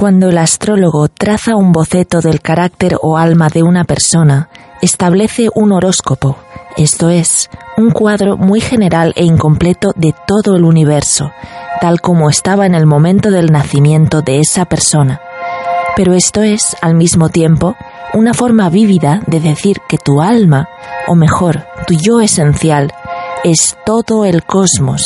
Cuando el astrólogo traza un boceto del carácter o alma de una persona, establece un horóscopo, esto es, un cuadro muy general e incompleto de todo el universo, tal como estaba en el momento del nacimiento de esa persona. Pero esto es, al mismo tiempo, una forma vívida de decir que tu alma, o mejor, tu yo esencial, es todo el cosmos,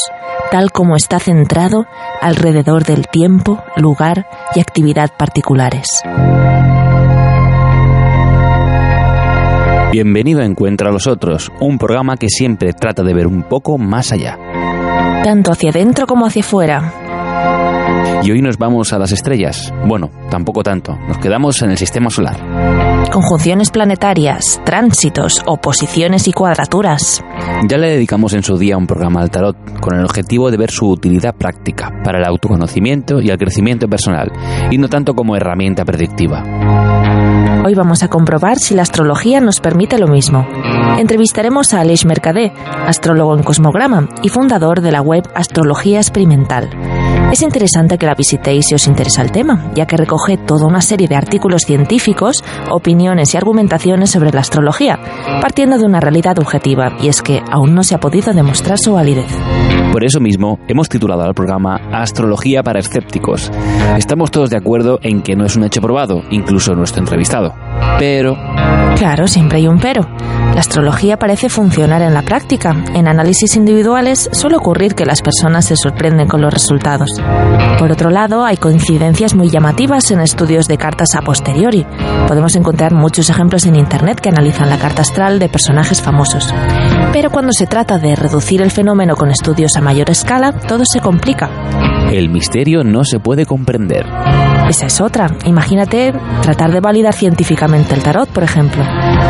tal como está centrado alrededor del tiempo, lugar y actividad particulares. Bienvenido a Encuentra a los Otros, un programa que siempre trata de ver un poco más allá. Tanto hacia adentro como hacia afuera. Y hoy nos vamos a las estrellas. Bueno, tampoco tanto. Nos quedamos en el sistema solar. Conjunciones planetarias, tránsitos, oposiciones y cuadraturas. Ya le dedicamos en su día un programa al tarot con el objetivo de ver su utilidad práctica para el autoconocimiento y el crecimiento personal, y no tanto como herramienta predictiva. Hoy vamos a comprobar si la astrología nos permite lo mismo. Entrevistaremos a Aleix Mercadé, astrólogo en Cosmograma y fundador de la web Astrología Experimental. Es interesante que la visitéis si os interesa el tema, ya que recoge toda una serie de artículos científicos, opiniones y argumentaciones sobre la astrología, partiendo de una realidad objetiva, y es que aún no se ha podido demostrar su validez. Por eso mismo hemos titulado al programa Astrología para escépticos. Estamos todos de acuerdo en que no es un hecho probado, incluso nuestro entrevistado. Pero... Claro, siempre hay un pero. La astrología parece funcionar en la práctica. En análisis individuales suele ocurrir que las personas se sorprenden con los resultados. Por otro lado, hay coincidencias muy llamativas en estudios de cartas a posteriori. Podemos encontrar muchos ejemplos en Internet que analizan la carta astral de personajes famosos. Pero cuando se trata de reducir el fenómeno con estudios a mayor escala, todo se complica. El misterio no se puede comprender. Esa es otra. Imagínate tratar de validar científicamente el tarot, por ejemplo.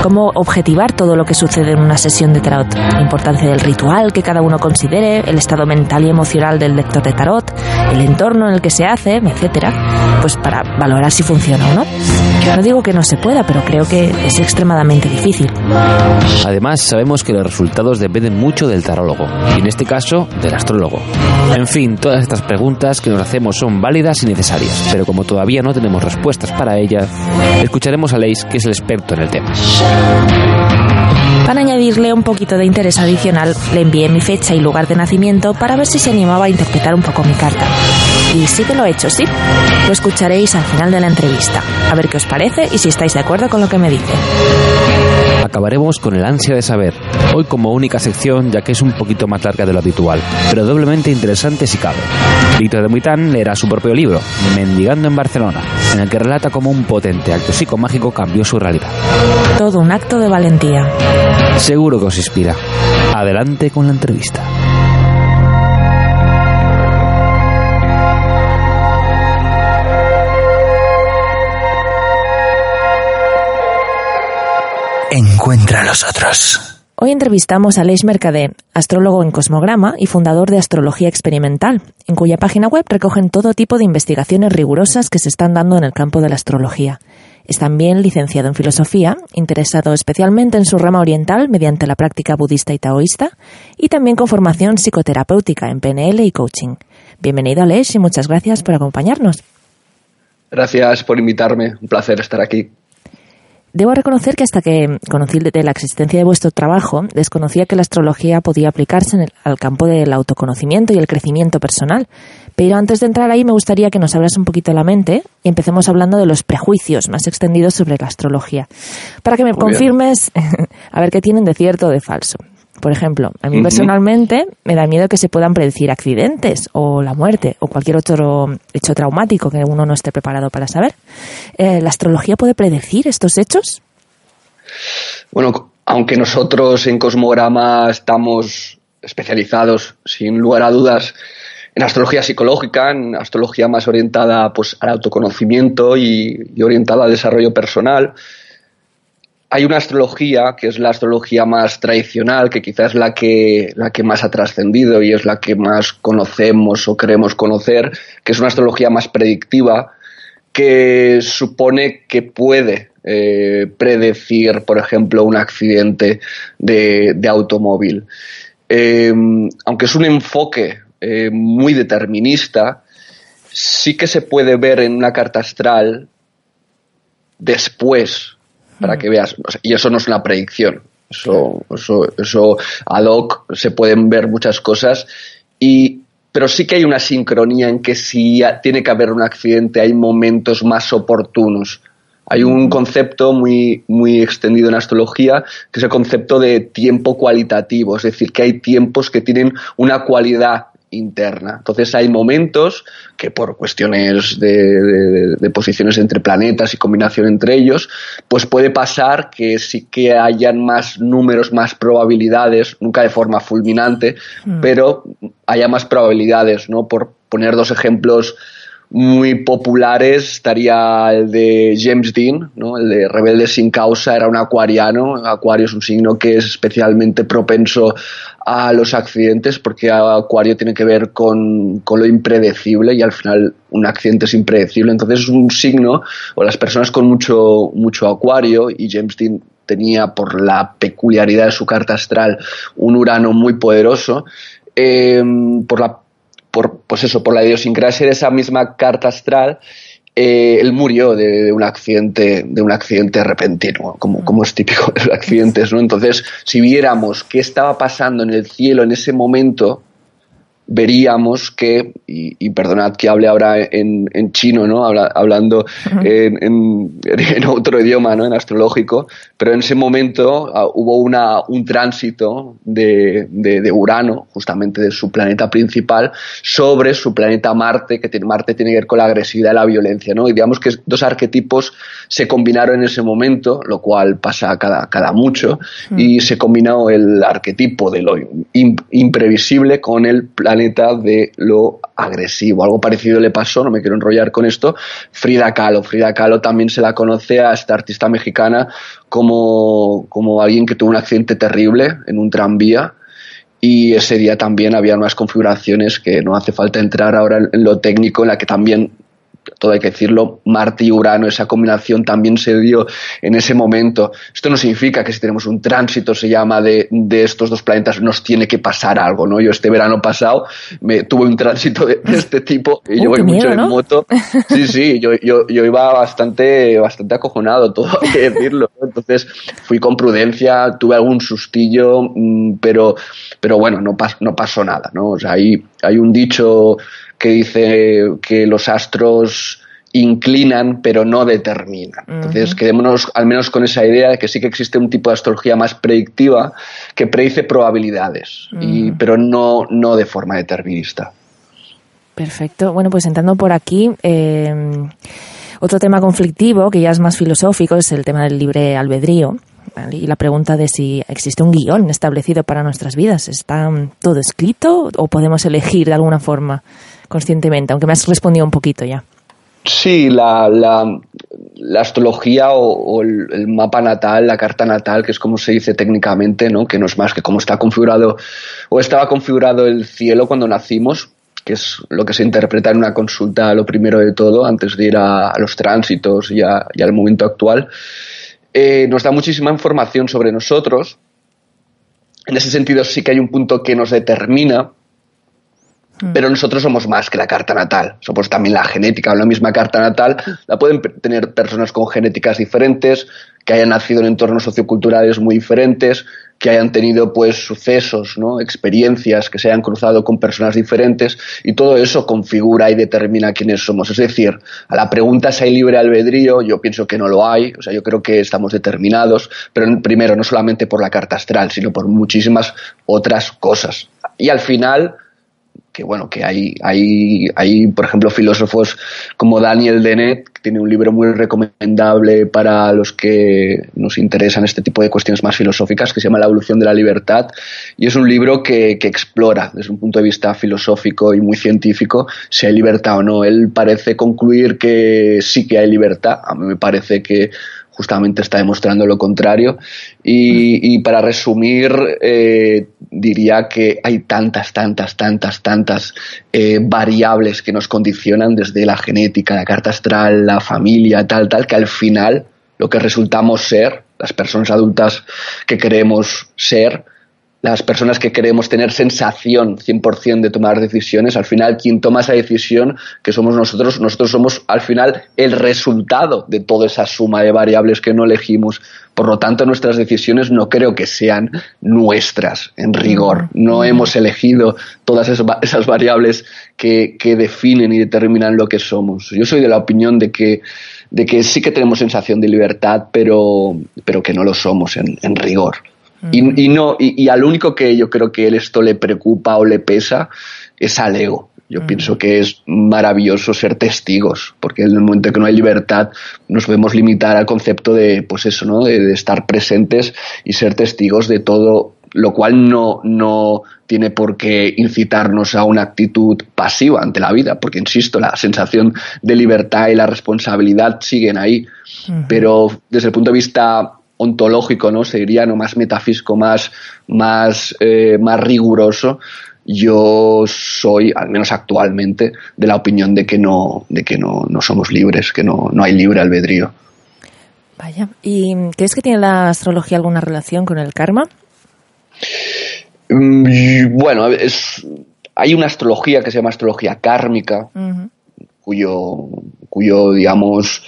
Cómo objetivar todo lo que sucede en una sesión de tarot. La importancia del ritual que cada uno considere, el estado mental y emocional del lector de tarot, el entorno en el que se hace, etcétera. Pues para valorar si funciona o no. No digo que no se pueda, pero creo que es extremadamente difícil. Además, sabemos que los resultados dependen mucho del tarólogo, y en este caso, del astrólogo. En fin, todas estas preguntas que nos hacemos son válidas y necesarias, pero como todavía no tenemos respuestas para ellas, escucharemos a Leis, que es el experto en el tema. Para añadirle un poquito de interés adicional, le envié mi fecha y lugar de nacimiento para ver si se animaba a interpretar un poco mi carta. Y sí que lo he hecho, sí. Lo escucharéis al final de la entrevista. A ver qué os parece y si estáis de acuerdo con lo que me dice. Acabaremos con el ansia de saber, hoy como única sección ya que es un poquito más larga de lo habitual, pero doblemente interesante si cabe. Víctor de Muitán leerá su propio libro, Mendigando en Barcelona, en el que relata cómo un potente acto psicomágico cambió su realidad. Todo un acto de valentía. Seguro que os inspira. Adelante con la entrevista. Encuentra a los otros. Hoy entrevistamos a Aleix Mercadé, astrólogo en Cosmograma y fundador de Astrología Experimental, en cuya página web recogen todo tipo de investigaciones rigurosas que se están dando en el campo de la astrología. Es también licenciado en filosofía, interesado especialmente en su rama oriental mediante la práctica budista y taoísta, y también con formación psicoterapéutica en PNL y coaching. Bienvenido, Aleix, y muchas gracias por acompañarnos. Gracias por invitarme. Un placer estar aquí. Debo reconocer que hasta que conocí de la existencia de vuestro trabajo, desconocía que la astrología podía aplicarse en el, al campo del autoconocimiento y el crecimiento personal. Pero antes de entrar ahí, me gustaría que nos hablas un poquito de la mente y empecemos hablando de los prejuicios más extendidos sobre la astrología. Para que me Muy confirmes a ver qué tienen de cierto o de falso. Por ejemplo, a mí personalmente me da miedo que se puedan predecir accidentes o la muerte o cualquier otro hecho traumático que uno no esté preparado para saber. Eh, ¿La astrología puede predecir estos hechos? Bueno, aunque nosotros en Cosmograma estamos especializados, sin lugar a dudas, en astrología psicológica, en astrología más orientada pues, al autoconocimiento y, y orientada al desarrollo personal, hay una astrología que es la astrología más tradicional, que quizás es la que, la que más ha trascendido y es la que más conocemos o queremos conocer, que es una astrología más predictiva, que supone que puede eh, predecir, por ejemplo, un accidente de, automóvil. Eh, aunque es un enfoque eh, muy determinista, sí que se puede ver en una carta astral después, para que veas, y eso no es una predicción, eso, eso, eso ad hoc se pueden ver muchas cosas, y, pero sí que hay una sincronía en que si tiene que haber un accidente hay momentos más oportunos. Hay un concepto muy, muy extendido en astrología que es el concepto de tiempo cualitativo, es decir, que hay tiempos que tienen una cualidad interna. Entonces hay momentos que por cuestiones de, posiciones entre planetas y combinación entre ellos, pues puede pasar que sí que hayan más números, más probabilidades, nunca de forma fulminante, hmm. pero haya más probabilidades, ¿no? Por poner dos ejemplos muy populares estaría el de James Dean, ¿no? el de Rebelde sin causa, era un acuariano. Acuario es un signo que es especialmente propenso a los accidentes porque Acuario tiene que ver con, lo impredecible y al final un accidente es impredecible. Entonces es un signo, o las personas con mucho, mucho Acuario, y James Dean tenía por la peculiaridad de su carta astral un Urano muy poderoso, eh, por la por, pues eso, por la idiosincrasia de esa misma carta astral, eh, él murió de, un accidente, de un accidente repentino, como, como es típico de los accidentes, ¿no? Entonces, si viéramos qué estaba pasando en el cielo en ese momento, veríamos que, y, perdonad que hable ahora en, chino, ¿no? hablando en, otro idioma, ¿no? En astrológico, pero en ese momento ah, hubo una, un tránsito de, de, Urano, justamente de su planeta principal, sobre su planeta Marte, que tiene, Marte tiene que ver con la agresividad y la violencia, ¿no? Y digamos que dos arquetipos se combinaron en ese momento, lo cual pasa cada, cada mucho, y se combinó el arquetipo de lo imprevisible con el planeta planeta de lo agresivo. Algo parecido le pasó, no me quiero enrollar con esto, Frida Kahlo. Frida Kahlo también se la conoce a esta artista mexicana como, como alguien que tuvo un accidente terrible en un tranvía y ese día también había unas configuraciones que no hace falta entrar ahora en lo técnico, en la que también todo hay que decirlo, Marte y Urano, esa combinación también se dio en ese momento. Esto no significa que si tenemos un tránsito, se llama, de, estos dos planetas, nos tiene que pasar algo, ¿no? Yo este verano pasado me tuve un tránsito de, este tipo y yo voy mucho en moto. Sí, sí, yo, yo, yo, iba bastante, bastante acojonado, todo hay que decirlo. Entonces fui con prudencia, tuve algún sustillo, mm, pero, pero bueno, no, no pasó nada, ¿no? O sea, hay, hay un dicho que dice que los astros inclinan pero no determinan. Entonces, quedémonos al menos con esa idea de que sí que existe un tipo de astrología más predictiva que predice probabilidades, y, pero no, no de forma determinista. Perfecto. Bueno, pues entrando por aquí, em, otro tema conflictivo que ya es más filosófico es el tema del libre albedrío. Y la pregunta de si existe un guion establecido para nuestras vidas. ¿Está todo escrito o podemos elegir de alguna forma? Conscientemente, aunque me has respondido un poquito ya. Sí, la, la, astrología o, el, mapa natal, la carta natal, que es como se dice técnicamente, ¿no? que no es más que cómo está configurado o estaba configurado el cielo cuando nacimos, que es lo que se interpreta en una consulta lo primero de todo, antes de ir a, los tránsitos y, al momento actual, eh, nos da muchísima información sobre nosotros. En ese sentido sí que hay un punto que nos determina. Pero nosotros somos más que la carta natal, somos también la genética. La misma carta natal la pueden tener personas con genéticas diferentes, que hayan nacido en entornos socioculturales muy diferentes, que hayan tenido pues sucesos, ¿no? experiencias, que se hayan cruzado con personas diferentes y todo eso configura y determina quiénes somos. Es decir, a la pregunta si hay libre albedrío, yo pienso que no lo hay, o sea, yo creo que estamos determinados, pero primero no solamente por la carta astral, sino por muchísimas otras cosas. Y al final, que bueno, que hay, hay, hay, por ejemplo, filósofos como Daniel Dennett, que tiene un libro muy recomendable para los que nos interesan este tipo de cuestiones más filosóficas, que se llama La evolución de la libertad, y es un libro que, que explora desde un punto de vista filosófico y muy científico si hay libertad o no. Él parece concluir que sí que hay libertad, a mí me parece que justamente está demostrando lo contrario. Y, para resumir, eh, diría que hay tantas, tantas, tantas, tantas eh, variables que nos condicionan desde la genética, la carta astral, la familia, tal, tal, que al final lo que resultamos ser, las personas adultas que queremos ser, las personas que queremos tener sensación 100% de tomar decisiones, al final quien toma esa decisión, que somos nosotros, nosotros somos al final el resultado de toda esa suma de variables que no elegimos. Por lo tanto, nuestras decisiones no creo que sean nuestras, en rigor. No hemos elegido todas esas variables que, que definen y determinan lo que somos. Yo soy de la opinión de que de que sí que tenemos sensación de libertad, pero, pero que no lo somos en, en rigor. Y, y, no, y, al único que yo creo que esto le preocupa o le pesa es al ego. Yo pienso que es maravilloso ser testigos, porque en el momento que no hay libertad nos podemos limitar al concepto de, pues eso, ¿no? De, estar presentes y ser testigos de todo, lo cual no, no tiene por qué incitarnos a una actitud pasiva ante la vida, porque insisto, la sensación de libertad y la responsabilidad siguen ahí. Pero desde el punto de vista ontológico, ¿no? Se diría, ¿no? Más metafísico, más, más, eh, más riguroso. Yo soy, al menos actualmente, de la opinión de que no, de que no, no somos libres, que no, no hay libre albedrío. Vaya. ¿Y crees que tiene la astrología alguna relación con el karma? Mm, bueno, es, hay una astrología que se llama astrología kármica, cuyo, cuyo, digamos,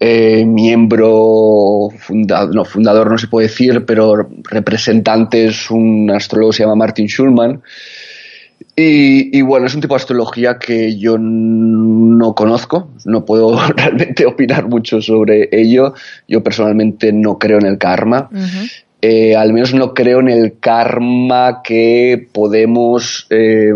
eh, miembro, no, fundador no se puede decir, pero representante es un astrólogo que se llama Martin Schulman. Y, bueno, es un tipo de astrología que yo no conozco, no puedo realmente opinar mucho sobre ello. Yo personalmente no creo en el karma. Eh, al menos no creo en el karma que podemos eh,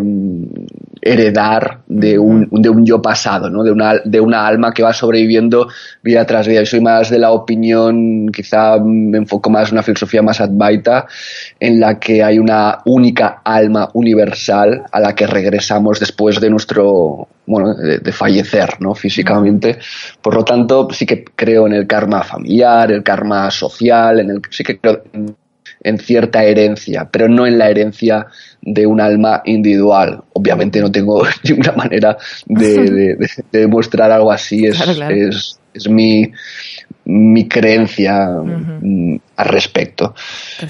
heredar de un, de un yo pasado, ¿no? de, una, de una alma que va sobreviviendo vida tras vida. Yo soy más de la opinión, quizá me enfoco más en una filosofía más advaita, en la que hay una única alma universal a la que regresamos después de nuestro, bueno, de, fallecer, ¿no? Físicamente. Por lo tanto, sí que creo en el karma familiar, el karma social, en el, sí que creo en cierta herencia, pero no en la herencia de un alma individual. Obviamente no tengo ninguna manera de, demostrar algo así, es, es, mi, mi creencia mm, al respecto.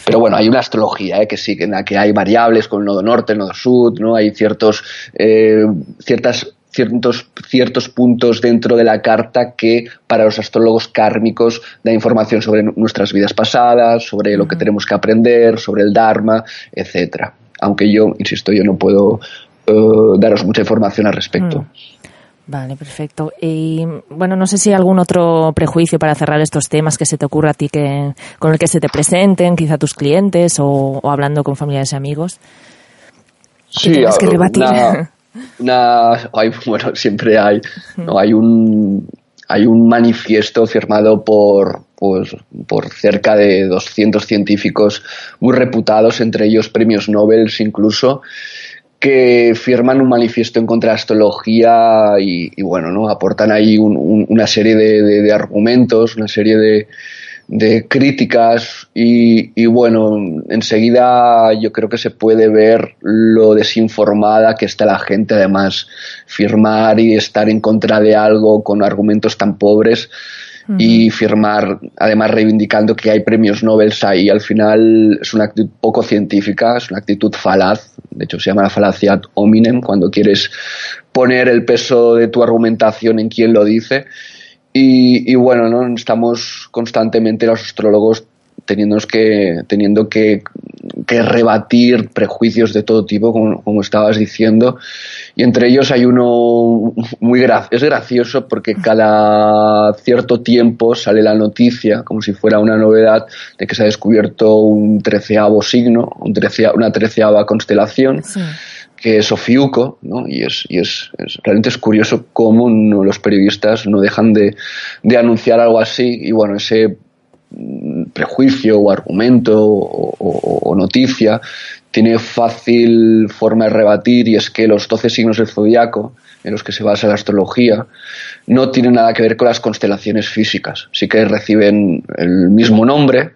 Pero bueno, hay una astrología ¿eh? que sí, en la que hay variables con el nodo norte, el nodo sur, ¿no? hay ciertos, eh, ciertas ciertos, ciertos puntos dentro de la carta que para los astrólogos kármicos da información sobre nuestras vidas pasadas, sobre lo que tenemos que aprender, sobre el Dharma, etcétera. Aunque yo, insisto, yo no puedo eh, daros mucha información al respecto. Mm. Vale, perfecto. Y bueno, no sé si hay algún otro prejuicio para cerrar estos temas que se te ocurra a ti que con el que se te presenten, quizá tus clientes o, hablando con familiares y amigos. Sí, que rebatir. una hay, bueno siempre hay no hay un hay un manifiesto firmado por pues, por cerca de 200 científicos muy reputados entre ellos premios Nobel incluso que firman un manifiesto en contra de la astrología y, bueno no aportan ahí una serie de argumentos una serie de, de críticas y, bueno, enseguida yo creo que se puede ver lo desinformada que está la gente, además firmar y estar en contra de algo con argumentos tan pobres y firmar, además reivindicando que hay premios Nobel ahí, al final es una actitud poco científica, es una actitud falaz, de hecho se llama la falacia hominem, cuando quieres poner el peso de tu argumentación en quien lo dice y, bueno, ¿no? estamos constantemente los astrólogos teniendo que, teniendo que, rebatir prejuicios de todo tipo, como, estabas diciendo. Y entre ellos hay uno muy es gracioso porque cada cierto tiempo sale la noticia, como si fuera una novedad, de que se ha descubierto un treceavo signo, un una treceava constelación que es Ofiuco, ¿no? y, es, y es, realmente es curioso cómo los periodistas no dejan de, de, anunciar algo así y bueno, ese mm, prejuicio o argumento o, noticia tiene fácil forma de rebatir y es que los 12 signos del zodiaco en los que se basa la astrología no tienen nada que ver con las constelaciones físicas, sí que reciben el mismo nombre,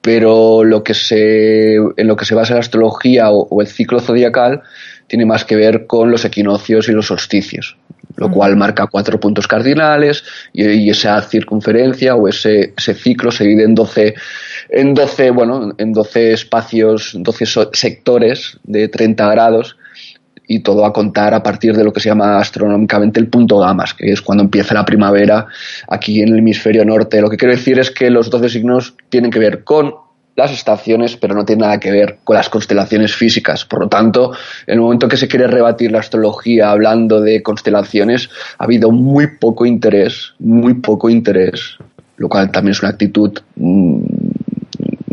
pero lo que se, en lo que se basa la astrología o, el ciclo zodiacal tiene más que ver con los equinoccios y los solsticios. lo cual marca cuatro puntos cardinales y, esa circunferencia o ese, ese, ciclo se divide en 12, en 12, bueno, en 12 espacios, 12 sectores de 30 grados y todo a contar a partir de lo que se llama astronómicamente el punto gamas, que es cuando empieza la primavera aquí en el hemisferio norte. Lo que quiero decir es que los 12 signos tienen que ver con las estaciones, pero no tiene nada que ver con las constelaciones físicas. Por lo tanto, en el momento que se quiere rebatir la astrología hablando de constelaciones, ha habido muy poco interés, muy poco interés, lo cual también es una actitud mm,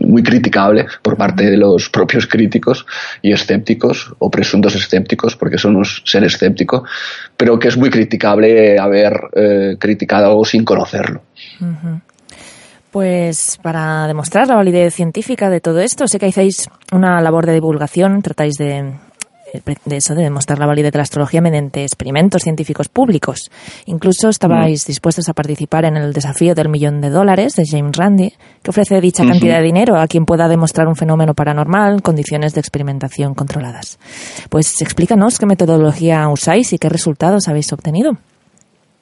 muy criticable por parte de los propios críticos y escépticos o presuntos escépticos, porque son un ser escéptico, pero que es muy criticable haber eh, criticado algo sin conocerlo. Pues para demostrar la validez científica de todo esto, sé que hacéis una labor de divulgación, tratáis de, de eso, de demostrar la validez de la astrología mediante experimentos científicos públicos. Incluso estabais mm. dispuestos a participar en el desafío del millón de dólares de James Randi, que ofrece dicha cantidad de dinero a quien pueda demostrar un fenómeno paranormal en condiciones de experimentación controladas. Pues explícanos qué metodología usáis y qué resultados habéis obtenido.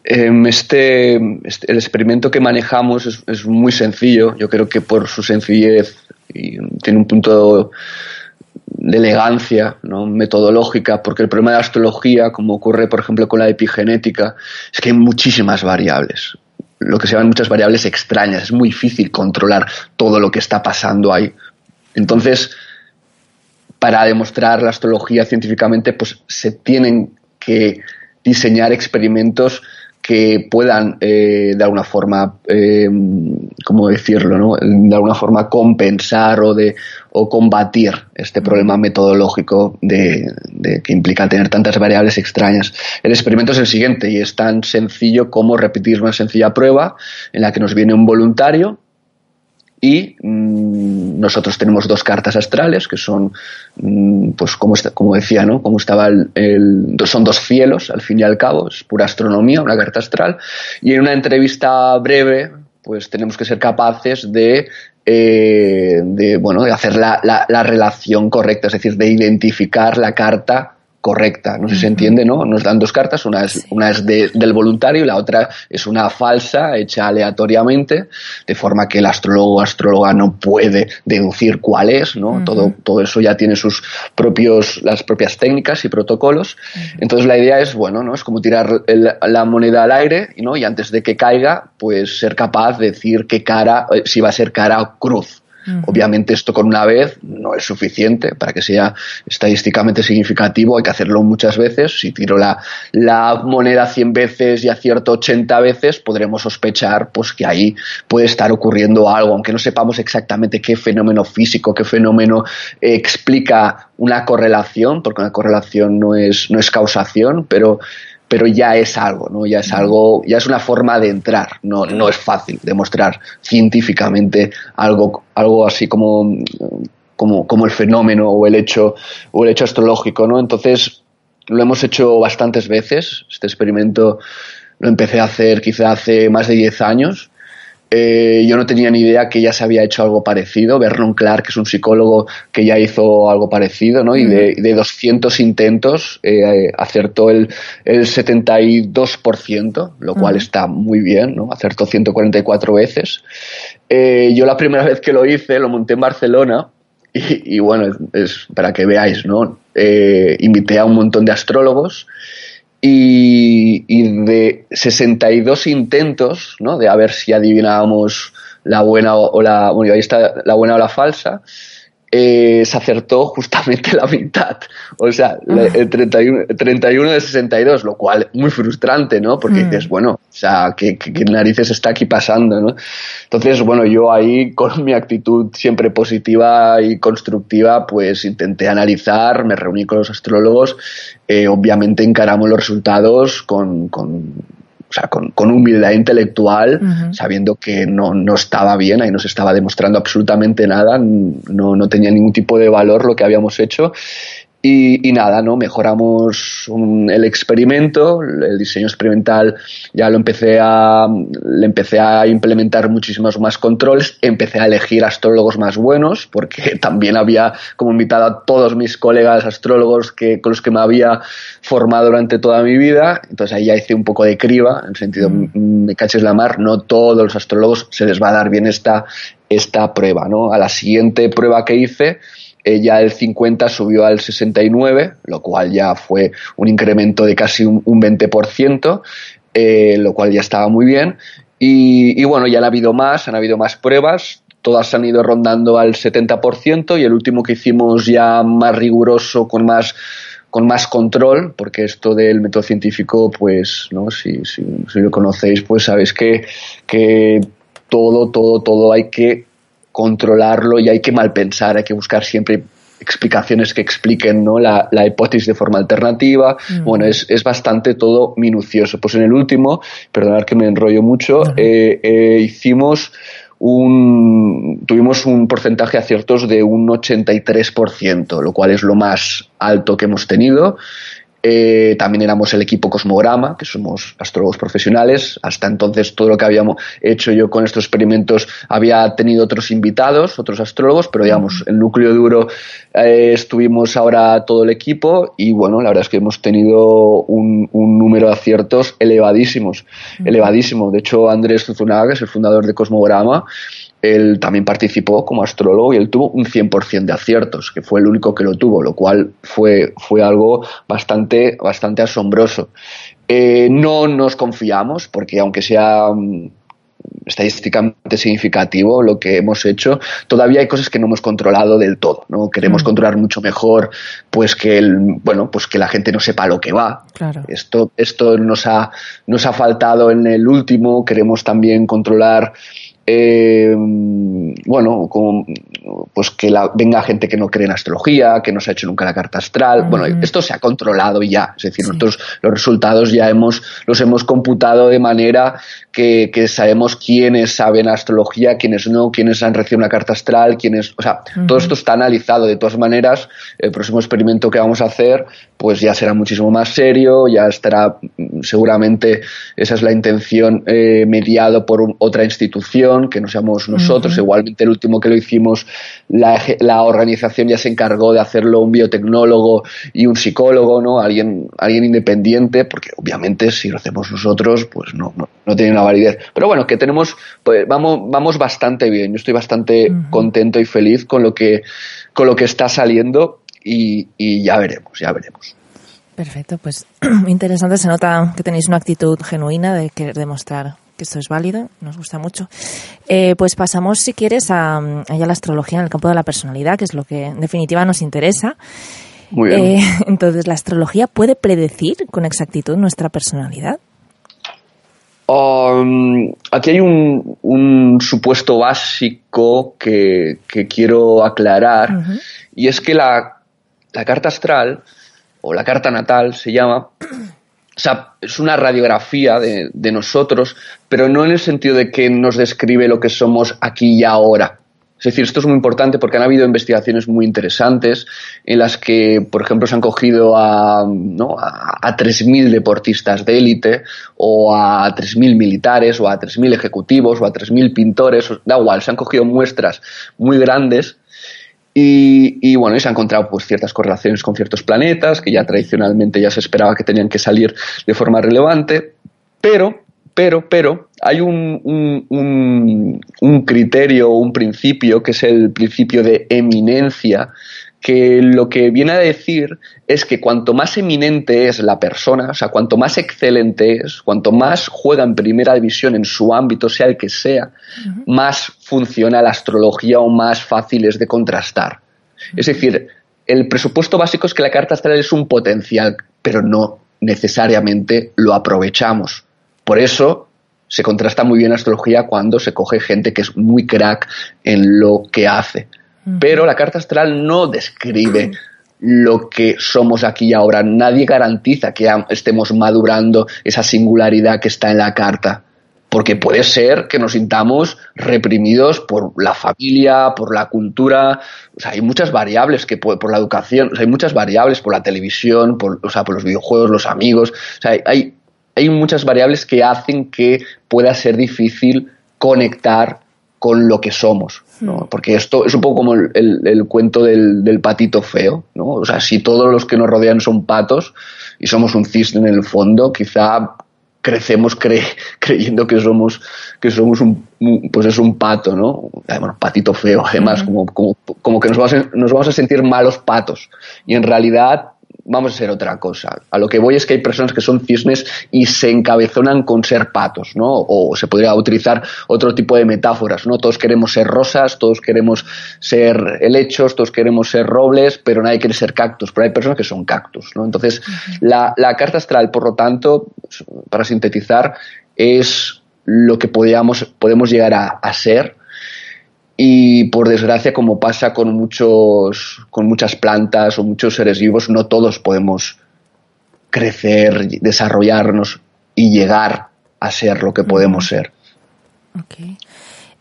Em, este, este, el experimento que manejamos es, muy sencillo. Yo creo que por su sencillez y tiene un punto de elegancia ¿no? metodológica, porque el problema de la astrología, como ocurre por ejemplo con la epigenética, es que hay muchísimas variables, lo que se llaman muchas variables extrañas, es muy difícil controlar todo lo que está pasando ahí. Entonces, para demostrar la astrología científicamente, pues se tienen que diseñar experimentos que puedan eh, de alguna forma, eh, ¿cómo decirlo? No? De alguna forma compensar o, de, o combatir este problema metodológico de, de, que implica tener tantas variables extrañas. El experimento es el siguiente y es tan sencillo como repetir una sencilla prueba en la que nos viene un voluntario y mm, nosotros tenemos dos cartas astrales que son, mm, pues como, como decía, ¿no? Como estaba el, son dos cielos, al fin y al cabo, es pura astronomía, una carta astral. Y en una entrevista breve, pues tenemos que ser capaces de eh, de, bueno, de hacer la, la, relación correcta, es decir, de identificar la carta correcta. No sé si se entiende, ¿no? Nos dan dos cartas, una es, una es del voluntario y la otra es una falsa hecha aleatoriamente, de forma que el astrólogo o astróloga no puede deducir cuál es, ¿no? todo, todo eso ya tiene sus propios, las propias técnicas y protocolos. Entonces la idea es, bueno, ¿no? Es como tirar la moneda al aire, ¿no? Y antes de que caiga, pues ser capaz de decir qué cara, eh, si va a ser cara o cruz. Obviamente esto con una vez no es suficiente. Para que sea estadísticamente significativo, hay que hacerlo muchas veces. Si tiro la, la moneda 100 veces y acierto 80 veces, podremos sospechar pues, que ahí puede estar ocurriendo algo, aunque no sepamos exactamente qué fenómeno físico, qué fenómeno eh, explica una correlación, porque una correlación no es, no es causación, pero pero ya es algo, ¿no? Ya es algo, ya es una forma de entrar. No, no es fácil demostrar científicamente algo, algo así como, como, como el fenómeno o el hecho, o el hecho astrológico, ¿no? Entonces, lo hemos hecho bastantes veces. Este experimento lo empecé a hacer quizá hace más de 10 años eh, yo no tenía ni idea que ya se había hecho algo parecido. Vernon Clark, que es un psicólogo que ya hizo algo parecido, ¿no? Y de, de 200 intentos eh, acertó el, el 72%, lo cual está muy bien, ¿no? Acertó 144 veces. Eh, yo la primera vez que lo hice lo monté en Barcelona y, bueno, es, para que veáis, ¿no? invité a un montón de astrólogos y, de 62 intentos, ¿no? De a ver si adivinábamos la buena o, la, bueno, ahí está la buena o la falsa, eh, se acertó justamente la mitad. O sea, ah. el 31, 31, de 62, lo cual muy frustrante, ¿no? Porque mm. dices, bueno, o sea, ¿qué, ¿qué, narices está aquí pasando, ¿no? Entonces, bueno, yo ahí con mi actitud siempre positiva y constructiva, pues intenté analizar, me reuní con los astrólogos, eh, obviamente encaramos los resultados con, con sea, con, con humildad intelectual, sabiendo que no, no, estaba bien, ahí no se estaba demostrando absolutamente nada, no, no tenía ningún tipo de valor lo que habíamos hecho. Y, nada, ¿no? Mejoramos el experimento, el diseño experimental ya lo empecé a, le empecé a implementar muchísimos más controles, empecé a elegir astrólogos más buenos, porque también había como invitado a todos mis colegas astrólogos que, con los que me había formado durante toda mi vida, entonces ahí ya hice un poco de criba, en el sentido, mm. me caches la mar, no todos los astrólogos se les va a dar bien esta, esta prueba, ¿no? A la siguiente prueba que hice, ya el 50 subió al 69, lo cual ya fue un incremento de casi un, 20%, eh, lo cual ya estaba muy bien. Y, bueno, ya han habido más, han habido más pruebas, todas han ido rondando al 70% y el último que hicimos ya más riguroso, con más con más control, porque esto del método científico, pues, ¿no? si, si, si lo conocéis, pues sabéis que, que todo, todo, todo hay que controlarlo y hay que malpensar, hay que buscar siempre explicaciones que expliquen ¿no? la, hipótesis de forma alternativa. Mm. Bueno, es, es, bastante todo minucioso. Pues en el último, perdonad que me enrollo mucho, eh, eh, hicimos un, tuvimos un porcentaje de aciertos de un 83%, lo cual es lo más alto que hemos tenido. Eh, también éramos el equipo Cosmograma, que somos astrólogos profesionales. Hasta entonces todo lo que habíamos hecho yo con estos experimentos había tenido otros invitados, otros astrólogos, pero digamos, el núcleo duro eh, estuvimos ahora todo el equipo y bueno, la verdad es que hemos tenido un, número de aciertos elevadísimos, elevadísimo. De hecho, Andrés Zuzunaga, que es el fundador de Cosmograma, él también participó como astrólogo y él tuvo un 100% de aciertos, que fue el único que lo tuvo, lo cual fue, fue algo bastante, bastante asombroso. Eh, no nos confiamos, porque aunque sea mm, estadísticamente significativo lo que hemos hecho, todavía hay cosas que no hemos controlado del todo, ¿no? Queremos mm. controlar mucho mejor pues que el, bueno, pues que la gente no sepa lo que va. Esto esto nos ha nos ha faltado en el último, queremos también controlar eh, bueno, como, pues que la, venga gente que no cree en astrología, que no se ha hecho nunca la carta astral. Bueno, esto se ha controlado ya, es decir, nosotros los resultados ya hemos, los hemos computado de manera que, sabemos quiénes saben astrología, quiénes no, quiénes han recibido una carta astral, quiénes, o sea, todo esto está analizado. De todas maneras, el próximo experimento que vamos a hacer, pues ya será muchísimo más serio, ya estará, seguramente, esa es la intención, eh, mediado por otra institución que no seamos nosotros. Igualmente el último que lo hicimos, la, la, organización ya se encargó de hacerlo un biotecnólogo y un psicólogo, ¿no? Alguien, alguien independiente, porque obviamente si lo hacemos nosotros, pues no, no, tiene una validez. Pero bueno, que tenemos, pues vamos, vamos bastante bien. Yo estoy bastante contento y feliz con lo que, con lo que está saliendo y, y ya veremos, ya veremos. Perfecto, pues interesante. Se nota que tenéis una actitud genuina de querer demostrar que esto es válido, nos gusta mucho. Eh, pues pasamos, si quieres, a, a, la astrología en el campo de la personalidad, que es lo que en definitiva nos interesa. Muy bien. Eh, entonces, ¿la astrología puede predecir con exactitud nuestra personalidad? Um, aquí hay un, supuesto básico que, quiero aclarar y es que la, la carta astral o la carta natal se llama o sea, es una radiografía de, nosotros, pero no en el sentido de que nos describe lo que somos aquí y ahora. Es decir, esto es muy importante porque han habido investigaciones muy interesantes en las que, por ejemplo, se han cogido a, ¿no? a, a 3.000 deportistas de élite o a 3.000 militares o a 3.000 ejecutivos o a 3.000 pintores, da igual, se han cogido muestras muy grandes y, bueno, y se han encontrado pues ciertas correlaciones con ciertos planetas que ya tradicionalmente ya se esperaba que tenían que salir de forma relevante, pero, pero, pero, hay un, un, un criterio, un principio que es el principio de eminencia, que lo que viene a decir es que cuanto más eminente es la persona, o sea, cuanto más excelente es, cuanto más juega en primera división en su ámbito, sea el que sea, más funciona la astrología o más fácil es de contrastar. Es decir, el presupuesto básico es que la carta astral es un potencial, pero no necesariamente lo aprovechamos. Por eso se contrasta muy bien la astrología cuando se coge gente que es muy crack en lo que hace. Pero la carta astral no describe lo que somos aquí y ahora. Nadie garantiza que estemos madurando esa singularidad que está en la carta. porque puede ser que nos sintamos reprimidos por la familia, por la cultura, o sea, hay muchas variables que por la educación, hay muchas variables por la televisión, por, o por los videojuegos, los amigos, o sea, hay muchas variables que hacen que pueda ser difícil conectar con lo que somos. ¿no? Hmm. Porque esto es un poco como el, cuento del, del, patito feo. ¿no? O sea, si todos los que nos rodean son patos y somos un cisne en el fondo, quizá crecemos creyendo que somos que somos un pues es un pato no bueno, patito feo además como, como, como, que nos vamos, a, nos vamos a sentir malos patos y en realidad vamos a ser otra cosa. A lo que voy es que hay personas que son cisnes y se encabezonan con ser patos, ¿no? O se podría utilizar otro tipo de metáforas, ¿no? Todos queremos ser rosas, todos queremos ser helechos, todos queremos ser robles, pero nadie quiere ser cactus, pero hay personas que son cactus, ¿no? Entonces, la, carta astral, por lo tanto, para sintetizar, es lo que podíamos, podemos llegar a ser y por desgracia, como pasa con muchos, con muchas plantas o muchos seres vivos, no todos podemos crecer, desarrollarnos y llegar a ser lo que podemos ser. Okay.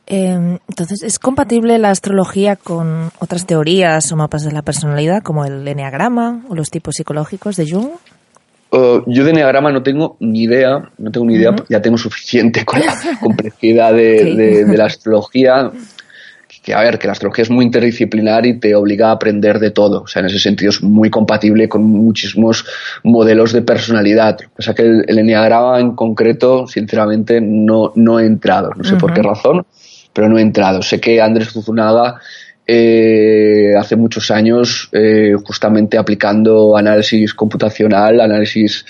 Em, entonces, ¿es compatible la astrología con otras teorías o mapas de la personalidad, como el enneagrama o los tipos psicológicos de Jung? Uh, yo de enneagrama no tengo ni idea, no tengo ni idea, ya tengo suficiente con la complejidad de, de la astrología que a ver, que la astrología es muy interdisciplinar y te obliga a aprender de todo. O sea, en ese sentido es muy compatible con muchísimos modelos de personalidad. O sea que el, el enneagrama en concreto, sinceramente, no, no he entrado. No sé por qué razón, pero no he entrado. Sé que Andrés Zuzunaga eh, hace muchos años, eh, justamente aplicando análisis computacional, análisis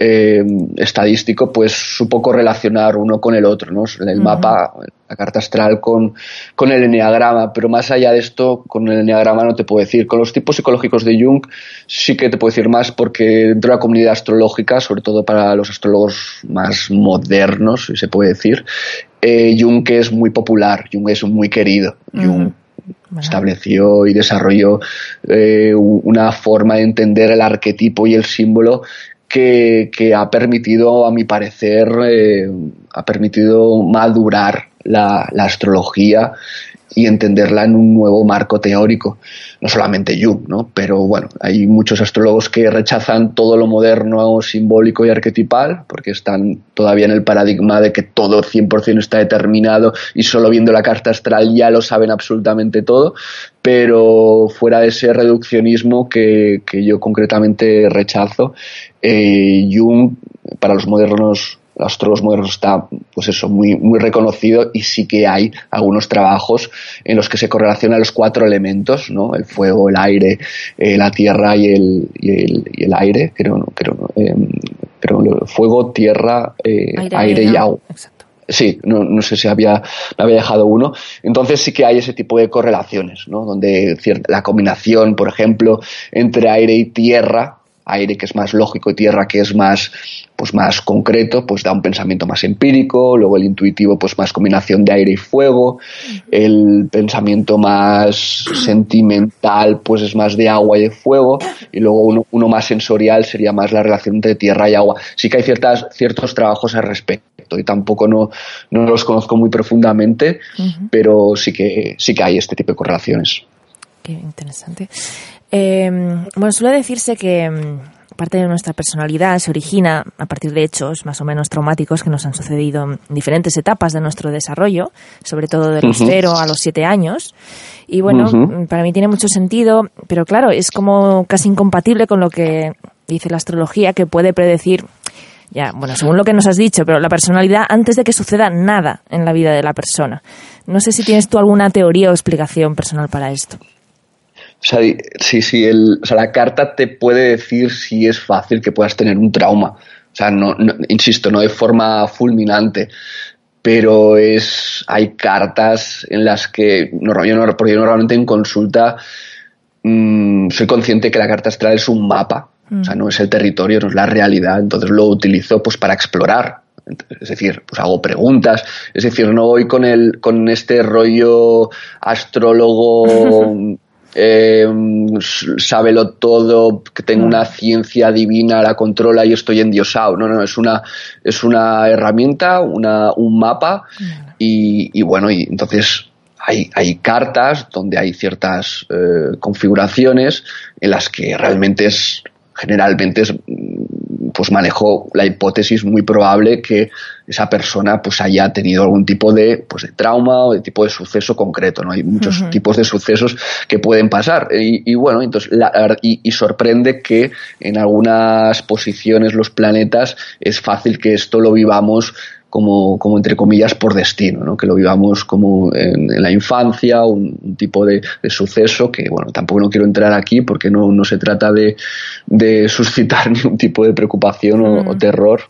eh, estadístico, pues supo correlacionar uno con el otro, ¿no? El mapa, la carta astral con, con el enneagrama, pero más allá de esto, con el enneagrama no te puedo decir. Con los tipos psicológicos de Jung sí que te puedo decir más porque dentro de la comunidad astrológica, sobre todo para los astrólogos más modernos, si se puede decir, eh, Jung es muy popular, Jung es muy querido. Jung estableció y desarrolló eh, una forma de entender el arquetipo y el símbolo que, ha permitido, a mi parecer, eh, ha permitido madurar la, astrología y entenderla en un nuevo marco teórico. No solamente Jung, ¿no? Pero bueno, hay muchos astrólogos que rechazan todo lo moderno, simbólico y arquetipal, porque están todavía en el paradigma de que todo 100% está determinado y solo viendo la carta astral ya lo saben absolutamente todo. Pero fuera de ese reduccionismo que, que yo concretamente rechazo, eh, Jung, para los modernos astrólogos modernos está pues eso muy muy reconocido y sí que hay algunos trabajos en los que se correlacionan los cuatro elementos no el fuego el aire eh, la tierra y el, y el, aire creo creo eh, fuego tierra eh, aire, y agua Sí, no, no, sé si había, había dejado uno. Entonces sí que hay ese tipo de correlaciones, ¿no? Donde la combinación, por ejemplo, entre aire y tierra, aire que es más lógico y tierra que es más pues más concreto, pues da un pensamiento más empírico, luego el intuitivo pues más combinación de aire y fuego, el pensamiento más sentimental pues es más de agua y de fuego y luego uno, uno más sensorial sería más la relación entre tierra y agua. Sí que hay ciertas, ciertos trabajos al respecto y tampoco no, no los conozco muy profundamente, pero sí que, sí que hay este tipo de correlaciones. Qué interesante. Em, bueno, suele decirse que em, parte de nuestra personalidad se origina a partir de hechos más o menos traumáticos que nos han sucedido en diferentes etapas de nuestro desarrollo, sobre todo de los cero a los siete años. Y bueno, para mí tiene mucho sentido, pero claro, es como casi incompatible con lo que dice la astrología, que puede predecir ya, bueno, según lo que nos has dicho, pero la personalidad antes de que suceda nada en la vida de la persona. No sé si tienes tú alguna teoría o explicación personal para esto. O sea, sí, sí, el, o sea, la carta te puede decir si es fácil que puedas tener un trauma. O sea, no, insisto, no de forma fulminante, pero es hay cartas en las que no, yo, no, porque yo normalmente en consulta mm, soy consciente que la carta astral es un mapa, o sea, mm. no es el territorio, no es la realidad, entonces lo utilizo pues para explorar. Es decir, pues hago preguntas, es decir, no voy con el, con este rollo astrólogo eh, sábelo todo, que tengo una ciencia divina, la controla y estoy endiosado. No, no, es una, es una herramienta, una, un mapa y, y bueno, y entonces hay, hay, cartas donde hay ciertas eh, configuraciones en las que realmente es generalmente es, pues manejó la hipótesis muy probable que esa persona pues haya tenido algún tipo de, pues, de trauma o de tipo de suceso concreto, ¿no? Hay muchos tipos de sucesos que pueden pasar. Y, bueno, entonces, y, y, sorprende que en algunas posiciones los planetas es fácil que esto lo vivamos como, como entre comillas por destino, ¿no? que lo vivamos como en, la infancia, un, tipo de, suceso que, bueno, tampoco no quiero entrar aquí porque no, no se trata de, de suscitar ningún tipo de preocupación o, mm. terror.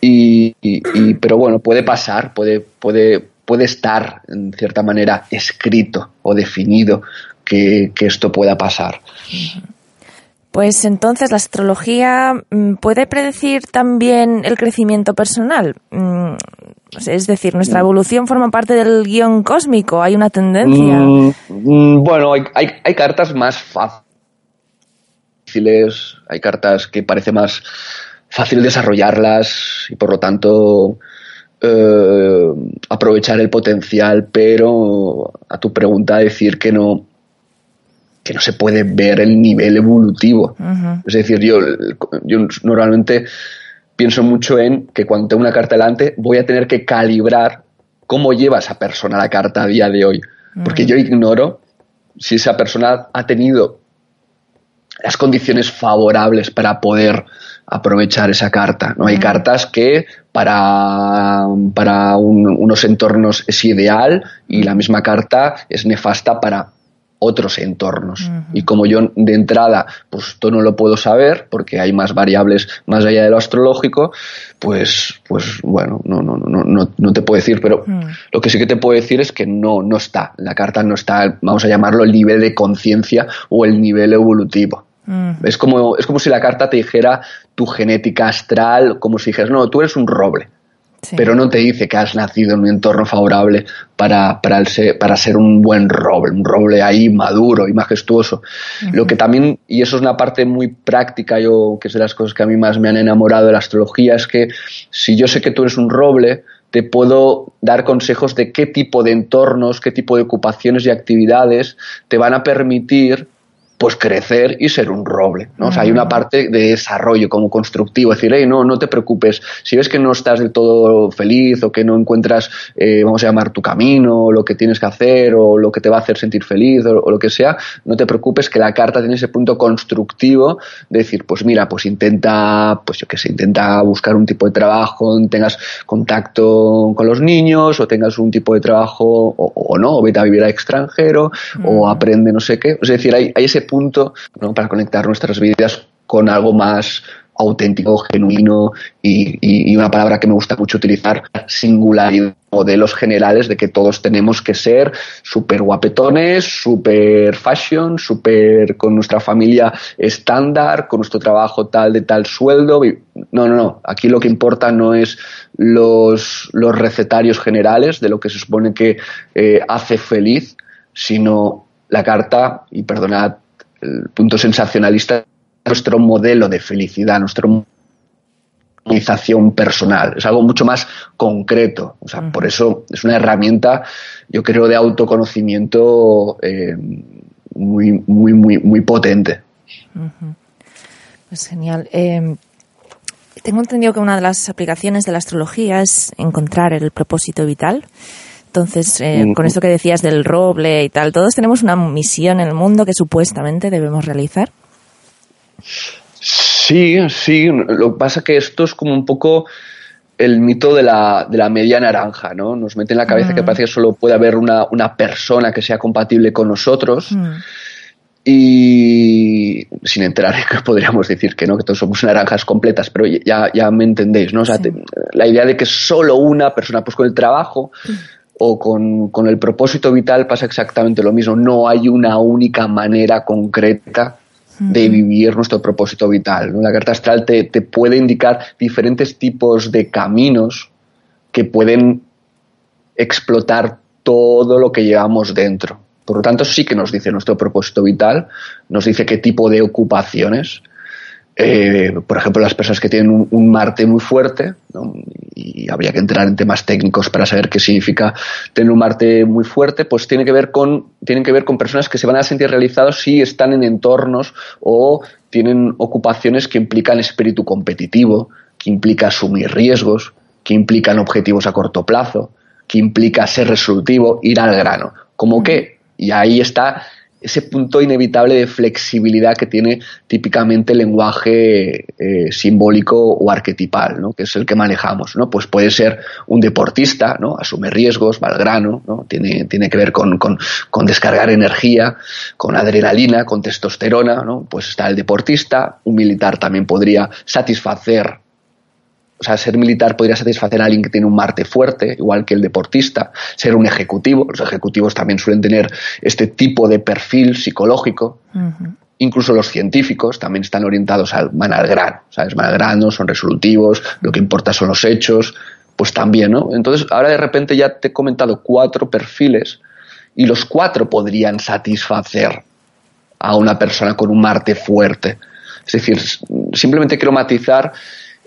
Y, y, pero bueno, puede pasar, puede, puede, puede estar en cierta manera escrito o definido que, que esto pueda pasar. Pues entonces la astrología mm, puede predecir también el crecimiento personal. Mm, es decir, nuestra mm. evolución forma parte del guion cósmico. Hay una tendencia. bueno, hay, hay, cartas más fáciles, hay cartas que parece más fácil desarrollarlas y por lo tanto eh, aprovechar el potencial, pero a tu pregunta decir que no que no se puede ver el nivel evolutivo. Es decir, yo, yo normalmente pienso mucho en que cuando tengo una carta delante voy a tener que calibrar cómo lleva esa persona la carta a día de hoy. Porque yo ignoro si esa persona ha tenido las condiciones favorables para poder aprovechar esa carta. ¿no? Hay cartas que para, para unos entornos es ideal y la misma carta es nefasta para otros entornos. Y como yo de entrada, pues esto no lo puedo saber porque hay más variables más allá de lo astrológico, pues, pues bueno, no, no, no, no, no te puedo decir, pero mm. lo que sí que te puedo decir es que no, no está, la carta no está, vamos a llamarlo el nivel de conciencia o el nivel evolutivo. Es, como, es como si la carta te dijera tu genética astral, como si dijeras, no, tú eres un roble pero no te dice que has nacido en un entorno favorable para, para, ser, para ser un buen roble, un roble ahí maduro y majestuoso. Lo que también, y eso es una parte muy práctica, yo, que es de las cosas que a mí más me han enamorado de la astrología, es que si yo sé que tú eres un roble, te puedo dar consejos de qué tipo de entornos, qué tipo de ocupaciones y actividades te van a permitir pues crecer y ser un roble. ¿no? O sea, hay una parte de desarrollo como constructivo, es decir, hey, no, no te preocupes, si ves que no estás del todo feliz o que no encuentras, eh, vamos a llamar, tu camino, lo que tienes que hacer o lo que te va a hacer sentir feliz o, lo que sea, no te preocupes que la carta tiene ese punto constructivo de decir, pues mira, pues intenta, pues yo qué sé, intenta buscar un tipo de trabajo tengas contacto con los niños o tengas un tipo de trabajo o, no, o vete a vivir a extranjero o aprende no sé qué. Es decir, hay, hay ese punto para conectar nuestras vidas con algo más auténtico, genuino y, una palabra que me gusta mucho utilizar, singularidad, modelos generales de que todos tenemos que ser súper guapetones, súper fashion, súper con nuestra familia estándar, con nuestro trabajo tal de tal sueldo. No, no, no. Aquí lo que importa no es los, los recetarios generales de lo que se supone que eh, hace feliz, sino la carta, y perdonad el punto sensacionalista, nuestro modelo de felicidad, nuestra organización personal. Es algo mucho más concreto. O sea, por eso es una herramienta, yo creo, de autoconocimiento eh, muy, muy, muy, muy potente. Pues genial. Eh, tengo entendido que una de las aplicaciones de la astrología es encontrar el propósito vital. Entonces, eh, con esto que decías del roble y tal, todos tenemos una misión en el mundo que supuestamente debemos realizar. Sí, sí. Lo que pasa es que esto es como un poco el mito de la, de la media naranja, ¿no? Nos mete en la cabeza que mm. parece que solo puede haber una, persona que sea compatible con nosotros. Mm. Y sin entrar que podríamos decir que no, que todos somos naranjas completas, pero ya, ya me entendéis, ¿no? O sea, la idea de que solo una persona, pues con el trabajo, mm o con, el propósito vital pasa exactamente lo mismo. No hay una única manera concreta de vivir nuestro propósito vital. La carta astral te, puede indicar diferentes tipos de caminos que pueden explotar todo lo que llevamos dentro. Por lo tanto, sí que nos dice nuestro propósito vital, nos dice qué tipo de ocupaciones. Eh, por ejemplo, las personas que tienen un, Marte muy fuerte, y habría que entrar en temas técnicos para saber qué significa tener un Marte muy fuerte, pues tiene que ver con, tienen que ver con personas que se van a sentir realizados si están en entornos o tienen ocupaciones que implican espíritu competitivo, que implica asumir riesgos, que implican objetivos a corto plazo, que implica ser resolutivo, ir al grano. Como que, y ahí está ese punto inevitable de flexibilidad que tiene típicamente el lenguaje eh, simbólico o arquetipal, ¿no? que es el que manejamos. ¿no? Pues puede ser un deportista, ¿no? asume riesgos, va al grano, ¿no? tiene, tiene que ver con, con, con, descargar energía, con adrenalina, con testosterona. ¿no? Pues está el deportista, un militar también podría satisfacer o sea, ser militar podría satisfacer a alguien que tiene un Marte fuerte, igual que el deportista. Ser un ejecutivo, los ejecutivos también suelen tener este tipo de perfil psicológico. Incluso los científicos también están orientados al, van al grano, ¿sabes? Van al grano, son resolutivos, lo que importa son los hechos, pues también, ¿no? Entonces, ahora de repente ya te he comentado cuatro perfiles y los cuatro podrían satisfacer a una persona con un Marte fuerte. Es decir, simplemente quiero matizar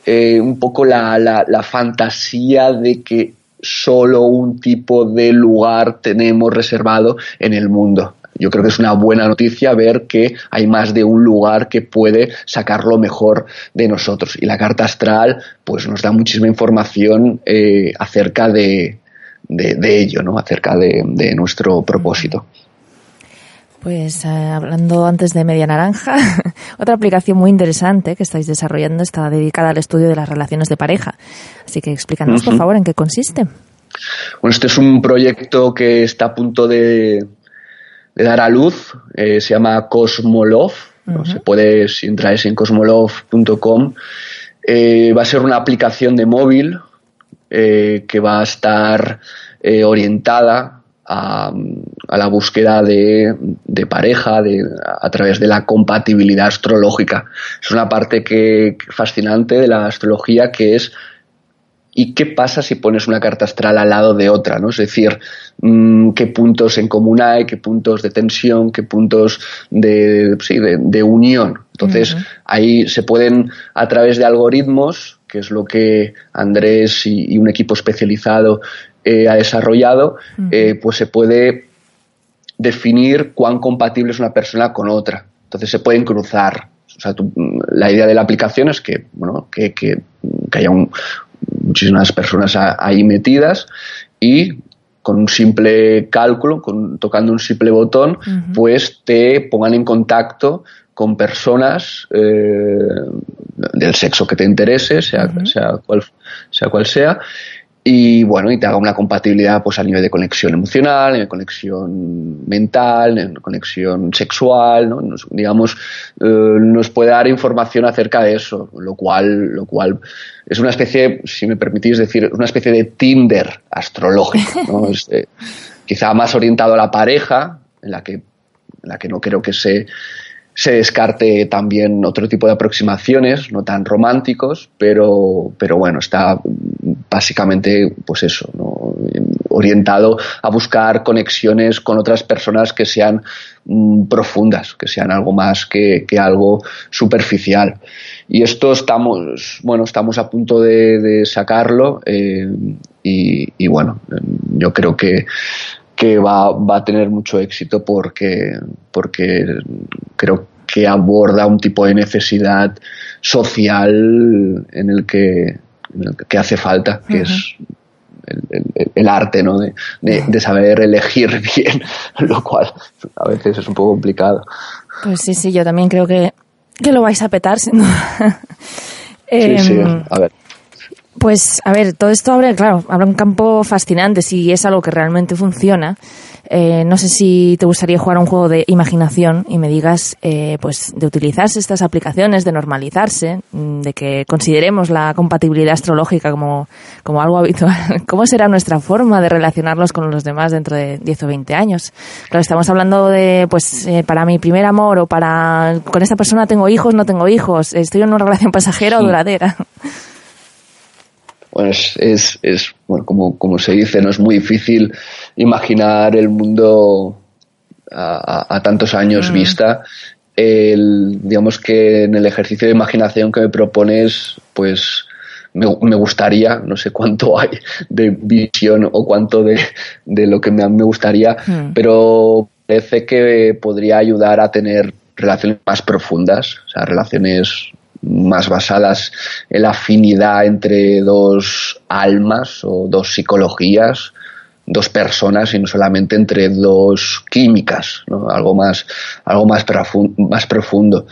eh, un poco la, la, fantasía de que solo un tipo de lugar tenemos reservado en el mundo. Yo creo que es una buena noticia ver que hay más de un lugar que puede sacar lo mejor de nosotros. Y la carta astral pues nos da muchísima información eh, acerca de, de, ello, ¿no? acerca de, de nuestro propósito. Pues eh, hablando antes de Media Naranja, otra aplicación muy interesante que estáis desarrollando está dedicada al estudio de las relaciones de pareja. Así que explícanos, por favor, en qué consiste. Bueno, este es un proyecto que está a punto de, dar a luz. Eh, se llama Cosmolove. Se puede, si entráis en cosmolove.com, eh, va a ser una aplicación de móvil que va a estar orientada a, la búsqueda de, pareja a través de la compatibilidad astrológica. Es una parte que, fascinante de la astrología que es ¿Y qué pasa si pones una carta astral al lado de otra? ¿no? Es decir, mm, qué puntos en común hay, qué puntos de tensión, qué puntos de, de, unión. Entonces, ahí se pueden, a través de algoritmos, que es lo que Andrés y un equipo especializado eh, ha desarrollado, eh, pues se puede definir cuán compatible es una persona con otra. Entonces se pueden cruzar. O sea, la idea de la aplicación es que, bueno, que, que, haya muchísimas personas ahí metidas y con un simple cálculo, con, tocando un simple botón, pues te pongan en contacto con personas eh, del sexo que te interese, sea, sea, cual, sea cual sea, y bueno, y te haga una compatibilidad pues a nivel de conexión emocional, de conexión mental, de conexión sexual, ¿no? digamos, eh, nos puede dar información acerca de eso, lo cual, lo cual es una especie, si me permitís decir, una especie de Tinder astrológico, ¿no? Eh, quizá más orientado a la pareja, en la que, en la que no creo que se se descarte también otro tipo de aproximaciones, no tan románticos, pero, pero bueno, está básicamente pues eso, orientado a buscar conexiones con otras personas que sean mm, profundas, que sean algo más que, algo superficial. Y esto estamos, bueno, estamos a punto de, sacarlo eh, y, bueno, yo creo que que va, va, a tener mucho éxito porque, porque creo que aborda un tipo de necesidad social en el que, que hace falta, que es el, arte, ¿no? De, de, saber elegir bien, lo cual a veces es un poco complicado. Pues sí, sí, yo también creo que, que lo vais a petar, sin duda. sí, sí, em, a ver. Pues, a ver, todo esto abre, claro, abre un campo fascinante si es algo que realmente funciona. Eh, no sé si te gustaría jugar un juego de imaginación y me digas, eh, pues, de utilizarse estas aplicaciones, de normalizarse, mm, de que consideremos la compatibilidad astrológica como, como algo habitual. ¿Cómo será nuestra forma de relacionarnos con los demás dentro de 10 o 20 años? Claro, estamos hablando de, pues, eh, para mi primer amor o para, con esta persona tengo hijos, no tengo hijos, estoy en una relación pasajera o duradera. bueno, es, es, bueno, como, como, se dice, no es muy difícil imaginar el mundo a, tantos años vista, el, digamos que en el ejercicio de imaginación que me propones, pues me, gustaría, no sé cuánto hay de visión o cuánto de, lo que me, me gustaría, pero parece que podría ayudar a tener relaciones más profundas, o sea, relaciones más basadas en la afinidad entre dos almas o dos psicologías, dos personas y no solamente entre dos químicas, algo más, algo más, más profundo.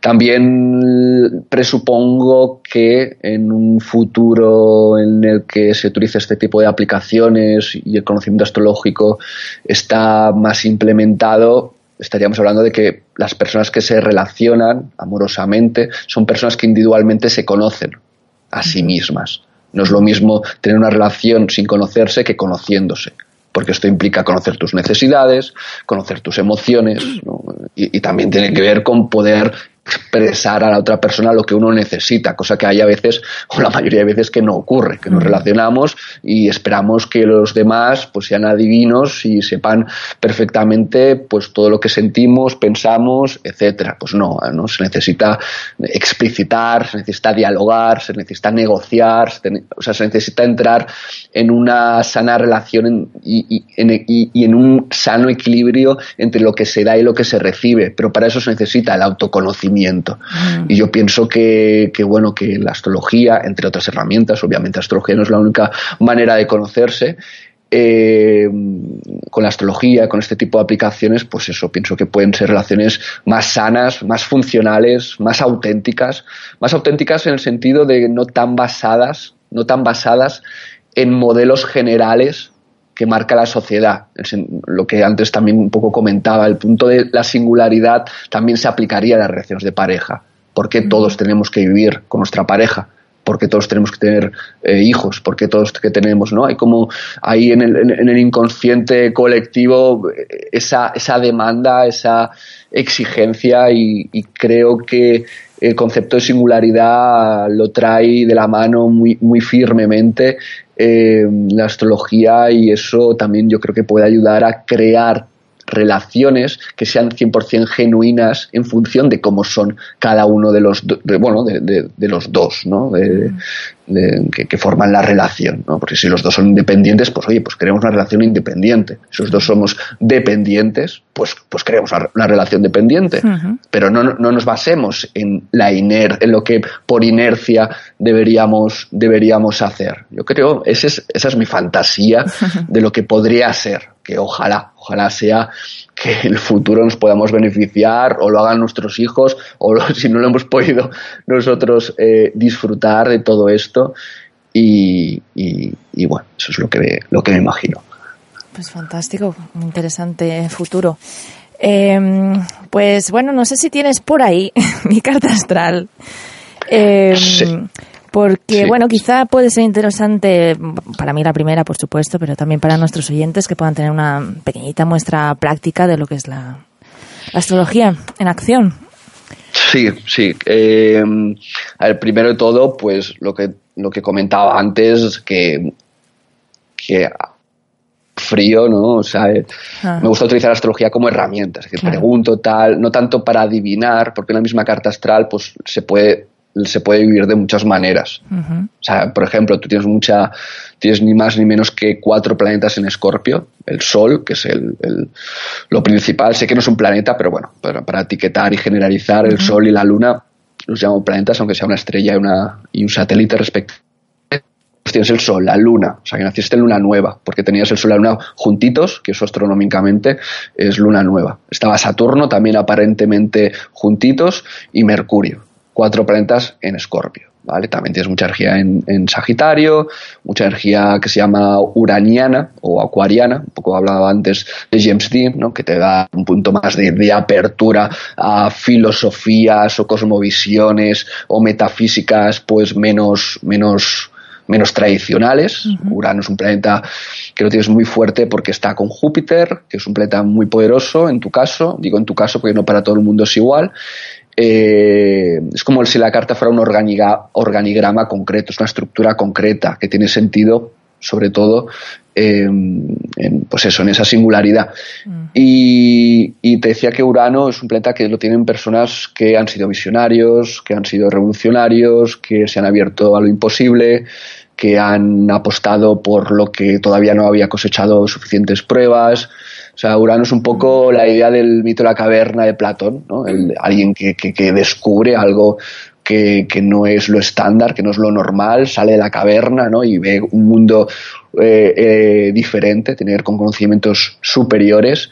También presupongo que en un futuro en el que se utilice este tipo de aplicaciones y el conocimiento astrológico está más implementado, estaríamos hablando de que las personas que se relacionan amorosamente son personas que individualmente se conocen a sí mismas. No es lo mismo tener una relación sin conocerse que conociéndose, porque esto implica conocer tus necesidades, conocer tus emociones, y, y, también tiene que ver con poder expresar a la otra persona lo que uno necesita, cosa que hay a veces, o la mayoría de veces, que no ocurre, que nos relacionamos y esperamos que los demás pues sean adivinos y sepan perfectamente pues todo lo que sentimos, pensamos, etcétera. Pues no, ¿no? se necesita explicitar, se necesita dialogar, se necesita negociar, o sea, se necesita entrar en una sana relación y, y en un sano equilibrio entre lo que se da y lo que se recibe, pero para eso se necesita el autoconocimiento Mm. Y yo pienso que, bueno, que la astrología, entre otras herramientas, obviamente la astrología no es la única manera de conocerse, eh, con la astrología, con este tipo de aplicaciones, pues eso, pienso que pueden ser relaciones más sanas, más funcionales, más auténticas, más auténticas en el sentido de no tan basadas, no tan basadas en modelos generales que marca la sociedad. Lo que antes también un poco comentaba, el punto de la singularidad también se aplicaría a las relaciones de pareja. ¿Por qué todos tenemos que vivir con nuestra pareja? ¿Por qué todos tenemos que tener eh, hijos? ¿Por qué todos que tenemos? ¿no? Hay como ahí en el, en el inconsciente colectivo eh, esa, esa demanda, esa exigencia y, y creo que el concepto de singularidad lo trae de la mano muy, muy firmemente eh, la astrología y eso también yo creo que puede ayudar a crear relaciones que sean 100% genuinas en función de cómo son cada uno de los, bueno, de, los dos, ¿no? que, forman la relación, ¿no? Porque si los dos son independientes, pues oye, pues queremos una relación independiente. Si los dos somos dependientes, pues, pues queremos una, relación dependiente. Pero no, no, nos basemos en la iner, en lo que por inercia deberíamos, deberíamos hacer. Yo creo, esa es, esa es mi fantasía de lo que podría ser, que ojalá, ojalá sea que en el futuro nos podamos beneficiar o lo hagan nuestros hijos o si no lo hemos podido nosotros eh, disfrutar de todo esto y, bueno, eso es lo que, lo que me imagino. Pues fantástico, interesante futuro. Em, pues bueno, no sé si tienes por ahí mi carta astral. Em, porque, bueno, quizá puede ser interesante, para mí la primera, por supuesto, pero también para nuestros oyentes que puedan tener una pequeñita muestra práctica de lo que es la, astrología en acción. Sí, sí. Eh, a ver, primero de todo, pues lo que, lo que comentaba antes, que, que frío, ¿no? O sea, eh, ah. me gusta utilizar la astrología como herramienta, es que pregunto tal, no tanto para adivinar, porque en la misma carta astral pues se puede se puede vivir de muchas maneras. O sea, por ejemplo, tú tienes mucha, tienes ni más ni menos que cuatro planetas en Escorpio, el Sol, que es el, lo principal, sé que no es un planeta, pero bueno, para, etiquetar y generalizar el Sol y la Luna los llamo planetas, aunque sea una estrella y, una, y un satélite respectivo. Pues tienes el Sol, la Luna, o sea que naciste en Luna Nueva, porque tenías el Sol y la Luna juntitos, que eso astronómicamente es Luna Nueva. Estaba Saturno también aparentemente juntitos y Mercurio cuatro planetas en Escorpio. ¿vale? También tienes mucha energía en, Sagitario, mucha energía que se llama uraniana o acuariana, un poco hablaba antes de James Dean, ¿no? que te da un punto más de, apertura a filosofías o cosmovisiones o metafísicas pues menos, menos, menos tradicionales. Urano es un planeta que lo tienes muy fuerte porque está con Júpiter, que es un planeta muy poderoso en tu caso, digo en tu caso porque no para todo el mundo es igual, eh, es como si la carta fuera un organigrama concreto, es una estructura concreta que tiene sentido, sobre todo, em, pues eso, en esa singularidad. Mm. Y, y, te decía que Urano es un planeta que lo tienen personas que han sido visionarios, que han sido revolucionarios, que se han abierto a lo imposible, que han apostado por lo que todavía no había cosechado suficientes pruebas. O sea, Urano es un poco la idea del mito de la caverna de Platón, ¿no? alguien que, que, descubre algo que, que, no es lo estándar, que no es lo normal, sale de la caverna ¿no? y ve un mundo eh, eh, diferente, tener con conocimientos superiores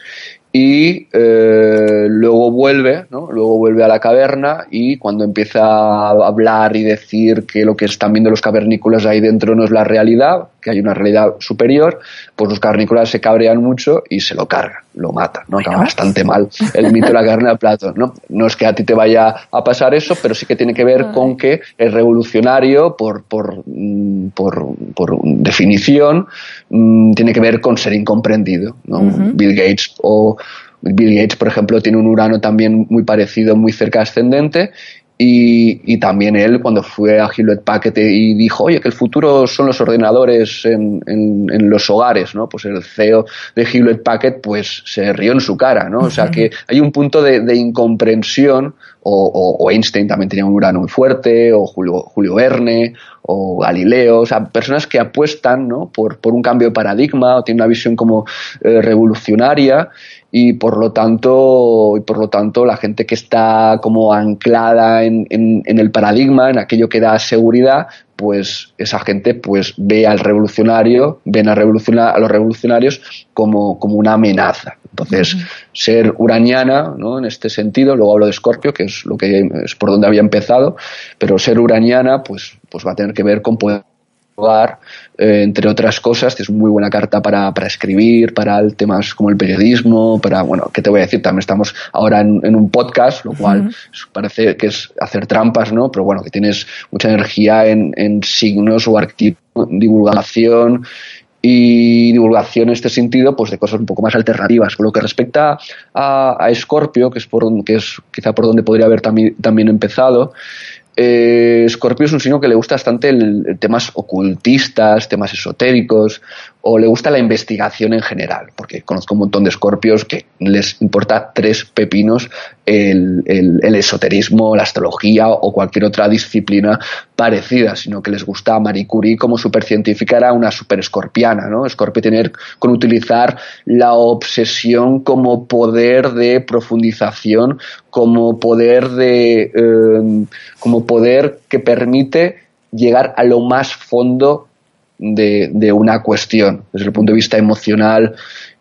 y eh, luego vuelve, ¿no? luego vuelve a la caverna y cuando empieza a hablar y decir que lo que están viendo los cavernícolas ahí dentro no es la realidad, que hay una realidad superior, pues los cavernícolas se cabrean mucho y se lo cargan, lo matan, ¿no? Acaba bastante mal el mito de la carne de Platón, ¿no? No es que a ti te vaya a pasar eso, pero sí que tiene que ver con que el revolucionario, por, por, mm, por, por definición, mm, tiene que ver con ser incomprendido, ¿no? Bill Gates o Bill Gates, por ejemplo, tiene un Urano también muy parecido, muy cerca ascendente, y, y, también él, cuando fue a Hewlett Packard y dijo, oye, que el futuro son los ordenadores en, en, en, los hogares, ¿no? Pues el CEO de Hewlett Packard, pues se rió en su cara, ¿no? O sea que hay un punto de, de incomprensión, o, o, Einstein también tenía un urano muy fuerte, o Julio, Julio Verne, o Galileo, o sea, personas que apuestan, ¿no? Por, por un cambio de paradigma, o tienen una visión como eh, revolucionaria, y por lo tanto y por lo tanto la gente que está como anclada en, en, en, el paradigma en aquello que da seguridad pues esa gente pues ve al revolucionario ven a, revolucionar, a los revolucionarios como, como una amenaza entonces ser uraniana ¿no? en este sentido luego hablo de Scorpio que es lo que es por donde había empezado pero ser uraniana pues pues va a tener que ver con poder eh, entre otras cosas, es muy buena carta para, para, escribir, para temas como el periodismo, para, bueno, ¿qué te voy a decir? También estamos ahora en, un podcast, lo cual parece que es hacer trampas, ¿no? Pero bueno, que tienes mucha energía en, en signos o divulgación y divulgación en este sentido pues de cosas un poco más alternativas. Por lo que respecta a, a Scorpio, que es, por, que es quizá por donde podría haber también, también empezado, eh, Scorpio es un signo que le gusta bastante el, temas ocultistas, temas esotéricos, o le gusta la investigación en general, porque conozco un montón de escorpios que les importa tres pepinos el, esoterismo, la astrología o cualquier otra disciplina parecida, sino que les gusta a Marie Curie como supercientífica era una super escorpiana, ¿no? Escorpio tener con utilizar la obsesión como poder de profundización, como poder de eh, como poder que permite llegar a lo más fondo de, de, una cuestión. Desde el punto de vista emocional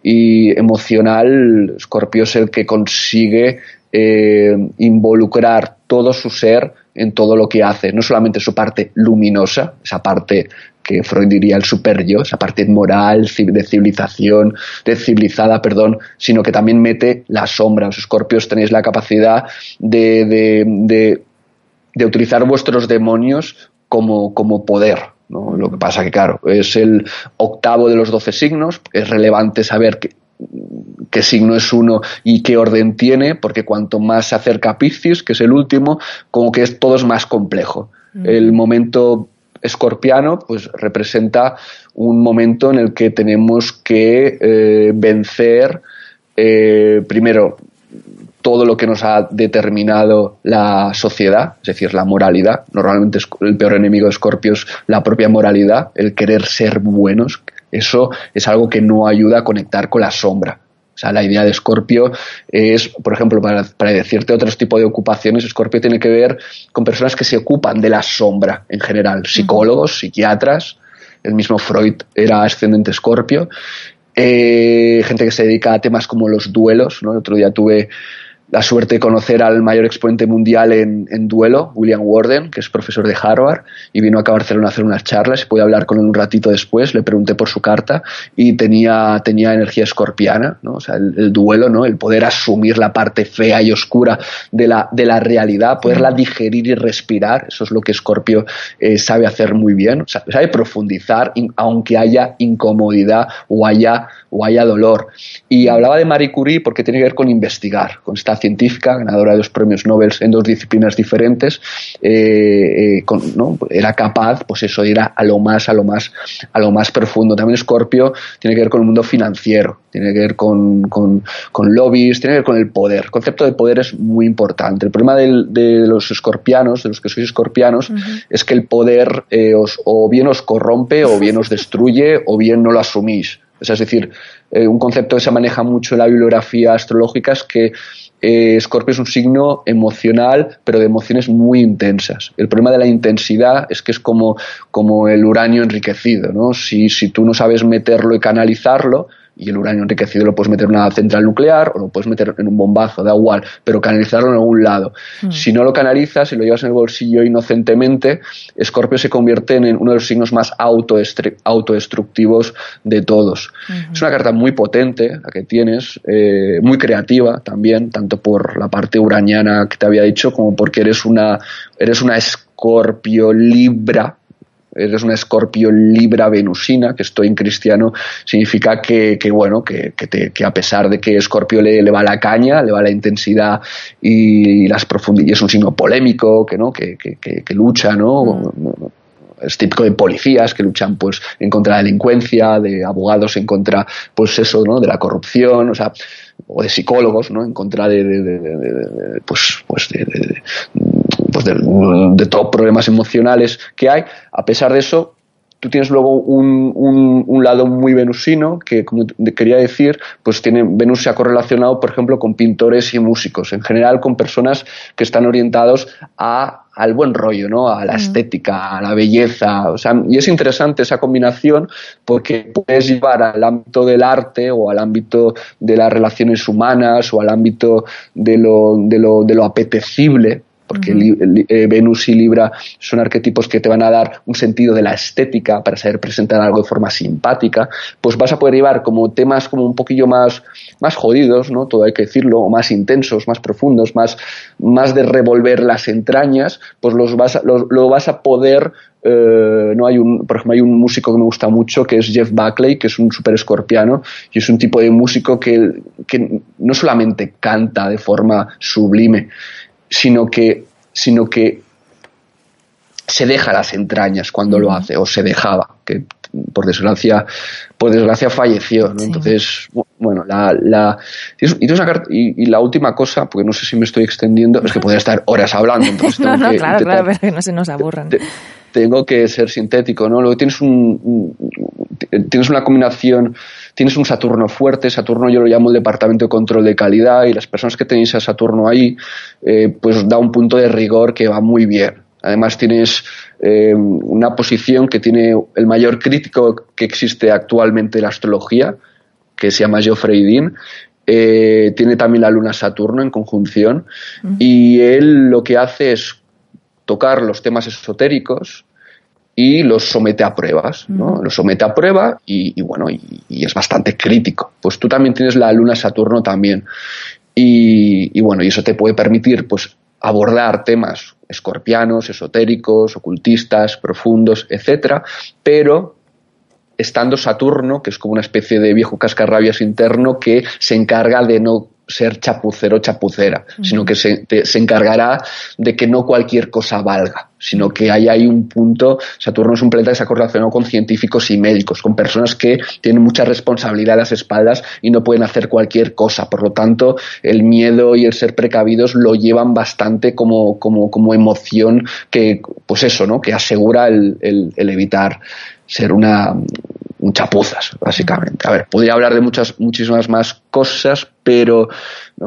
y emocional, Scorpio es el que consigue eh, involucrar todo su ser en todo lo que hace, no solamente su parte luminosa, esa parte que Freud diría el super yo, esa parte moral, de civilización, de civilizada, perdón, sino que también mete la sombra. Los escorpios tenéis la capacidad de, de, de, de utilizar vuestros demonios como, como poder, lo que pasa que, claro, es el octavo de los doce signos, es relevante saber qué, signo es uno y qué orden tiene, porque cuanto más se acerca a Piscis, que es el último, como que es, todo es más complejo. Mm. El momento escorpiano, pues representa un momento en el que tenemos que eh, vencer, eh, primero, todo lo que nos ha determinado la sociedad, es decir, la moralidad. Normalmente el peor enemigo de Scorpio es la propia moralidad, el querer ser buenos. Eso es algo que no ayuda a conectar con la sombra. O sea, la idea de Scorpio es, por ejemplo, para, para, decirte otros tipos de ocupaciones, Scorpio tiene que ver con personas que se ocupan de la sombra en general, psicólogos, psiquiatras, el mismo Freud era ascendente Scorpio, eh, gente que se dedica a temas como los duelos, ¿no? El otro día tuve la suerte de conocer al mayor exponente mundial en, en, duelo, William Warden, que es profesor de Harvard, y vino acá a Barcelona a hacer unas charlas, pude hablar con él un ratito después, le pregunté por su carta, y tenía, tenía energía escorpiana, ¿no? o sea, el, duelo, ¿no? el poder asumir la parte fea y oscura de la, de la realidad, poderla digerir y respirar, eso es lo que Escorpio eh, sabe hacer muy bien, o sea, sabe profundizar, aunque haya incomodidad o haya, o haya dolor. Y hablaba de Marie Curie porque tiene que ver con investigar, con esta científica, ganadora de dos premios Nobel en dos disciplinas diferentes, eh, eh, era capaz, pues eso, de ir a, lo más, a lo más, a lo más profundo. También Scorpio tiene que ver con el mundo financiero, tiene que ver con, con, lobbies, tiene que ver con el poder. El concepto de poder es muy importante. El problema de los escorpianos, de los que sois escorpianos, es que el poder os, o bien os corrompe, o bien os destruye, o bien no lo asumís. Es decir, eh, un concepto que se maneja mucho en la bibliografía astrológica es que eh, Scorpio es un signo emocional, pero de emociones muy intensas. El problema de la intensidad es que es como, como el uranio enriquecido, ¿no? Si, si tú no sabes meterlo y canalizarlo, y el uranio enriquecido lo puedes meter en una central nuclear o lo puedes meter en un bombazo, da igual, pero canalizarlo en algún lado. Hmm. Si no lo canalizas y lo llevas en el bolsillo inocentemente, Escorpio se convierte en uno de los signos más autodestructivos de todos. Hmm. Es una carta muy potente la que tienes, eh, muy creativa también, tanto por la parte uraniana que te había dicho como porque eres una, eres una Escorpio Libra eres una escorpio libra venusina, que esto en cristiano significa que, bueno, que, a pesar de que escorpio le, le, va la caña, le va la intensidad y, las profundidades, es un signo polémico, que, ¿no? que, lucha, ¿no? Mm. es típico de policías que luchan pues en contra de la delincuencia, de abogados en contra pues eso, ¿no? de la corrupción, o sea, o de psicólogos, ¿no? en contra de, de pues, pues de, pues de, todos problemas emocionales que hay. A pesar de eso, tú tienes luego un, un, lado muy venusino que, como quería decir, pues tiene, Venus se ha correlacionado, por ejemplo, con pintores y músicos, en general con personas que están orientados a, al buen rollo, ¿no? a la mm. estética, a la belleza. O sea, y es interesante esa combinación porque puedes llevar al ámbito del arte o al ámbito de las relaciones humanas o al ámbito de lo, de lo, de lo apetecible porque eh, Venus y Libra son arquetipos que te van a dar un sentido de la estética para saber presentar algo de forma simpática, pues vas a poder llevar como temas como un poquillo más, más jodidos, ¿no? Todo hay que decirlo, o más intensos, más profundos, más, más de revolver las entrañas, pues los vas lo vas a poder eh, no hay un, por ejemplo, hay un músico que me gusta mucho que es Jeff Buckley, que es un super escorpiano y es un tipo de músico que, que no solamente canta de forma sublime, sino que, sino que se deja las entrañas cuando lo hace, o se dejaba, que por desgracia, por desgracia falleció. Entonces, bueno, la, la y, la última cosa, porque no sé si me estoy extendiendo, es que podría estar horas hablando. no, no, claro, claro, pero que no se nos aburran. tengo que ser sintético, ¿no? Luego tienes un tienes una combinación tienes un Saturno fuerte, Saturno yo lo llamo el departamento de control de calidad y las personas que tenéis a Saturno ahí, eh, pues da un punto de rigor que va muy bien. Además tienes eh, una posición que tiene el mayor crítico que existe actualmente en la astrología, que se llama Geoffrey Dean, eh, tiene también la luna Saturno en conjunción y él lo que hace es tocar los temas esotéricos y los somete a pruebas, ¿no? Los somete a prueba y, bueno, y, es bastante crítico. Pues tú también tienes la luna Saturno también. Y, bueno, y eso te puede permitir pues abordar temas escorpianos, esotéricos, ocultistas, profundos, etcétera, pero estando Saturno, que es como una especie de viejo cascarrabias interno que se encarga de no ser chapucero chapucera, sino que se, se, encargará de que no cualquier cosa valga, sino que hay ahí un punto, Saturno es un planeta que se ha correlacionado con científicos y médicos, con personas que tienen mucha responsabilidad a las espaldas y no pueden hacer cualquier cosa, por lo tanto el miedo y el ser precavidos lo llevan bastante como, como, como emoción que, pues eso, ¿no? que asegura el, el, el evitar ser una, un chapuzas, básicamente. A ver, podría hablar de muchas, muchísimas más cosas, pero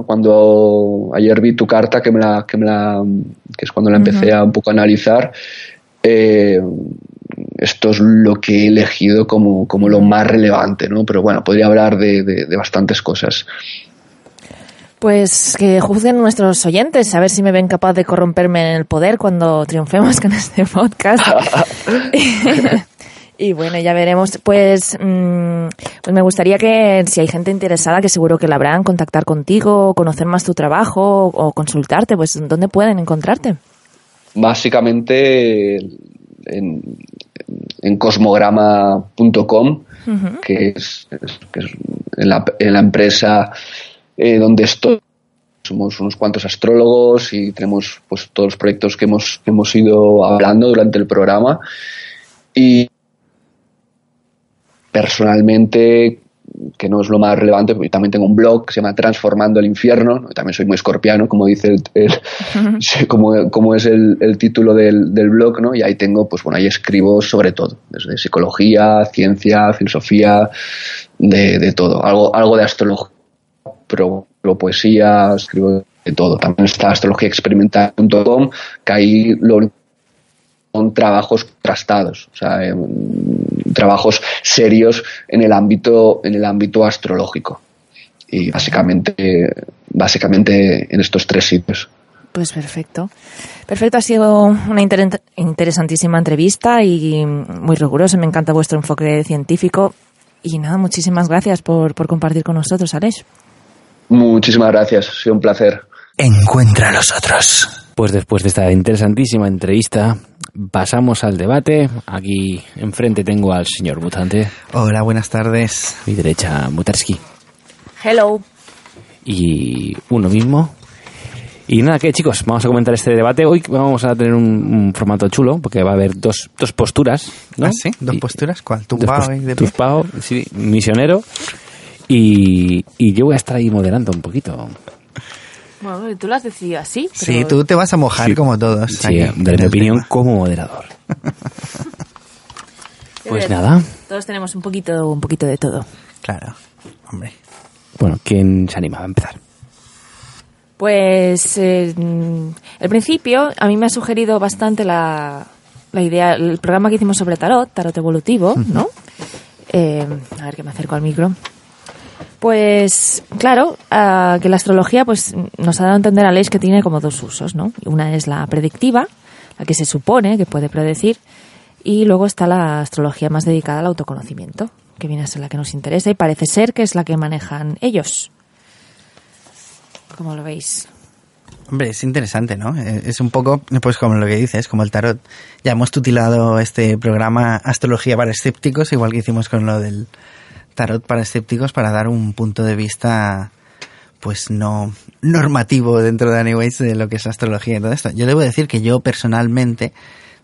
cuando ayer vi tu carta, que me la, que me la, que es cuando la empecé a un poco a analizar, eh, esto es lo que he elegido como, como lo más relevante, ¿no? Pero bueno, podría hablar de, de, bastantes cosas. Pues que juzguen nuestros oyentes, a ver si me ven capaz de corromperme en el poder cuando triunfemos con este podcast. Y bueno, ya veremos. Pues, mm, pues me gustaría que si hay gente interesada, que seguro que la habrán, contactar contigo, conocer más tu trabajo o consultarte, pues ¿dónde pueden encontrarte? Básicamente en, en cosmograma.com, que, es, que es en, la, en la empresa eh, donde estoy somos unos cuantos astrólogos y tenemos pues todos los proyectos que hemos, hemos ido hablando durante el programa. Y personalmente que no es lo más relevante, porque también tengo un blog que se llama Transformando el Infierno, también soy muy escorpiano, como dice el, como, como, es el, el título del, del, blog, ¿no? Y ahí tengo, pues bueno, ahí escribo sobre todo, desde psicología, ciencia, filosofía, de, de todo, algo, algo de astrología, pero, pero poesía, escribo de todo. También está astrologiaexperimental.com, que ahí lo son trabajos contrastados, o sea, em, trabajos serios en el ámbito, en el ámbito astrológico. Y básicamente, básicamente en estos tres sitios. Pues perfecto. Perfecto, ha sido una interesantísima entrevista y muy rigurosa. Me encanta vuestro enfoque científico. Y nada, muchísimas gracias por, por compartir con nosotros, Aleix. Muchísimas gracias, ha sido un placer. Encuentra a los otros. Pues después de esta interesantísima entrevista, pasamos al debate. Aquí enfrente tengo al señor Mutante. Hola, buenas tardes. Mi derecha, Mutarski. Hello. Y uno mismo. Y nada, que chicos, vamos a comentar este debate. Hoy vamos a tener un, formato chulo, porque va a haber dos, dos posturas. ¿no? ¿Ah, sí? ¿Dos posturas? ¿Cuál? ¿Tumbao y de Tumbao, sí, misionero. Y, y yo voy a estar ahí moderando un poquito. Bueno, tú lo has decidido así. Sí, tú te vas a mojar como todos. Sí, de mi opinión como moderador. pues nada. Todos tenemos un poquito, un poquito de todo. Claro, hombre. Bueno, ¿quién se anima a empezar? Pues eh, al principio a mí me ha sugerido bastante la, la idea, el programa que hicimos sobre tarot, tarot evolutivo, ¿no? Eh, a ver que me acerco al micro. Pues claro, uh, que la astrología pues nos ha dado a entender a Leis que tiene como dos usos, ¿no? Una es la predictiva, la que se supone que puede predecir, y luego está la astrología más dedicada al autoconocimiento, que viene a ser la que nos interesa y parece ser que es la que manejan ellos. ¿Cómo lo veis? Hombre, es interesante, ¿no? Eh, es un poco, pues como lo que dices, como el tarot. Ya hemos tutelado este programa Astrología para Escépticos, igual que hicimos con lo del tarot para escépticos para dar un punto de vista pues no normativo dentro de Anyways de lo que es astrología y todo esto. Yo debo decir que yo personalmente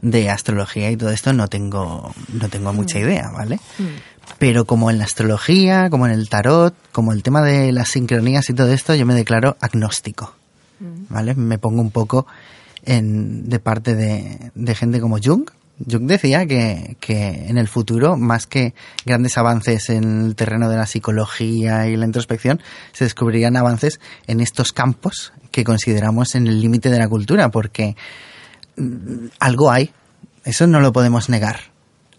de astrología y todo esto no tengo no tengo mucha mm. idea, ¿vale? Mm. Pero como en la astrología, como en el tarot, como el tema de las sincronías y todo esto, yo me declaro agnóstico. Mm. ¿Vale? Me pongo un poco en, de parte de, de gente como Jung, Jung decía que, que, en el futuro, más que grandes avances en el terreno de la psicología y la introspección, se descubrirían avances en estos campos que consideramos en el límite de la cultura, porque mm, algo hay, eso no lo podemos negar.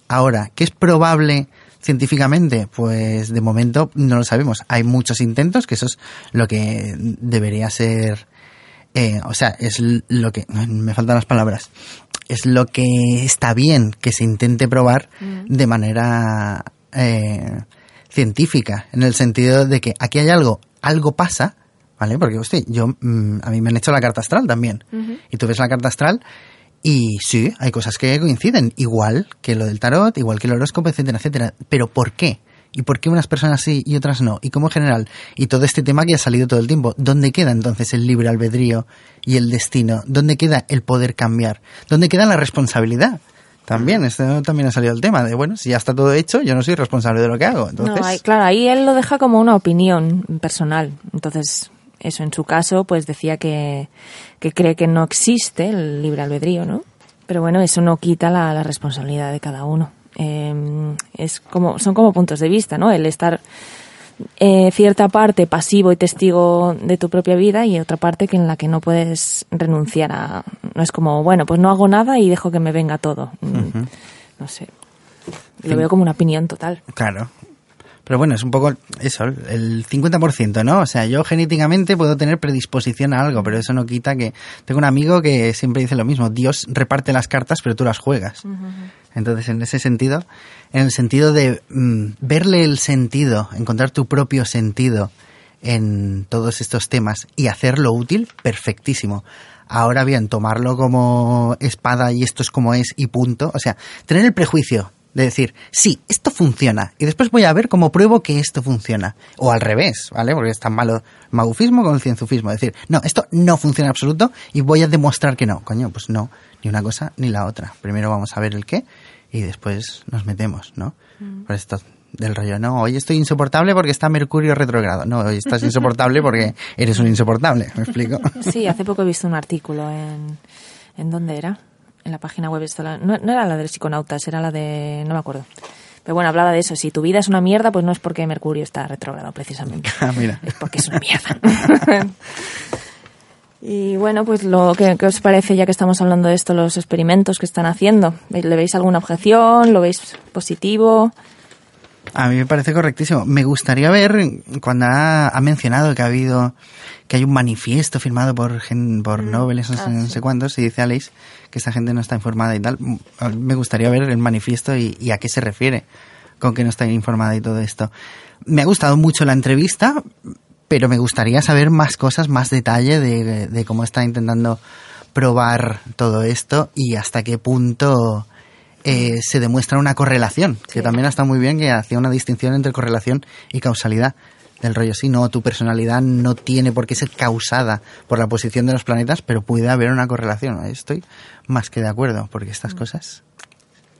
Ahora, ¿qué es probable científicamente? Pues de momento no lo sabemos. Hay muchos intentos, que eso es lo que debería ser eh, o sea, es lo que, me faltan las palabras, es lo que está bien que se intente probar mm. de manera eh, científica, en el sentido de que aquí hay algo, algo pasa, ¿vale? Porque, usted, yo, mm, a mí me han hecho la carta astral también, y tú ves la carta astral y sí, hay cosas que coinciden, igual que lo del tarot, igual que el horóscopo, etcétera, etcétera. Pero ¿por qué? ¿Y por qué unas personas sí y otras no? ¿Y cómo en general? Y todo este tema que ha salido todo el tiempo. ¿Dónde queda entonces el libre albedrío y el destino? ¿Dónde queda el poder cambiar? ¿Dónde queda la responsabilidad? También, esto también ha salido el tema de, bueno, si ya está todo hecho, yo no soy responsable de lo que hago. Entonces... claro, ahí él lo deja como una opinión personal. Entonces, eso en su caso, pues decía que, que cree que no existe el libre albedrío, ¿no? Pero bueno, eso no quita la responsabilidad de cada uno. Em, es como, son como puntos de vista, ¿no? El estar eh, cierta parte pasivo y testigo de tu propia vida y otra parte que en la que no puedes renunciar a. No es como, bueno, pues no hago nada y dejo que me venga todo. Mm, no sé. Lo veo como una opinión total. Claro. Pero bueno, es un poco eso, el 50%, ¿no? O sea, yo genéticamente puedo tener predisposición a algo, pero eso no quita que... Tengo un amigo que siempre dice lo mismo, Dios reparte las cartas, pero tú las juegas. Entonces, en ese sentido, en el sentido de mm, verle el sentido, encontrar tu propio sentido en todos estos temas y hacerlo útil, perfectísimo. Ahora bien, tomarlo como espada y esto es como es y punto. O sea, tener el prejuicio de decir, sí, esto funciona, y después voy a ver cómo pruebo que esto funciona. O al revés, ¿vale? Porque es tan malo el magufismo como el cienzufismo. decir, no, esto no funciona en absoluto y voy a demostrar que no. Coño, pues no, ni una cosa ni la otra. Primero vamos a ver el qué y después nos metemos, ¿no? Por esto del rollo, no, hoy estoy insoportable porque está Mercurio retrogrado. No, hoy estás insoportable porque eres un insoportable, ¿me explico? Sí, hace poco he visto un artículo en... ¿En dónde era? En la página web. Esto, la- no, no era la de psiconautas, era la de... no me acuerdo. Pero bueno, hablaba de eso. Si tu vida es una mierda, pues no es porque Mercurio está retrogrado, precisamente. Ah, mira. Es porque es una mierda. y bueno, pues lo que, ¿qué os parece, ya que estamos hablando de esto, los experimentos que están haciendo? ¿Le veis alguna objeción? ¿Lo veis positivo? A mí me parece correctísimo. Me gustaría ver cuando ha, ha mencionado que ha habido que hay un manifiesto firmado por por Nobel, no sé, Ah, no sé cuántos, y dice Alex que esta gente no está informada y tal. Me gustaría ver el manifiesto y, y a qué se refiere con que no está informada y todo esto. Me ha gustado mucho la entrevista, pero me gustaría saber más cosas, más detalle de, de cómo está intentando probar todo esto y hasta qué punto eh, se demuestra una correlación, que también está muy bien que hacía una distinción entre correlación y causalidad del rollo. Sí, no, tu personalidad no tiene por qué ser causada por la posición de los planetas, pero puede haber una correlación. Estoy más que de acuerdo, porque estas cosas...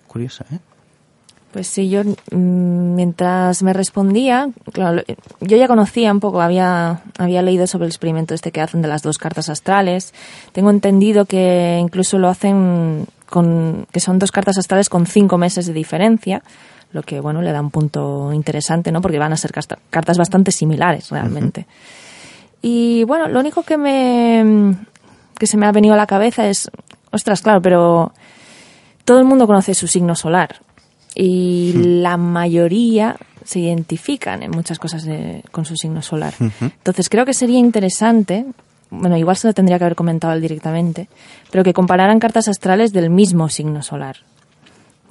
Curioso, ¿eh? Pues sí, yo mm, mientras me respondía, claro, yo ya conocía un poco, había, había leído sobre el experimento este que hacen de las dos cartas astrales. Tengo entendido que incluso lo hacen con, que son dos cartas astrales con cinco meses de diferencia, lo que bueno le da un punto interesante, ¿no? Porque van a ser cartas bastante similares realmente. Y bueno, lo único que me que se me ha venido a la cabeza es, ostras, claro, pero todo el mundo conoce su signo solar y la mayoría se identifican en muchas cosas de- con su signo solar. Entonces creo que sería interesante, bueno, igual se lo tendría que haber comentado él directamente, pero que compararan cartas astrales del mismo signo solar.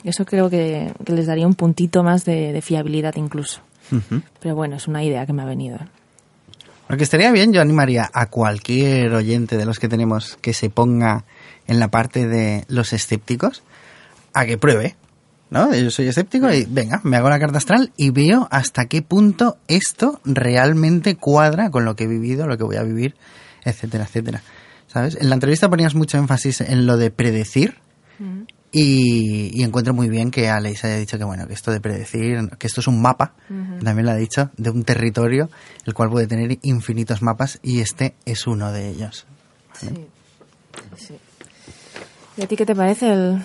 Eso creo que, que les daría un puntito más de, de fiabilidad incluso. Pero bueno, es una idea que me ha venido. Lo que estaría bien, yo animaría a cualquier oyente de los que tenemos que se ponga en la parte de los escépticos a que pruebe. ¿No? Yo soy escéptico y venga, me hago la carta astral y veo hasta qué punto esto realmente cuadra con lo que he vivido, lo que voy a vivir, etcétera, etcétera. ¿Sabes? En la entrevista ponías mucho énfasis en lo de predecir y, y encuentro muy bien que Alex haya dicho que bueno, que esto de predecir, que esto es un mapa, también lo ha dicho, de un territorio, el cual puede tener infinitos mapas y este es uno de ellos. ¿Y a ti qué te parece el,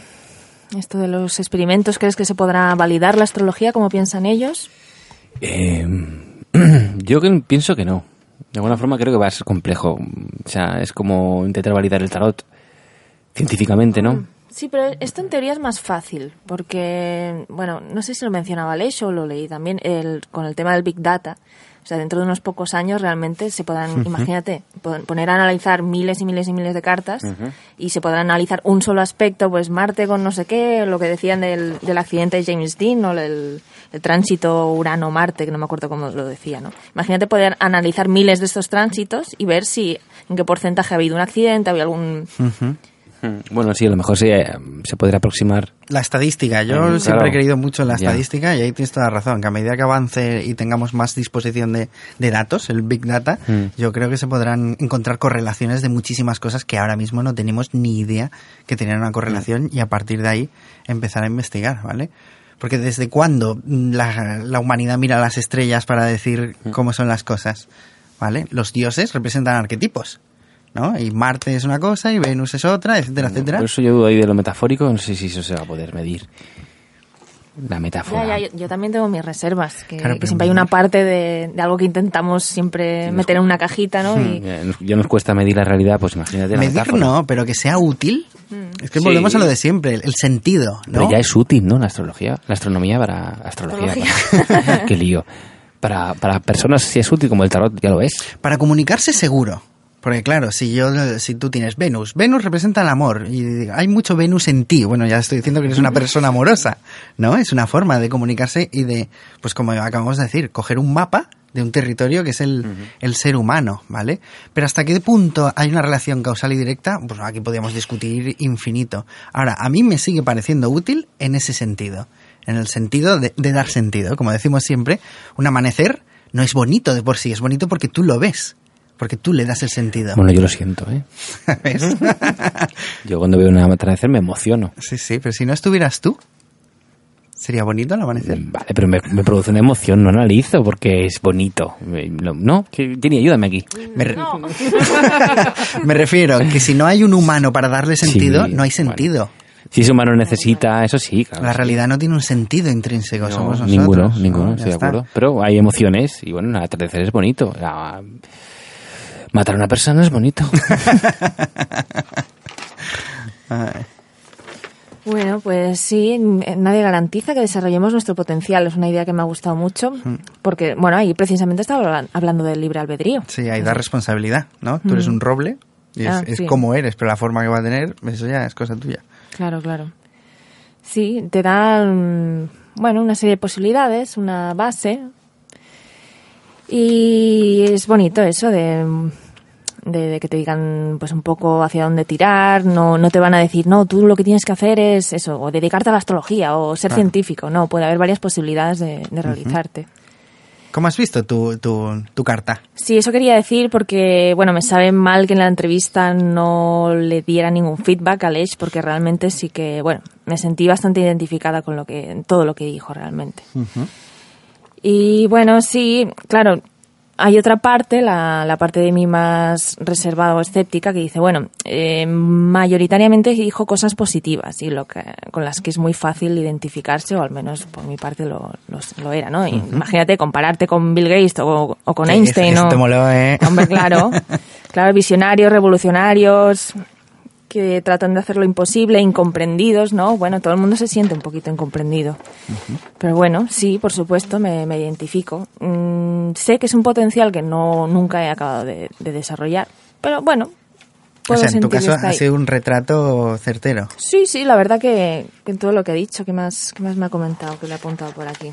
esto de los experimentos? ¿Crees que se podrá validar la astrología como piensan ellos? Eh, yo que- pienso que no. De alguna forma creo que va a ser complejo. O sea, es como intentar validar el tarot científicamente, ¿no? Sí, pero esto en teoría es más fácil, porque, bueno, no sé si lo mencionaba Aleix o lo leí también, el, con el tema del Big Data. O sea, dentro de unos pocos años realmente se podrán, imagínate, pon- poner a analizar miles y miles y miles de cartas y se podrán analizar un solo aspecto, pues Marte con no sé qué, lo que decían del, del accidente de James Dean o el, el tránsito Urano-Marte, que no me acuerdo cómo lo decía, ¿no? Imagínate poder analizar miles de estos tránsitos y ver si en qué porcentaje ha habido un accidente, había algún... Bueno, sí, a lo mejor sí, eh, se podría aproximar. La estadística, yo Mm, siempre he creído mucho en la Ya. estadística y ahí tienes toda la razón, que a medida que avance y tengamos más disposición de, de datos, el Big Data, Mm. yo creo que se podrán encontrar correlaciones de muchísimas cosas que ahora mismo no tenemos ni idea que tenían una correlación y a partir de ahí empezar a investigar, ¿vale? Porque desde cuándo la, la humanidad mira las estrellas para decir cómo son las cosas, ¿vale? Los dioses representan arquetipos, ¿no? Y Marte es una cosa y Venus es otra, etcétera, etcétera. Por eso yo dudo ahí de lo metafórico, no sé si eso se va a poder medir. La metáfora. Ya, ya, yo, yo también tengo mis reservas, que, Claro, que siempre hay una medir. parte de, de algo que intentamos siempre Sí, meter en una cajita, ¿no? Y, Ya nos, ya nos cuesta medir la realidad, pues imagínate la Medir metáfora. no, pero que sea útil. Es que Sí. volvemos a lo de siempre, el, el sentido, Pero ya es útil, ¿no? La astrología. La astronomía para... Astrología. para- Qué lío. Para, para personas sí es útil, como el tarot ya lo es. Para comunicarse seguro. Porque claro, si yo, si tú tienes Venus, Venus representa el amor y hay mucho Venus en ti. Bueno, ya estoy diciendo que eres una persona amorosa, ¿no? Es una forma de comunicarse y de, pues como acabamos de decir, coger un mapa de un territorio que es el, el ser humano, ¿vale? Pero hasta qué punto hay una relación causal y directa, pues aquí podríamos discutir infinito. Ahora, a mí me sigue pareciendo útil en ese sentido, en el sentido de, de dar sentido. Como decimos siempre, un amanecer no es bonito de por sí, es bonito porque tú lo ves, porque tú le das el sentido. Bueno, yo lo siento, ¿eh? ¿Ves? Yo cuando veo un atardecer me emociono. sí, sí, pero si no estuvieras tú, ¿sería bonito el amanecer? Vale, pero me, me produce una emoción, no analizo porque es bonito. No, Jenny, ayúdame aquí. Me, re- Me refiero que si no hay un humano para darle sentido, Sí, no hay sentido. Si ese humano necesita, eso sí, claro. La realidad no tiene un sentido intrínseco, No, somos nosotros. ninguno, ¿no? ninguno, estoy de acuerdo. Pero hay emociones y bueno, el atardecer es bonito. La- matar a una persona es bonito. Bueno, pues sí, nadie garantiza que desarrollemos nuestro potencial. Es una idea que me ha gustado mucho, porque, bueno, ahí precisamente estaba hablan- hablando del libre albedrío. Sí, hay da responsabilidad, ¿no? Tú eres un roble y es, Ah, es como eres, pero la forma que va a tener, eso ya es cosa tuya. Claro, claro. Sí, te dan, bueno, una serie de posibilidades, una base. Y es bonito eso de, de, de que te digan pues un poco hacia dónde tirar, no, no te van a decir, no, tú lo que tienes que hacer es eso, o dedicarte a la astrología, o ser científico, no, puede haber varias posibilidades de, de realizarte. ¿Cómo has visto tu, tu, tu carta? Sí, eso quería decir porque, bueno, me sabe mal que en la entrevista no le diera ningún feedback a Lech porque realmente sí que, bueno, me sentí bastante identificada con lo que, todo lo que dijo realmente. Y bueno, sí, claro, hay otra parte, la, la parte de mí más reservada o escéptica, que dice, bueno, eh, mayoritariamente dijo cosas positivas y lo que, con las que es muy fácil identificarse, o al menos por mi parte lo, lo, lo era, ¿no? Imagínate compararte con Bill Gates o, o con Sí, Einstein, eso ¿no? te moló, ¿eh? Hombre, claro. Claro, visionarios, revolucionarios, que tratan de hacer lo imposible, incomprendidos, ¿no? Bueno, todo el mundo se siente un poquito incomprendido. Pero bueno, sí, por supuesto, me, me identifico. Mm, sé que es un potencial que no nunca he acabado de, de desarrollar, pero bueno, O puedo sea, en tu que caso ha sido un retrato certero. Sí, sí, la verdad que, que en todo lo que he dicho, ¿qué más, qué más me ha comentado? Que le he apuntado por aquí.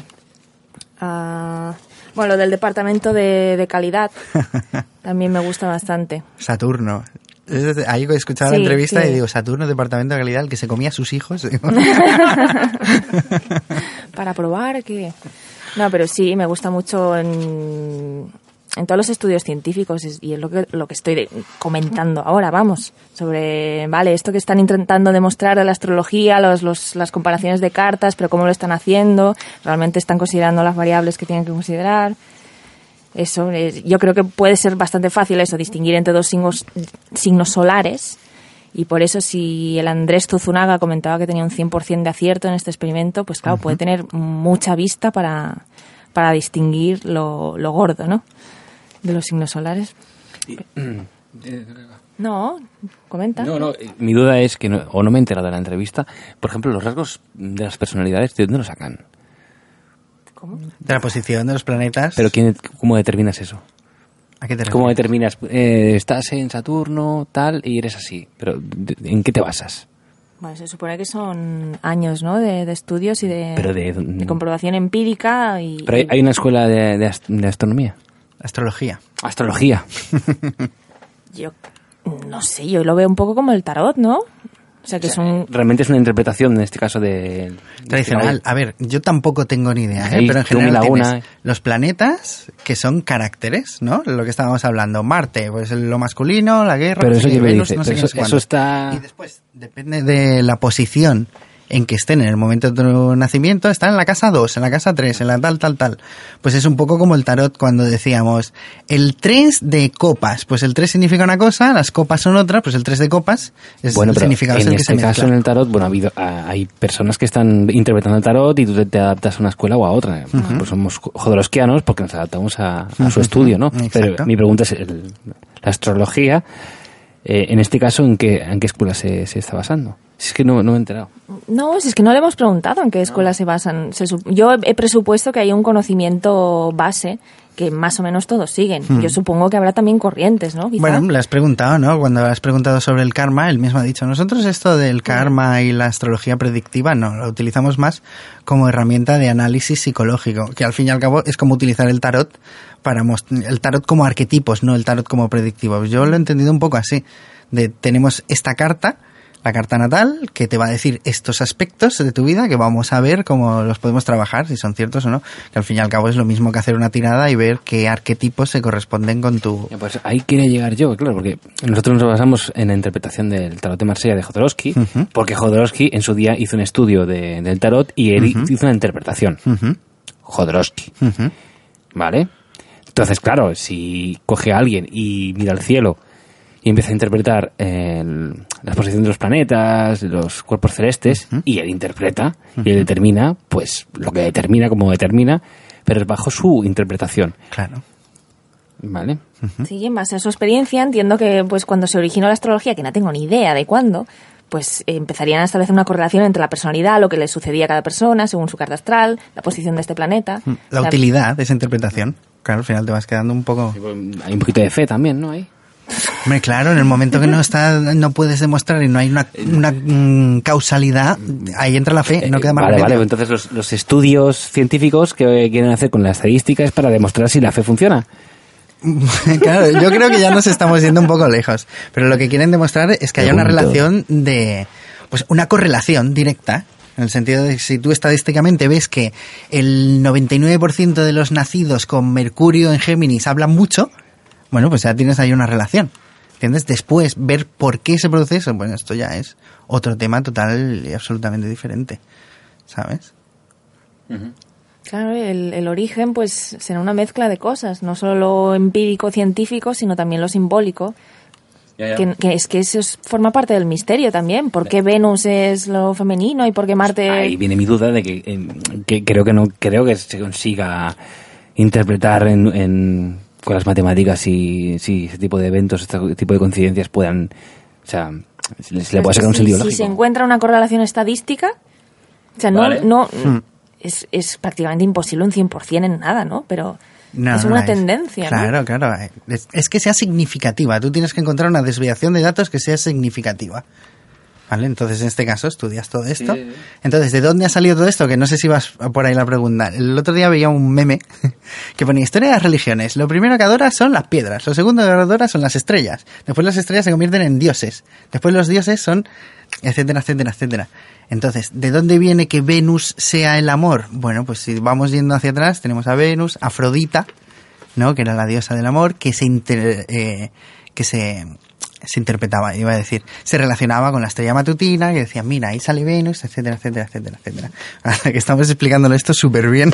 Ah, bueno, lo del departamento de, de calidad también me gusta bastante. Saturno. Ahí he escuchado Sí, la entrevista sí. y digo, Saturno, departamento de calidad, el que se comía a sus hijos. para probar que... No, pero sí, me gusta mucho en, en todos los estudios científicos y es lo que, lo que estoy de- comentando ahora, vamos, sobre, vale, esto que están intentando demostrar de la astrología, los, los- las comparaciones de cartas, pero cómo lo están haciendo, realmente están considerando las variables que tienen que considerar. Eso, es- yo creo que puede ser bastante fácil eso, distinguir entre dos signos, signos solares. Y por eso si el Andrés Tuzunaga comentaba que tenía un 100% de acierto en este experimento, pues claro, puede tener mucha vista para, para distinguir lo, lo gordo, ¿no? De los signos solares. No, comenta. No, no, eh, mi duda es que, no- o no me he enterado de la entrevista, por ejemplo, los rasgos de las personalidades, ¿de dónde los sacan? ¿Cómo? De la posición de los planetas. Pero ¿quién, ¿cómo determinas eso? ¿A qué te ¿Cómo determinas? eh, estás en Saturno, tal, y eres así. Pero ¿de- ¿en qué te basas? Bueno, se supone que son años, ¿no? De, de estudios y de, Pero de- de comprobación empírica y... Pero hay, hay una escuela de, de ast- de astronomía. Astrología. Astrología. Yo no sé, yo lo veo un poco como el tarot, ¿no? O sea, que un... Realmente es una interpretación, en este caso, de... Tradicional. A ver, yo tampoco tengo ni idea, ¿eh? Pero en general laguna. tienes los planetas que son caracteres, ¿no? Lo que estábamos hablando. Marte, pues lo masculino, la guerra, Pero eso Venus, dice, no sé pero eso- está- Y después, depende de la posición en que estén en el momento de tu nacimiento, está en la casa 2, en la casa 3, en la tal, tal, tal. Pues es un poco como el tarot cuando decíamos, el 3 de copas, pues el 3 significa una cosa, las copas son otra, pues el 3 de copas es Bueno, pero significado en el que este se caso, mezcla. en el tarot, bueno, ha habido, ah, hay personas que están interpretando el tarot y tú te, te adaptas a una escuela o a otra. Pues somos jodorowskianos porque nos adaptamos a, a su estudio, ¿no? Exacto. Pero mi pregunta es, el- la astrología, eh, en este caso, ¿en qué, en qué escuela se, se está basando? Si es que no, no me he enterado. No, si es que no le hemos preguntado en qué escuela se basan. Se sup- yo he presupuesto que hay un conocimiento base que más o menos todos siguen. Yo supongo que habrá también corrientes, ¿no? Quizá. Bueno, le has preguntado, ¿no? Cuando le has preguntado sobre el karma, él mismo ha dicho, nosotros esto del karma y la astrología predictiva no, lo utilizamos más como herramienta de análisis psicológico, que al fin y al cabo es como utilizar el tarot para el tarot como arquetipos, no el tarot como predictivo. Yo lo he entendido un poco así, de tenemos esta carta, la carta natal que te va a decir estos aspectos de tu vida que vamos a ver cómo los podemos trabajar, si son ciertos o no. Que al fin y al cabo es lo mismo que hacer una tirada y ver qué arquetipos se corresponden con tu... Pues ahí quiere llegar yo, claro, porque nosotros nos basamos en la interpretación del tarot de Marsella de Jodorowsky, porque Jodorowsky en su día hizo un estudio de- del tarot y él hizo una interpretación. Ujú, Jodorowsky. ¿Vale? Entonces, claro, si coge a alguien y mira al cielo y empieza a interpretar el- la posición de los planetas, de los cuerpos celestes, y él interpreta, y él determina, pues, lo que determina como determina, pero es bajo su interpretación. Claro. ¿Vale? Sí, en base a su experiencia entiendo que pues cuando se originó la astrología, que no tengo ni idea de cuándo, pues eh, empezarían a establecer una correlación entre la personalidad, lo que le sucedía a cada persona, según su carta astral, la posición de este planeta. La O sea, utilidad de esa interpretación. Claro, al final te vas quedando un poco... Hay un poquito de fe también, ¿no? Ahí. Hombre, claro, en el momento que no está, no puedes demostrar y no hay una, una, mm, causalidad, ahí entra la fe, no queda más Eh, vale, vale, entonces los, los estudios científicos que quieren hacer con la estadística es para demostrar si la fe funciona. claro, yo creo que ya nos estamos yendo un poco lejos. Pero lo que quieren demostrar es que haya una relación de. Pues una correlación directa. En el sentido de que si tú estadísticamente ves que el 99% de los nacidos con Mercurio en Géminis hablan mucho, bueno, pues ya tienes ahí una relación. ¿Entiendes? Después, ver por qué se produce eso, bueno, esto ya es otro tema total y absolutamente diferente. ¿Sabes? Claro, el, el origen pues será una mezcla de cosas, no solo lo empírico científico, sino también lo simbólico. Que, que es que eso es- forma parte del misterio también. ¿Por qué Venus es lo femenino y por qué Marte... Ahí viene mi duda de que, em, que creo que no creo que se consiga interpretar en, en- con las matemáticas si, si ese tipo de eventos, este tipo de coincidencias puedan, o sea, se le, puede sacar un si, sentido si lógico. se encuentra una correlación estadística, o sea, no, Vale. no es, es prácticamente imposible un 100% en nada, ¿no? Pero No, es no, una es- tendencia, ¿no? Claro, claro. Es, es que sea significativa. Tú tienes que encontrar una desviación de datos que sea significativa. ¿Vale? Entonces, en este caso, estudias todo esto. Entonces, ¿de dónde ha salido todo esto? Que no sé si vas por ahí la pregunta. El otro día veía un meme que ponía historia de las religiones. Lo primero que adora son las piedras. Lo segundo que adora son las estrellas. Después las estrellas se convierten en dioses. Después los dioses son etcétera, etcétera, etcétera. Entonces, ¿de dónde viene que Venus sea el amor? Bueno, pues si vamos yendo hacia atrás, tenemos a Venus, Afrodita, ¿no? Que era la diosa del amor, que se inter- eh, que se, se interpretaba, iba a decir, se relacionaba con la estrella matutina, que decía, mira, ahí sale Venus, etcétera, etcétera, etcétera, etcétera. Ahora que estamos explicándolo esto súper bien.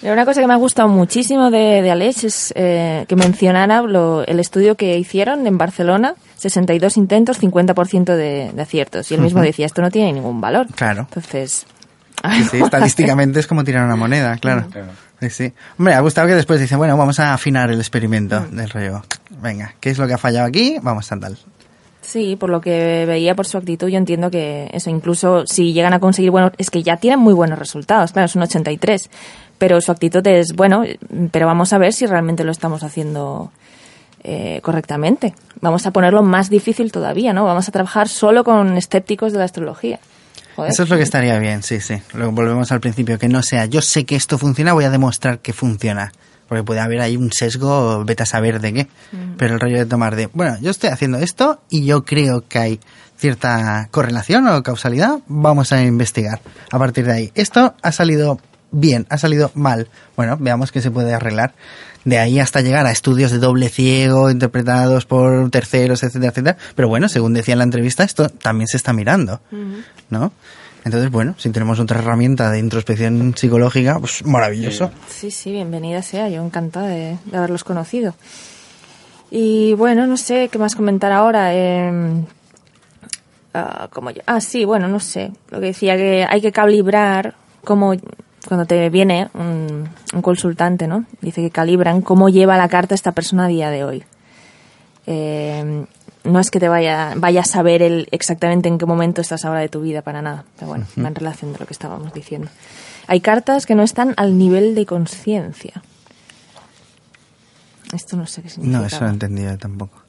Pero una cosa que me ha gustado muchísimo de, de Alex es eh, que mencionara lo- el estudio que hicieron en Barcelona, 62 intentos, 50% de, de aciertos. Y él mismo decía, esto no tiene ningún valor. Claro. Entonces... Sí, sí, estadísticamente es como tirar una moneda, claro. Sí, sí. Hombre, ha gustado que después dice, bueno, vamos a afinar el experimento del rollo. Venga, ¿qué es lo que ha fallado aquí? Vamos a tal. Sí, por lo que veía por su actitud, yo entiendo que eso, incluso si llegan a conseguir buenos, es que ya tienen muy buenos resultados, claro, es un 83, pero su actitud es, bueno, pero vamos a ver si realmente lo estamos haciendo eh, correctamente. Vamos a ponerlo más difícil todavía, ¿no? Vamos a trabajar solo con escépticos de la astrología. Joder. Eso es lo que estaría bien, sí, sí. Luego volvemos al principio, que no sea, yo sé que esto funciona, voy a demostrar que funciona. Porque puede haber ahí un sesgo, vete a saber de qué. Pero el rollo de tomar de, bueno, yo estoy haciendo esto y yo creo que hay cierta correlación o causalidad, vamos a investigar. A partir de ahí, esto ha salido bien, ha salido mal. Bueno, veamos qué se puede arreglar. De ahí hasta llegar a estudios de doble ciego, interpretados por terceros, etcétera, etcétera. Pero bueno, según decía en la entrevista, esto también se está mirando, ¿no? Entonces, bueno, si tenemos otra herramienta de introspección psicológica, pues maravilloso. Sí, sí, bienvenida sea, yo encantada de, de haberlos conocido. Y bueno, no sé qué más comentar ahora. eh, como yo- ah, sí, bueno, no sé. Lo que decía que hay que calibrar cómo cuando te viene un, un consultante, ¿no? Dice que calibran cómo lleva la carta esta persona a día de hoy. Eh, no es que te vaya, vaya a saber el, exactamente en qué momento estás ahora de tu vida, para nada. Pero bueno, va en relación de lo que estábamos diciendo. Hay cartas que no están al nivel de conciencia. Esto no sé qué significa. No, eso no he entendido tampoco.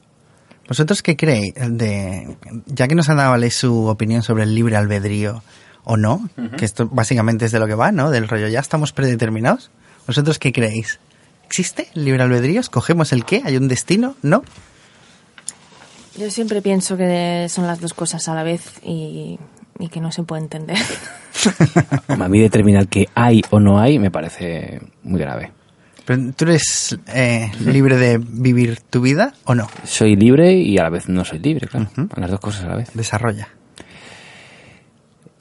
¿Vosotros qué creéis? De, ya que nos ha dado Ale su opinión sobre el libre albedrío o no, que esto básicamente es de lo que va, ¿no? Del rollo, ya estamos predeterminados. ¿Vosotros qué creéis? ¿Existe el libre albedrío? ¿Escogemos el qué? ¿Hay un destino? ¿No? Yo siempre pienso que son las dos cosas a la vez y, y que no se puede entender. A mí determinar que hay o no hay me parece muy grave. Pero, ¿Tú eres eh, libre de vivir tu vida o no? Soy libre y a la vez no soy libre, claro. Ujú. Las dos cosas a la vez. Desarrolla.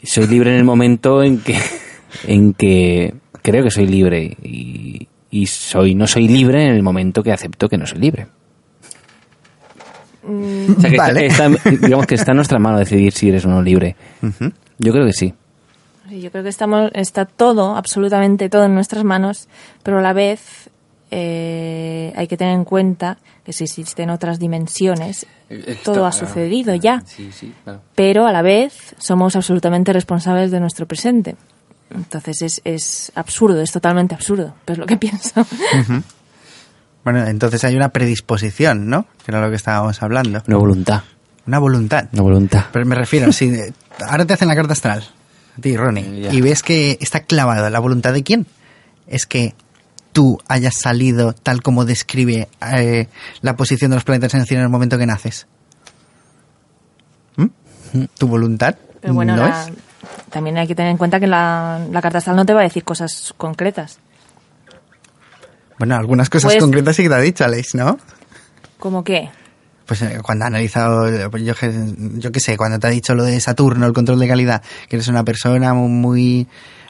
Soy libre en el momento en que, en que creo que soy libre y, y soy no soy libre en el momento que acepto que no soy libre. O sea, que Vale. está- está- digamos que está en nuestra mano decidir si eres o no libre. Yo creo que sí. Sí, Yo creo que estamos, está todo, absolutamente todo en nuestras manos, pero a la vez eh, hay que tener en cuenta que si existen otras dimensiones, todo ha sucedido ya, Sí, sí, claro. pero a la vez somos absolutamente responsables de nuestro presente. Entonces es, es absurdo, es totalmente absurdo, pero es lo que pienso. Bueno, entonces hay una predisposición, ¿no? Que era lo que estábamos hablando. Una voluntad. Una voluntad. Una voluntad. Pero me refiero, si ahora te hacen la carta astral, a ti, Ronnie, Eh, ya. y ves que está clavado la voluntad de quién, es que tú hayas salido tal como describe eh, la posición de los planetas en el cielo en el momento que naces. ¿Mm? ¿Tu voluntad? Pero bueno, ¿no la- es? también hay que tener en cuenta que la, la carta astral no te va a decir cosas concretas. Bueno, algunas cosas Pues- concretas sí que te ha dicho, Alex, ¿no? ¿Cómo qué? Pues eh, cuando ha analizado, pues yo, que- yo qué sé, cuando te ha dicho lo de Saturno, el control de calidad, que eres una persona muy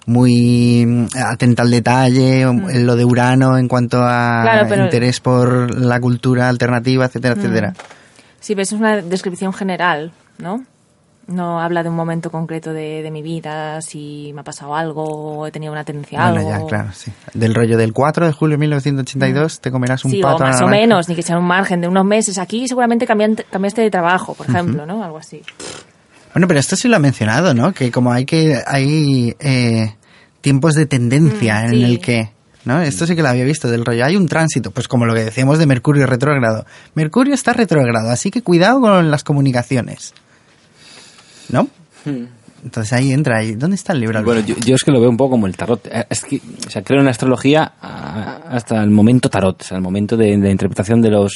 muy mm, atenta al detalle, um, lo de Urano en cuanto a Mm. Claro, pero- Mm. interés por la cultura alternativa, etcétera, etcétera. Sí, pero es una descripción general, ¿no? No habla de un momento concreto de, de mi vida, si me ha pasado algo, o he tenido una tendencia a Bueno, algo. ya, claro, sí. Del rollo del 4 de julio de 1982 te comerás un Mm. Sí, pato o a la más o menos, ni que sea un margen de unos meses. Aquí seguramente cambiaste de trabajo, por ejemplo, ¿no? Algo así. Bueno, pero esto sí lo ha mencionado, ¿no? Que como hay que hay eh, tiempos de tendencia Mm, en sí. el que, ¿no? Esto sí que lo había visto del rollo. Hay un tránsito, pues como lo que decíamos de Mercurio retrógrado. Mercurio está retrógrado, así que cuidado con las comunicaciones, ¿no? Entonces ahí entra ahí. ¿Dónde está el libro? Bueno, yo, yo es que lo veo un poco como el tarot. Eh, Es que, o sea, creo en la astrología ah, hasta el momento tarot, o sea, el momento de, de interpretación de los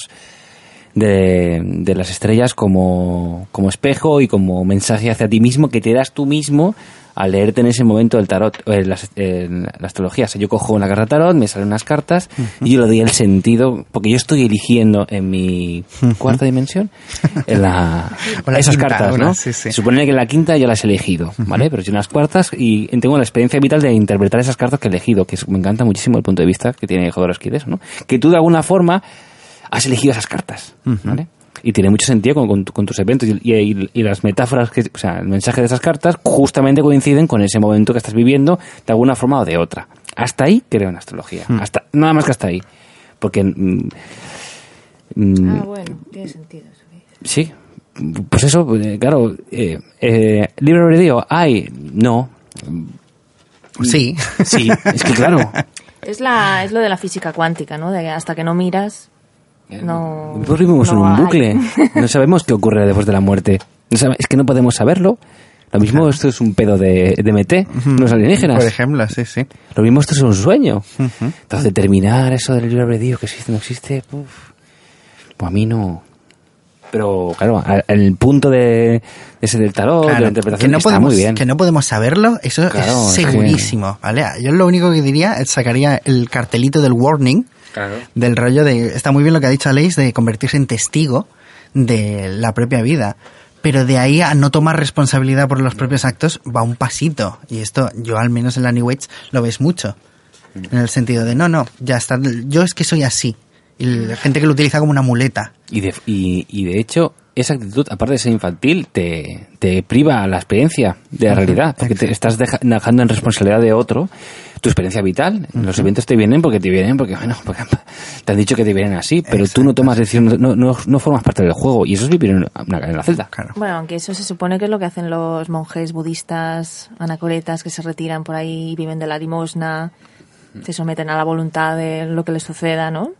de, de las estrellas como, como espejo y como mensaje hacia ti mismo que te das tú mismo al leerte en ese momento el tarot, eh, la, eh, la astrología. O sea, yo cojo una carta tarot, me salen unas cartas y yo le doy el sentido, porque yo estoy eligiendo en mi cuarta dimensión en la, esas quinta, cartas, una, ¿no? sí, sí. Se supone que en la quinta ya las he elegido, ¿vale? Pero yo en las cuartas y tengo la experiencia vital de interpretar esas cartas que he elegido, que me encanta muchísimo el punto de vista que tiene Jodorowsky de eso, ¿no? Que tú de alguna forma has elegido esas cartas, ¿vale? Y tiene mucho sentido con, con tu- con tus eventos y, y- y las metáforas, que, o sea, el mensaje de esas cartas justamente coinciden con ese momento que estás viviendo de alguna forma o de otra. Hasta ahí creo en astrología, hasta nada más que hasta ahí. Porque... mm, mm, Ah, bueno, tiene sentido. Sí, pues eso, pues, claro, eh, eh, libre albedrío, hay, no, Sí. sí, es que claro, Es, la, es lo de la física cuántica, ¿no? De hasta que no miras, no. pues vivimos en no un hay. bucle, no sabemos qué ocurre después de la muerte, No sabe- es que no podemos saberlo, lo mismo esto es un pedo de, de MT, los alienígenas, Por ejemplo, sí, sí. lo mismo esto es un sueño, entonces determinar eso del libre albedrío, que existe o no existe, uf, pues a mí no... Pero claro, el punto de ese del tarot, de Claro, la interpretación, que no está podemos, muy bien. Que no podemos saberlo, eso Claro, es es que- segurísimo, ¿vale? Yo lo único que diría es sacaría el cartelito del warning, Claro. del rollo de... Está muy bien lo que ha dicho Aleix de convertirse en testigo de la propia vida. Pero de ahí a no tomar responsabilidad por los propios actos va un pasito. Y esto, yo al menos en la New Age lo ves mucho. En el sentido de, no, no, ya está, yo es que soy así. Y la gente que lo utiliza como una muleta. Y de, y, y de hecho, esa actitud, aparte de ser infantil, te, te priva la experiencia de la realidad, porque te estás deja- dejando en responsabilidad de otro tu experiencia vital. Los eventos te vienen porque te vienen, porque, bueno, porque te han dicho que te vienen así, pero tú no tomas decisiones, no, no, no formas parte del juego, y eso es vivir en una, en la celda. Claro. Bueno, aunque eso se supone que es lo que hacen los monjes budistas, anacoretas, que se retiran por ahí y viven de la limosna, se someten a la voluntad de lo que les suceda, ¿no?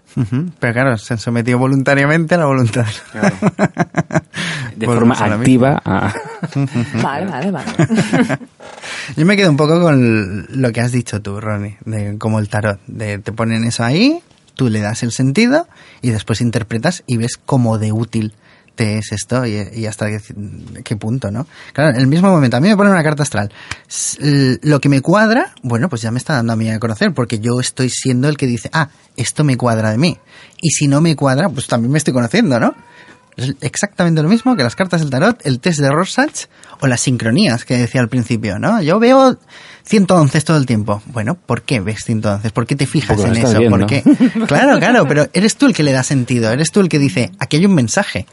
Pero claro, se han sometido voluntariamente a la voluntad. De forma activa a... Vale, vale, vale. Yo me quedo un poco con lo que has dicho tú, Ronnie, de como el tarot, de te ponen eso ahí, tú le das el sentido y después interpretas y ves cómo de útil realmente es esto y, hasta qué, punto, ¿no? Claro, en el mismo momento, a mí me pone una carta astral. Lo que me cuadra, bueno, pues ya me está dando a mí a conocer, porque yo estoy siendo el que dice, ah, esto me cuadra de mí. Y si no me cuadra, pues también me estoy conociendo, ¿no? Es exactamente lo mismo que las cartas del tarot, el test de Rorschach o las sincronías que decía al principio, ¿no? Yo veo 111 todo el tiempo. Bueno, ¿por qué ves 111? ¿Por qué te fijas en eso? ¿Por qué? Claro, claro, pero eres tú el que le da sentido, eres tú el que dice, aquí hay un mensaje.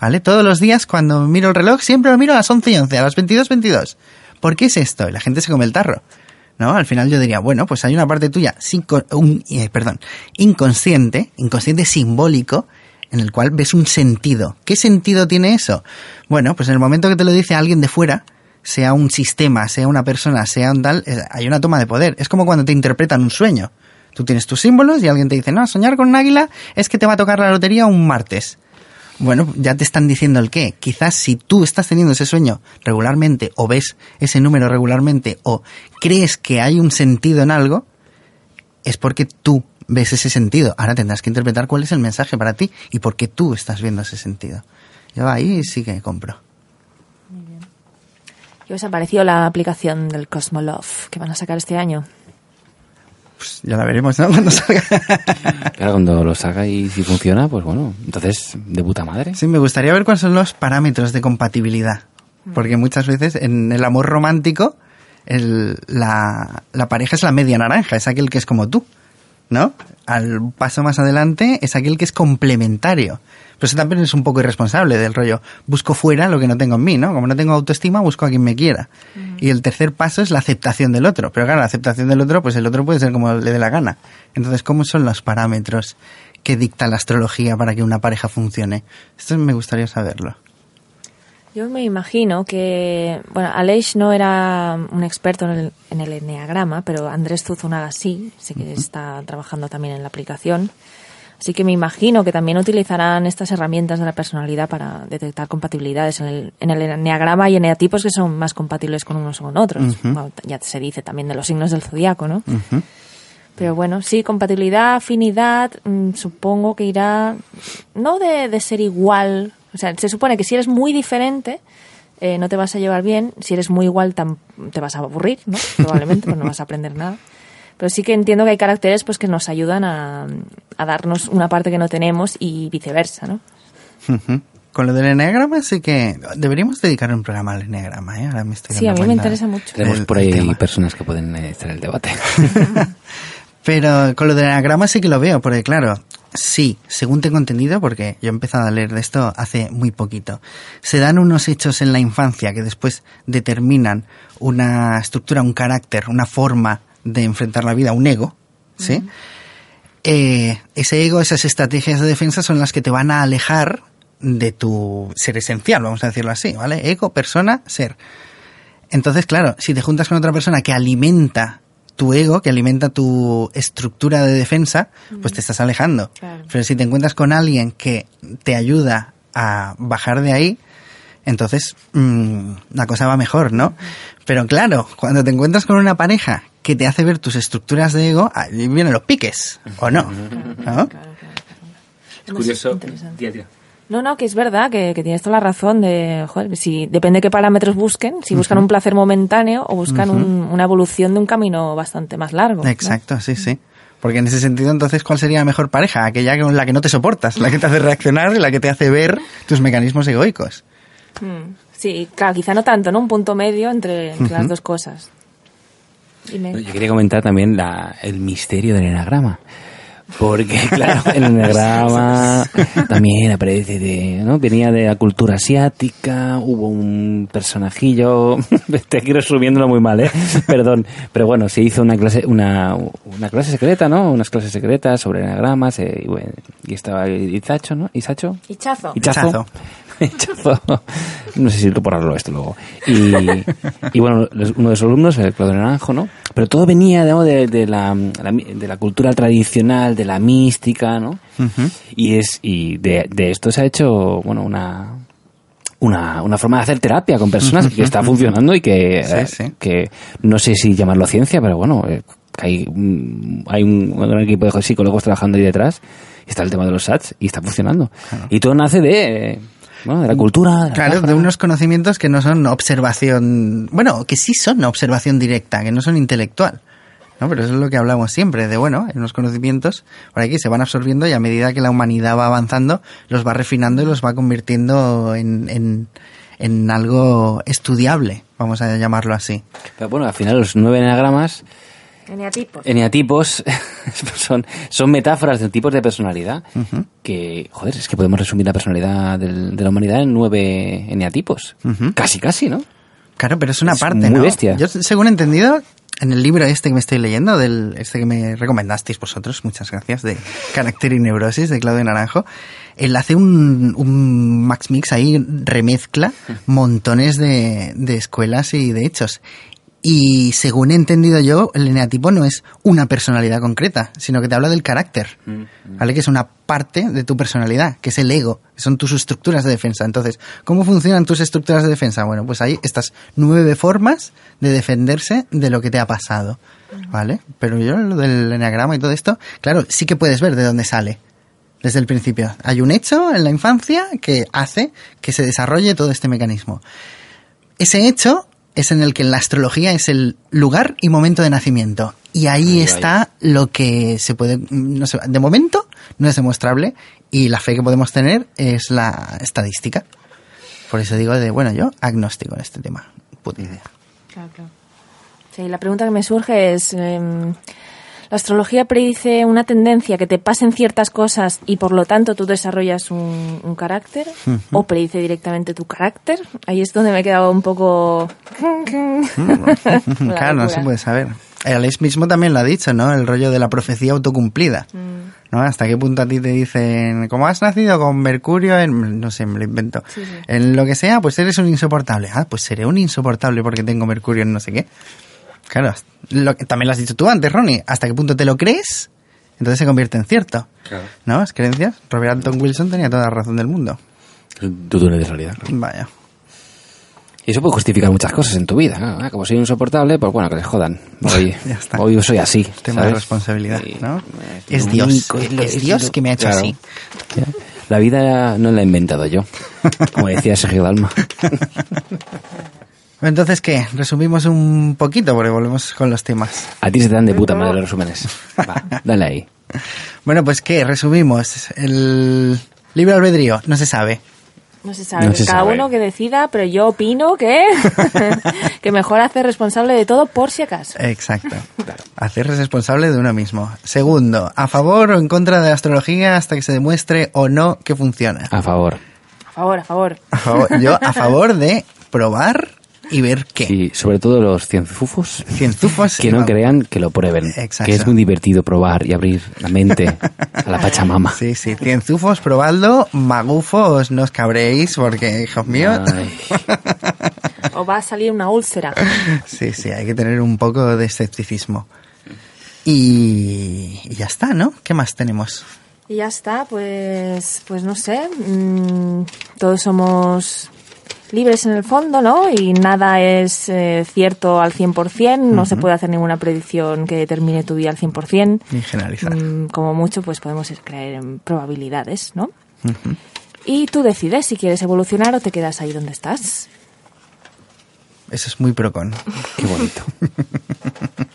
¿Vale? Todos los días cuando miro el reloj siempre lo miro a las 11 y 11, a las 22 22. ¿Por qué es esto? Y la gente se come el tarro. ¿No? Al final yo diría, bueno, pues hay una parte tuya, un, eh, perdón, inconsciente, inconsciente simbólico, en el cual ves un sentido. ¿Qué sentido tiene eso? Bueno, pues en el momento que te lo dice alguien de fuera, sea un sistema, sea una persona, sea un tal, eh, hay una toma de poder. Es como cuando te interpretan un sueño. Tú tienes tus símbolos y alguien te dice, no, soñar con un águila es que te va a tocar la lotería un martes. Bueno, ya te están diciendo el qué. Quizás si tú estás teniendo ese sueño regularmente o ves ese número regularmente o crees que hay un sentido en algo, es porque tú ves ese sentido. Ahora tendrás que interpretar cuál es el mensaje para ti y por qué tú estás viendo ese sentido. Yo ahí sí que compro. Muy bien. ¿Qué os ha parecido la aplicación del Cosmolove que van a sacar este año? Pues ya la veremos, ¿no? Cuando salga. Claro, cuando lo salga y si funciona, pues bueno, entonces de puta madre. Sí, me gustaría ver cuáles son los parámetros de compatibilidad. Porque muchas veces en el amor romántico la, la pareja es la media naranja, es aquel que es como tú. ¿No? Al paso más adelante es aquel que es complementario. Pero eso también es un poco irresponsable del rollo. Busco fuera lo que no tengo en mí, ¿no? Como no tengo autoestima, busco a quien me quiera. Y el tercer paso es la aceptación del otro. Pero claro, la aceptación del otro, pues el otro puede ser como le dé la gana. Entonces, ¿cómo son los parámetros que dicta la astrología para que una pareja funcione? Esto me gustaría saberlo. Yo me imagino que, bueno, Aleix no era un experto en el, en el enneagrama, pero Andrés Zuzunaga sí, sé que está trabajando también en la aplicación. Así que me imagino que también utilizarán estas herramientas de la personalidad para detectar compatibilidades. En el, en el enneagrama hay eneatipos que son más compatibles con unos o con otros. ya se dice también de los signos del zodiaco, ¿no? Pero bueno, sí, compatibilidad, afinidad, mm, supongo que irá, no de, de ser igual o sea, se supone que si eres muy diferente, eh, no te vas a llevar bien. Si eres muy igual, te vas a aburrir, ¿no? Probablemente, pues no vas a aprender nada. Pero sí que entiendo que hay caracteres pues que nos ayudan a, darnos una parte que no tenemos y viceversa, ¿no? Con lo del enneagrama sí que deberíamos dedicar un programa al enneagrama, ¿eh? Ahora me estoy sí, a mí me interesa mucho. Tenemos por ahí personas que pueden estar en el debate. Pero con lo del enneagrama sí que lo veo, porque claro, Sí, según tengo entendido, porque yo he empezado a leer de esto hace muy poquito, se dan unos hechos en la infancia que después determinan una estructura, un carácter, una forma de enfrentar la vida, un ego, ¿sí? Eh, ese ego, esas estrategias de defensa son las que te van a alejar de tu ser esencial, vamos a decirlo así, ¿vale? Ego, persona, ser. Entonces, claro, si te juntas con otra persona que alimenta tu ego, que alimenta tu estructura de defensa, pues te estás alejando. Pero si te encuentras con alguien que te ayuda a bajar de ahí, entonces mm, la cosa va mejor, ¿no? Pero claro, cuando te encuentras con una pareja que te hace ver tus estructuras de ego, ahí vienen los piques, ¿o no? Es curioso. No, no, que es verdad, que, tienes toda la razón de, joder, si depende qué parámetros busquen, si buscan un placer momentáneo o buscan una evolución de un camino bastante más largo. Exacto, sí, sí. Porque en ese sentido, entonces, ¿cuál sería la mejor pareja? Aquella con la que no te soportas, la que te hace reaccionar y la que te hace ver tus mecanismos egoicos. Hmm. Sí, claro, quizá no tanto, ¿no? Un punto medio entre, las dos cosas. Yo quería comentar también la, el misterio del enagrama. Porque, claro, el enagrama también aparece de, ¿no? Venía de la cultura asiática, hubo un personajillo, te quiero subiéndolo muy mal, ¿eh? Perdón, pero bueno, se hizo una clase, una, una clase secreta, ¿no? Unas clases secretas sobre enagramas, eh, y, bueno, y estaba Izacho, ¿no? Isacho. Ichazo. Ichazo. no sé si incorporarlo esto luego. Y, bueno, uno de sus alumnos, el Claudio Naranjo, ¿no? Pero todo venía de, de, la, de la cultura tradicional, de la mística, ¿no? Y es y de, de esto se ha hecho, bueno, una, una, una forma de hacer terapia con personas que está funcionando y que, eh, que no sé si llamarlo ciencia, pero bueno, eh, hay, hay un, gran equipo de psicólogos trabajando ahí detrás. Está el tema de los SATs y está funcionando. Y todo nace de De la cultura. de la Claro, de unos conocimientos que no son observación, bueno, que sí son observación directa, que no son intelectual. ¿no? Pero eso es lo que hablamos siempre, de bueno, hay unos conocimientos por aquí se van absorbiendo y a medida que la humanidad va avanzando, los va refinando y los va convirtiendo en, en, en algo estudiable, vamos a llamarlo así. Pero bueno, al final los nueve enagramas, Eneatipos. eneatipos, son, son metáforas de tipos de personalidad que, joder, es que podemos resumir la personalidad del- de la humanidad en nueve eneatipos. Ujú. Casi, casi, ¿no? Claro, pero es una Es parte, muy ¿no? bestia. Yo, según he entendido, en el libro este que me estoy leyendo, del este que me recomendasteis vosotros, muchas gracias, de Carácter y Neurosis, de Claudio Naranjo, él hace un, un Max Mix ahí, remezcla montones de, de escuelas y de hechos. Y según he entendido yo, el eneatipo no es una personalidad concreta, sino que te habla del carácter, ¿vale? Que es una parte de tu personalidad, que es el ego, que son tus estructuras de defensa. Entonces, ¿cómo funcionan tus estructuras de defensa? Bueno, pues hay estas nueve formas de defenderse de lo que te ha pasado, ¿vale? Pero yo lo del eneagrama y todo esto, claro, sí que puedes ver de dónde sale. Desde el principio. Hay un hecho en la infancia que hace que se desarrolle todo este mecanismo. Ese hecho es en el que en la astrología es el lugar y momento de nacimiento. Y ahí Ahí, está lo que se puede, no sé, de momento no es demostrable y la fe que podemos tener es la estadística. Por eso digo de, bueno, yo agnóstico en este tema. Puta idea. Claro, claro. Sí, la pregunta que me surge es, em, ¿la astrología predice una tendencia que te pasen ciertas cosas y por lo tanto tú desarrollas un, un carácter? ¿O predice directamente tu carácter? Ahí es donde me he quedado un poco... La claro, no se puede saber. El Alex mismo también lo ha dicho, ¿no? El rollo de la profecía autocumplida. Mm. ¿No? ¿Hasta qué punto a ti te dicen, como has nacido con Mercurio en, no sé, me lo invento, Sí, sí. en lo que sea, pues eres un insoportable. Ah, pues seré un insoportable porque tengo Mercurio en no sé qué. Claro, lo que también lo has dicho tú antes, Ronnie. ¿Hasta qué punto te lo crees? Entonces se convierte en cierto. ¿No? ¿Es creencias? Robert Anton Wilson tenía toda la razón del mundo. Túnel de realidad. claro. Vaya. Y eso puede justificar muchas cosas en tu vida. ¿no? Ah, Como soy insoportable, pues bueno, que les jodan. Hoy, hoy soy así. Tema de responsabilidad, Sí. ¿no? Es lo Dios. único, Es, lo- es Dios lo- que me ha hecho claro. así. La vida no la he inventado yo. Como decía Sergio Dalma. Entonces, ¿qué? Resumimos un poquito porque volvemos con los temas. A ti se te dan de puta madre los resúmenes. Va, dale ahí. Bueno, pues ¿qué? Resumimos. El libre albedrío no se sabe. No se sabe, No se cada sabe. uno que decida, pero yo opino que, que mejor hacer responsable de todo por si acaso. Exacto. Hacerse responsable de uno mismo. Segundo, ¿a favor o en contra de la astrología hasta que se demuestre o no que funciona? A favor. A favor, a favor. A favor- yo a favor de probar y ver qué. Y sobre todo los cienzufos. Cienzufos Que no vamos. crean que lo prueben. Exacto. Que es muy divertido probar y abrir la mente a la Pachamama. Sí, sí. Cienzufos, probadlo. Magufos, no os cabréis porque, hijos míos... Ay. O va a salir una úlcera. Sí, sí, hay que tener un poco de escepticismo. Y, y ya está, ¿no? ¿Qué más tenemos? Y ya está, pues, pues no sé. mm, todos somos libres en el fondo, ¿no? Y nada es eh, cierto al 100%, no se puede hacer ninguna predicción que determine tu vida al 100%. Ni generalizar. Mm, como mucho, pues podemos creer en probabilidades, ¿no? Y tú decides si quieres evolucionar o te quedas ahí donde estás. Eso es muy procon. Qué bonito.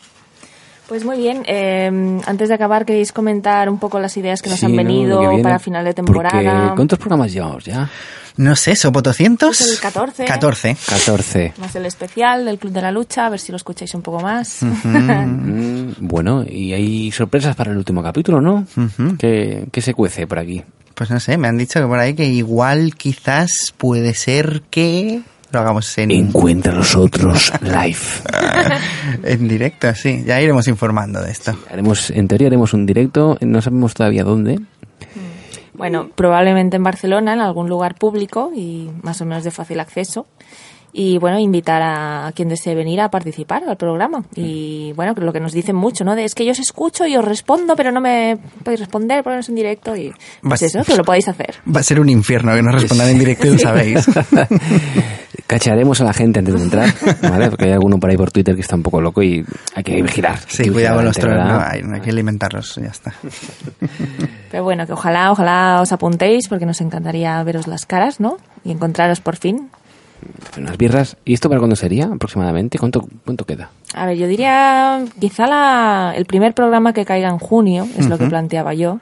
Pues muy bien, eh, antes de acabar, ¿queréis comentar un poco las ideas que nos Sí, han venido viene. para final de temporada? ¿Cuántos programas llevamos ya? No sé, ¿Sopotocientos? Es el 14. 14. 14. Más el especial del Club de la Lucha, a ver si lo escucháis un poco más. Mm, bueno, y hay sorpresas para el último capítulo, ¿no? ¿Qué, qué se cuece por aquí? Pues no sé, me han dicho que por ahí que igual quizás puede ser que lo hagamos en, Encuentra a los otros live. en directo, sí. Ya iremos informando de esto. Haremos, en teoría haremos un directo, no sabemos todavía dónde. Bueno, probablemente en Barcelona, en algún lugar público y más o menos de fácil acceso. Y bueno, invitar a quien desee venir a participar al programa. Y bueno, lo que nos dicen mucho, ¿no? De, es que yo os escucho y os respondo, pero no me podéis responder, ponernos en directo y pues eso, que lo podéis hacer. Va a ser un infierno que nos respondan en directo y lo sabéis. Cachearemos a la gente antes de entrar, ¿vale? Porque hay alguno por ahí por Twitter que está un poco loco y hay que vigilar. Sí, cuidado con los trolls, no, hay, no hay que alimentarlos, ya está. Pero bueno, que ojalá, ojalá os apuntéis porque nos encantaría veros las caras, ¿no? Y encontraros por fin unas birras. ¿Y esto para cuándo sería aproximadamente? ¿Cuánto, cuánto queda? A ver, yo diría quizá la, el primer programa que caiga en junio, es lo que planteaba yo.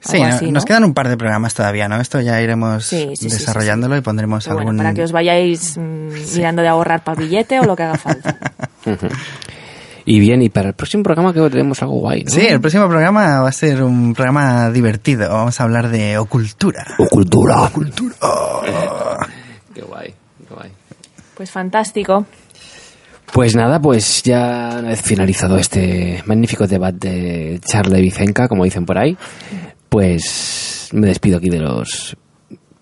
Sí, nos quedan un par de programas todavía, ¿no? Esto ya iremos desarrollándolo y pondremos algún... para que os vayáis mm, mirando de ahorrar para billete o lo que haga falta. Y bien, y para el próximo programa creo que tenemos algo guay, ¿no? Sí, el próximo programa va a ser un programa divertido. Vamos a hablar de ocultura. Ocultura. Ocultura. Qué guay, qué guay. Pues fantástico. Pues nada, pues ya una vez finalizado este magnífico debate de Charlie Vicenca, como dicen por ahí, pues me despido aquí de los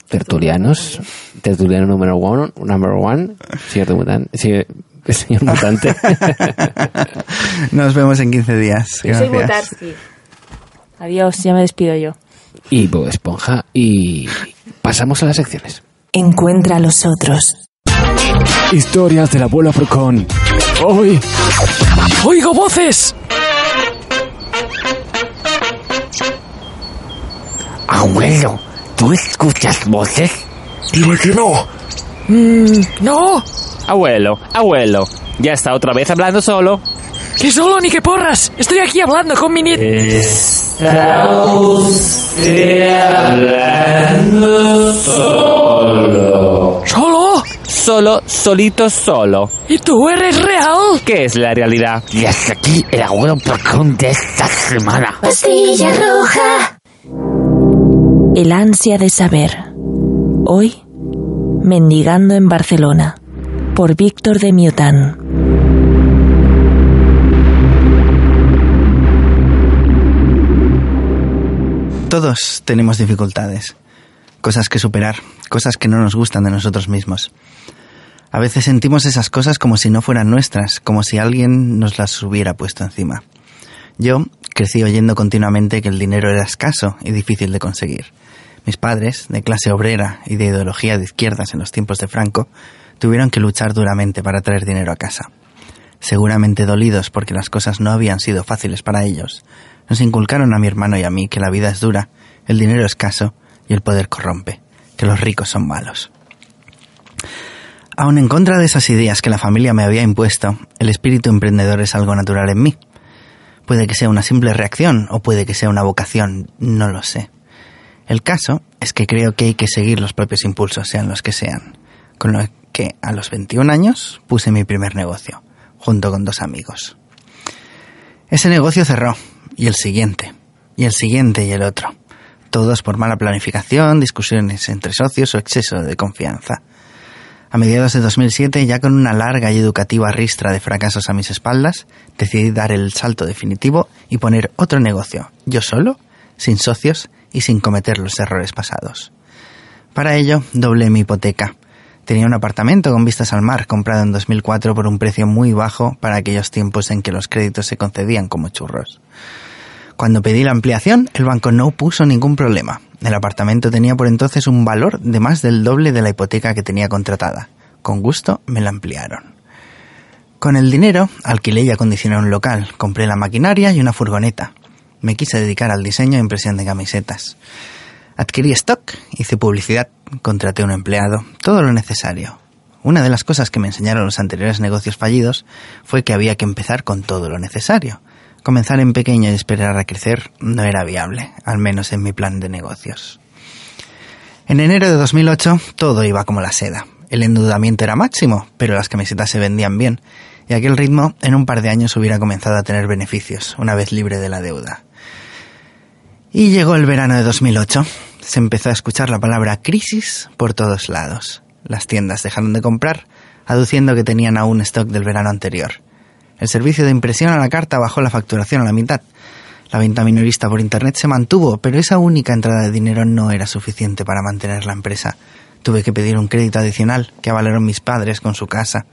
tertulianos. Tertuliano número one, number one, señor mutante. señor mutante. Nos vemos en 15 días. soy Mutarski. Adiós, ya me despido yo. Y Bob Esponja. Y pasamos a las secciones. Encuentra a los otros. Historias del abuelo Frocón. Hoy. ¡Oigo voces! Abuelo, ¿tú escuchas voces? Dime que no. Mm, no. Abuelo, abuelo, ya está otra vez hablando solo. ¡Que solo ni que porras! Estoy aquí hablando con mi nieto. Está usted hablando solo. ¿Solo? Solo, solito, solo. ¿Y tú eres real? ¿Qué es la realidad? Y hasta aquí el abuelo porcón de esta semana. Pastilla roja. El ansia de saber. Hoy, mendigando en Barcelona. Por Víctor de Miután. Todos tenemos dificultades, cosas que superar, cosas que no nos gustan de nosotros mismos. A veces sentimos esas cosas como si no fueran nuestras, como si alguien nos las hubiera puesto encima. Yo crecí oyendo continuamente que el dinero era escaso y difícil de conseguir. Mis padres, de clase obrera y de ideología de izquierdas en los tiempos de Franco, tuvieron que luchar duramente para traer dinero a casa. Seguramente dolidos porque las cosas no habían sido fáciles para ellos, nos inculcaron a mi hermano y a mí que la vida es dura, el dinero escaso y el poder corrompe, que los ricos son malos. Aun en contra de esas ideas que la familia me había impuesto, el espíritu emprendedor es algo natural en mí. Puede que sea una simple reacción o puede que sea una vocación, no lo sé. El caso es que creo que hay que seguir los propios impulsos, sean los que sean. Con lo que a los 21 años puse mi primer negocio, junto con dos amigos. Ese negocio cerró y el siguiente, y el siguiente y el otro. Todos por mala planificación, discusiones entre socios o exceso de confianza. A mediados de 2007, ya con una larga y educativa ristra de fracasos a mis espaldas, decidí dar el salto definitivo y poner otro negocio, yo solo, sin socios y sin cometer los errores pasados. Para ello, doblé mi hipoteca. Tenía un apartamento con vistas al mar comprado en 2004 por un precio muy bajo para aquellos tiempos en que los créditos se concedían como churros. Cuando pedí la ampliación, el banco no puso ningún problema. El apartamento tenía por entonces un valor de más del doble de la hipoteca que tenía contratada. Con gusto me la ampliaron. Con el dinero alquilé y acondicioné un local, compré la maquinaria y una furgoneta. Me quise dedicar al diseño e impresión de camisetas. Adquirí stock, hice publicidad, contraté un empleado, todo lo necesario. Una de las cosas que me enseñaron los anteriores negocios fallidos fue que había que empezar con todo lo necesario. Comenzar en pequeño y esperar a crecer no era viable, al menos en mi plan de negocios. En enero de 2008 todo iba como la seda. El endeudamiento era máximo, pero las camisetas se vendían bien, y aquel ritmo en un par de años hubiera comenzado a tener beneficios, una vez libre de la deuda. Y llegó el verano de 2008. Se empezó a escuchar la palabra crisis por todos lados. Las tiendas dejaron de comprar, aduciendo que tenían aún stock del verano anterior. El servicio de impresión a la carta bajó la facturación a la mitad. La venta minorista por Internet se mantuvo, pero esa única entrada de dinero no era suficiente para mantener la empresa. Tuve que pedir un crédito adicional que avalaron mis padres con su casa.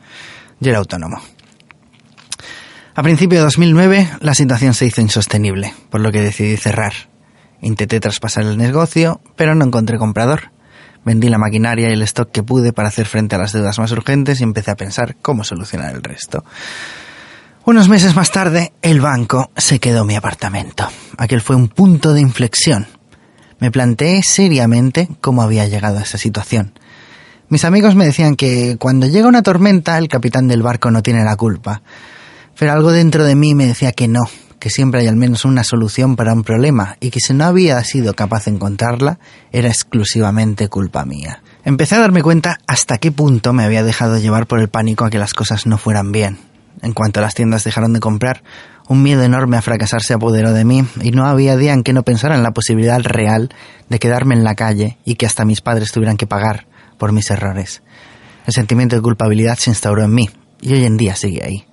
Yo era autónomo. A principios de 2009 la situación se hizo insostenible, por lo que decidí cerrar. Intenté traspasar el negocio, pero no encontré comprador. Vendí la maquinaria y el stock que pude para hacer frente a las deudas más urgentes y empecé a pensar cómo solucionar el resto. Unos meses más tarde, el banco se quedó mi apartamento. Aquel fue un punto de inflexión. Me planteé seriamente cómo había llegado a esa situación. Mis amigos me decían que cuando llega una tormenta el capitán del barco no tiene la culpa. Pero algo dentro de mí me decía que no, que siempre hay al menos una solución para un problema y que si no había sido capaz de encontrarla era exclusivamente culpa mía. Empecé a darme cuenta hasta qué punto me había dejado llevar por el pánico a que las cosas no fueran bien. En cuanto las tiendas dejaron de comprar, un miedo enorme a fracasar se apoderó de mí y no había día en que no pensara en la posibilidad real de quedarme en la calle y que hasta mis padres tuvieran que pagar por mis errores. El sentimiento de culpabilidad se instauró en mí y hoy en día sigue ahí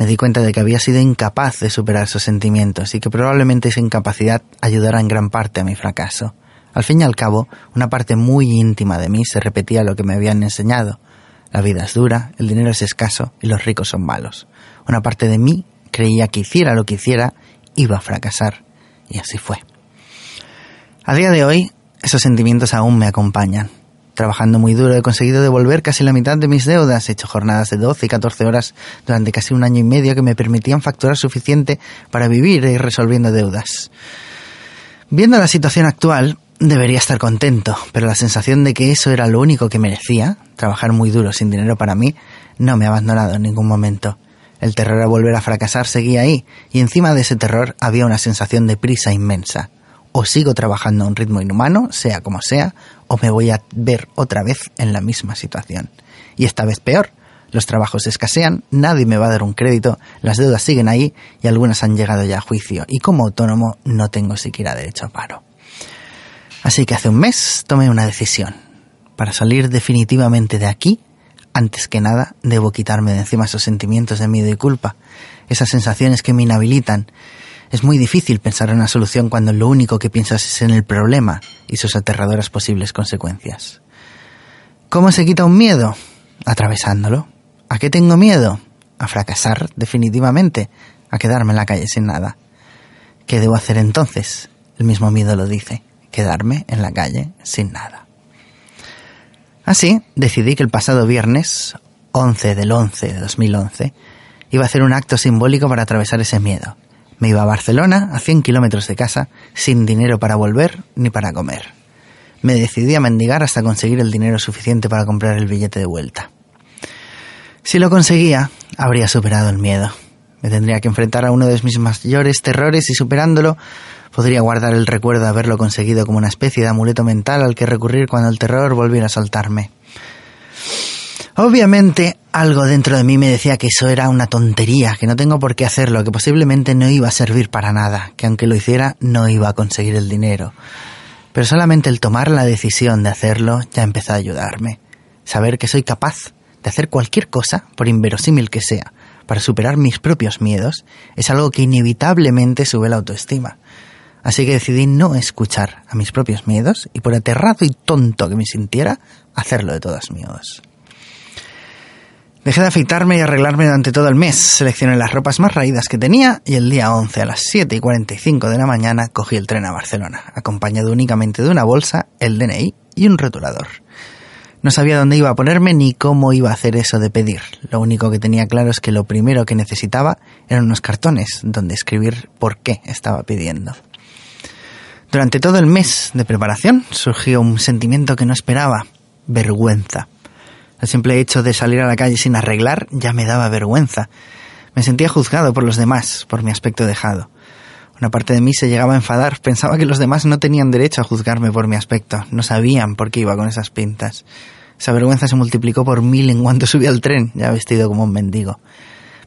me di cuenta de que había sido incapaz de superar esos sentimientos y que probablemente esa incapacidad ayudara en gran parte a mi fracaso. Al fin y al cabo, una parte muy íntima de mí se repetía lo que me habían enseñado. La vida es dura, el dinero es escaso y los ricos son malos. Una parte de mí creía que hiciera lo que hiciera, iba a fracasar. Y así fue. A día de hoy, esos sentimientos aún me acompañan. Trabajando muy duro he conseguido devolver casi la mitad de mis deudas. He hecho jornadas de 12 y 14 horas durante casi un año y medio que me permitían facturar suficiente para vivir e ir resolviendo deudas. Viendo la situación actual, debería estar contento, pero la sensación de que eso era lo único que merecía, trabajar muy duro sin dinero para mí, no me ha abandonado en ningún momento. El terror a volver a fracasar seguía ahí, y encima de ese terror había una sensación de prisa inmensa o sigo trabajando a un ritmo inhumano, sea como sea, o me voy a ver otra vez en la misma situación. Y esta vez peor. Los trabajos escasean, nadie me va a dar un crédito, las deudas siguen ahí y algunas han llegado ya a juicio. Y como autónomo no tengo siquiera derecho a paro. Así que hace un mes tomé una decisión. Para salir definitivamente de aquí, antes que nada, debo quitarme de encima esos sentimientos de miedo y culpa, esas sensaciones que me inhabilitan, es muy difícil pensar en una solución cuando lo único que piensas es en el problema y sus aterradoras posibles consecuencias. ¿Cómo se quita un miedo? Atravesándolo. ¿A qué tengo miedo? A fracasar, definitivamente, a quedarme en la calle sin nada. ¿Qué debo hacer entonces? El mismo miedo lo dice, quedarme en la calle sin nada. Así, decidí que el pasado viernes, 11 del 11 de 2011, iba a hacer un acto simbólico para atravesar ese miedo me iba a Barcelona, a 100 kilómetros de casa, sin dinero para volver ni para comer. Me decidí a mendigar hasta conseguir el dinero suficiente para comprar el billete de vuelta. Si lo conseguía, habría superado el miedo. Me tendría que enfrentar a uno de mis mayores terrores y superándolo, podría guardar el recuerdo de haberlo conseguido como una especie de amuleto mental al que recurrir cuando el terror volviera a saltarme. Obviamente algo dentro de mí me decía que eso era una tontería, que no tengo por qué hacerlo, que posiblemente no iba a servir para nada, que aunque lo hiciera no iba a conseguir el dinero. Pero solamente el tomar la decisión de hacerlo ya empezó a ayudarme. Saber que soy capaz de hacer cualquier cosa, por inverosímil que sea, para superar mis propios miedos, es algo que inevitablemente sube la autoestima. Así que decidí no escuchar a mis propios miedos y por aterrado y tonto que me sintiera, hacerlo de todos modos. Dejé de afeitarme y arreglarme durante todo el mes, seleccioné las ropas más raídas que tenía y el día 11 a las 7 y 45 de la mañana cogí el tren a Barcelona, acompañado únicamente de una bolsa, el DNI y un rotulador. No sabía dónde iba a ponerme ni cómo iba a hacer eso de pedir. Lo único que tenía claro es que lo primero que necesitaba eran unos cartones donde escribir por qué estaba pidiendo. Durante todo el mes de preparación surgió un sentimiento que no esperaba, vergüenza. El simple hecho de salir a la calle sin arreglar ya me daba vergüenza. Me sentía juzgado por los demás, por mi aspecto dejado. Una parte de mí se llegaba a enfadar, pensaba que los demás no tenían derecho a juzgarme por mi aspecto, no sabían por qué iba con esas pintas. Esa vergüenza se multiplicó por mil en cuanto subí al tren, ya vestido como un mendigo.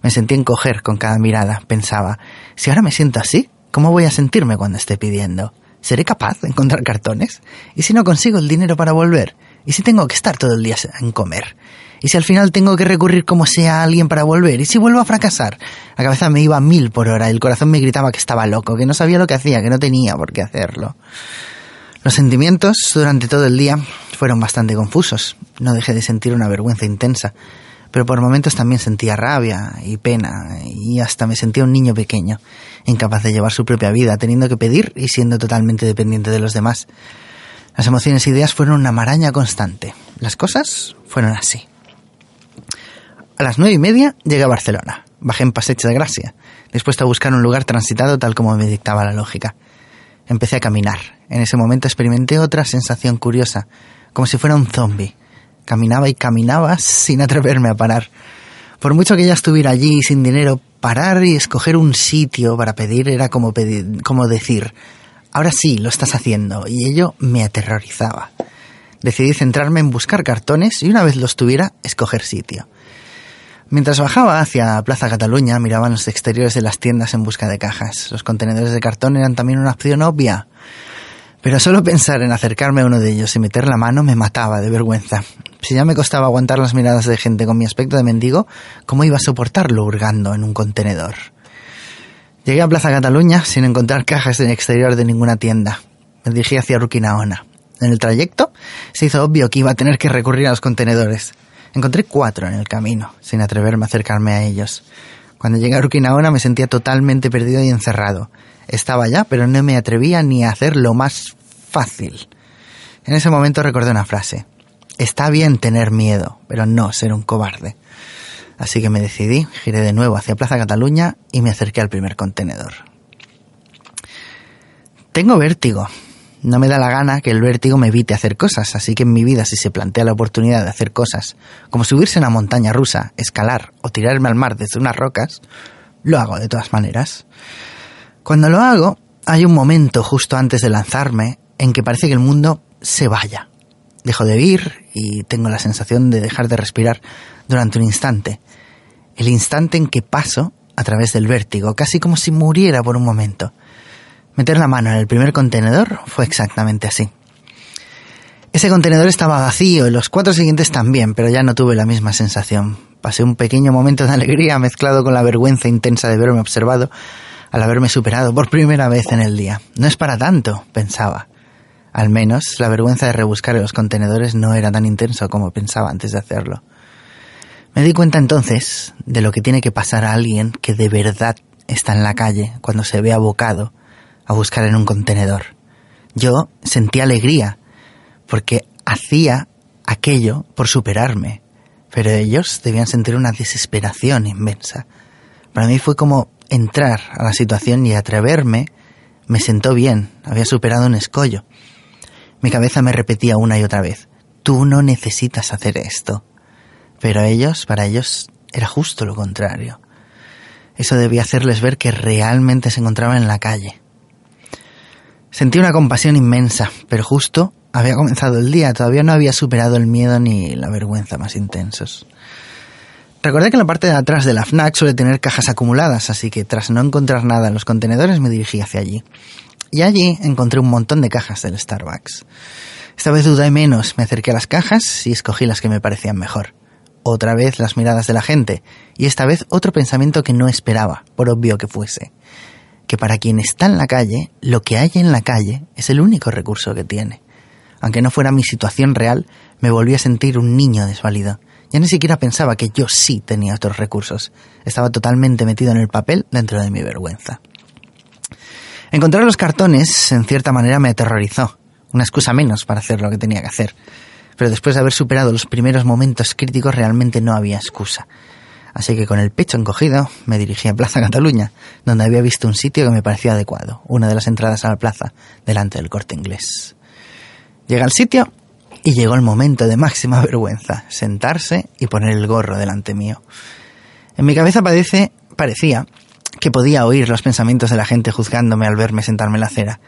Me sentí encoger con cada mirada, pensaba, si ahora me siento así, ¿cómo voy a sentirme cuando esté pidiendo? ¿Seré capaz de encontrar cartones? ¿Y si no consigo el dinero para volver? ¿Y si tengo que estar todo el día en comer? ¿Y si al final tengo que recurrir como sea a alguien para volver? ¿Y si vuelvo a fracasar? La cabeza me iba a mil por hora, el corazón me gritaba que estaba loco, que no sabía lo que hacía, que no tenía por qué hacerlo. Los sentimientos durante todo el día fueron bastante confusos. No dejé de sentir una vergüenza intensa, pero por momentos también sentía rabia y pena y hasta me sentía un niño pequeño, incapaz de llevar su propia vida, teniendo que pedir y siendo totalmente dependiente de los demás. Las emociones e ideas fueron una maraña constante. Las cosas fueron así. A las nueve y media llegué a Barcelona. Bajé en Passeig de Gracia, dispuesto a buscar un lugar transitado tal como me dictaba la lógica. Empecé a caminar. En ese momento experimenté otra sensación curiosa, como si fuera un zombie. Caminaba y caminaba sin atreverme a parar. Por mucho que ya estuviera allí sin dinero, parar y escoger un sitio para pedir era como, pedir, como decir, ahora sí, lo estás haciendo, y ello me aterrorizaba. Decidí centrarme en buscar cartones y una vez los tuviera, escoger sitio. Mientras bajaba hacia Plaza Cataluña, miraba los exteriores de las tiendas en busca de cajas. Los contenedores de cartón eran también una opción obvia. Pero solo pensar en acercarme a uno de ellos y meter la mano me mataba de vergüenza. Si ya me costaba aguantar las miradas de gente con mi aspecto de mendigo, ¿cómo iba a soportarlo hurgando en un contenedor? Llegué a Plaza Cataluña sin encontrar cajas en el exterior de ninguna tienda. Me dirigí hacia Ruquinaona. En el trayecto se hizo obvio que iba a tener que recurrir a los contenedores. Encontré cuatro en el camino, sin atreverme a acercarme a ellos. Cuando llegué a Ruquinaona me sentía totalmente perdido y encerrado. Estaba allá, pero no me atrevía ni a hacer lo más fácil. En ese momento recordé una frase. Está bien tener miedo, pero no ser un cobarde. Así que me decidí, giré de nuevo hacia Plaza Cataluña y me acerqué al primer contenedor. Tengo vértigo. No me da la gana que el vértigo me evite hacer cosas, así que en mi vida si se plantea la oportunidad de hacer cosas, como subirse a una montaña rusa, escalar o tirarme al mar desde unas rocas, lo hago de todas maneras. Cuando lo hago, hay un momento justo antes de lanzarme en que parece que el mundo se vaya. Dejo de vivir y tengo la sensación de dejar de respirar durante un instante. El instante en que paso a través del vértigo, casi como si muriera por un momento. Meter la mano en el primer contenedor fue exactamente así. Ese contenedor estaba vacío y los cuatro siguientes también, pero ya no tuve la misma sensación. Pasé un pequeño momento de alegría mezclado con la vergüenza intensa de verme observado al haberme superado por primera vez en el día. No es para tanto, pensaba. Al menos la vergüenza de rebuscar en los contenedores no era tan intenso como pensaba antes de hacerlo. Me di cuenta entonces de lo que tiene que pasar a alguien que de verdad está en la calle cuando se ve abocado a buscar en un contenedor. Yo sentí alegría porque hacía aquello por superarme, pero ellos debían sentir una desesperación inmensa. Para mí fue como entrar a la situación y atreverme me sentó bien, había superado un escollo. Mi cabeza me repetía una y otra vez, tú no necesitas hacer esto. Pero ellos, para ellos, era justo lo contrario. Eso debía hacerles ver que realmente se encontraban en la calle. Sentí una compasión inmensa, pero justo había comenzado el día, todavía no había superado el miedo ni la vergüenza más intensos. Recordé que en la parte de atrás de la FNAC suele tener cajas acumuladas, así que tras no encontrar nada en los contenedores me dirigí hacia allí. Y allí encontré un montón de cajas del Starbucks. Esta vez dudé menos, me acerqué a las cajas y escogí las que me parecían mejor. Otra vez las miradas de la gente, y esta vez otro pensamiento que no esperaba, por obvio que fuese. Que para quien está en la calle, lo que hay en la calle es el único recurso que tiene. Aunque no fuera mi situación real, me volví a sentir un niño desvalido ya ni siquiera pensaba que yo sí tenía otros recursos. Estaba totalmente metido en el papel dentro de mi vergüenza. Encontrar los cartones, en cierta manera, me aterrorizó. Una excusa menos para hacer lo que tenía que hacer. Pero después de haber superado los primeros momentos críticos, realmente no había excusa. Así que con el pecho encogido me dirigí a Plaza Cataluña, donde había visto un sitio que me parecía adecuado, una de las entradas a la plaza, delante del corte inglés. Llegué al sitio y llegó el momento de máxima vergüenza, sentarse y poner el gorro delante mío. En mi cabeza parecía que podía oír los pensamientos de la gente juzgándome al verme sentarme en la acera.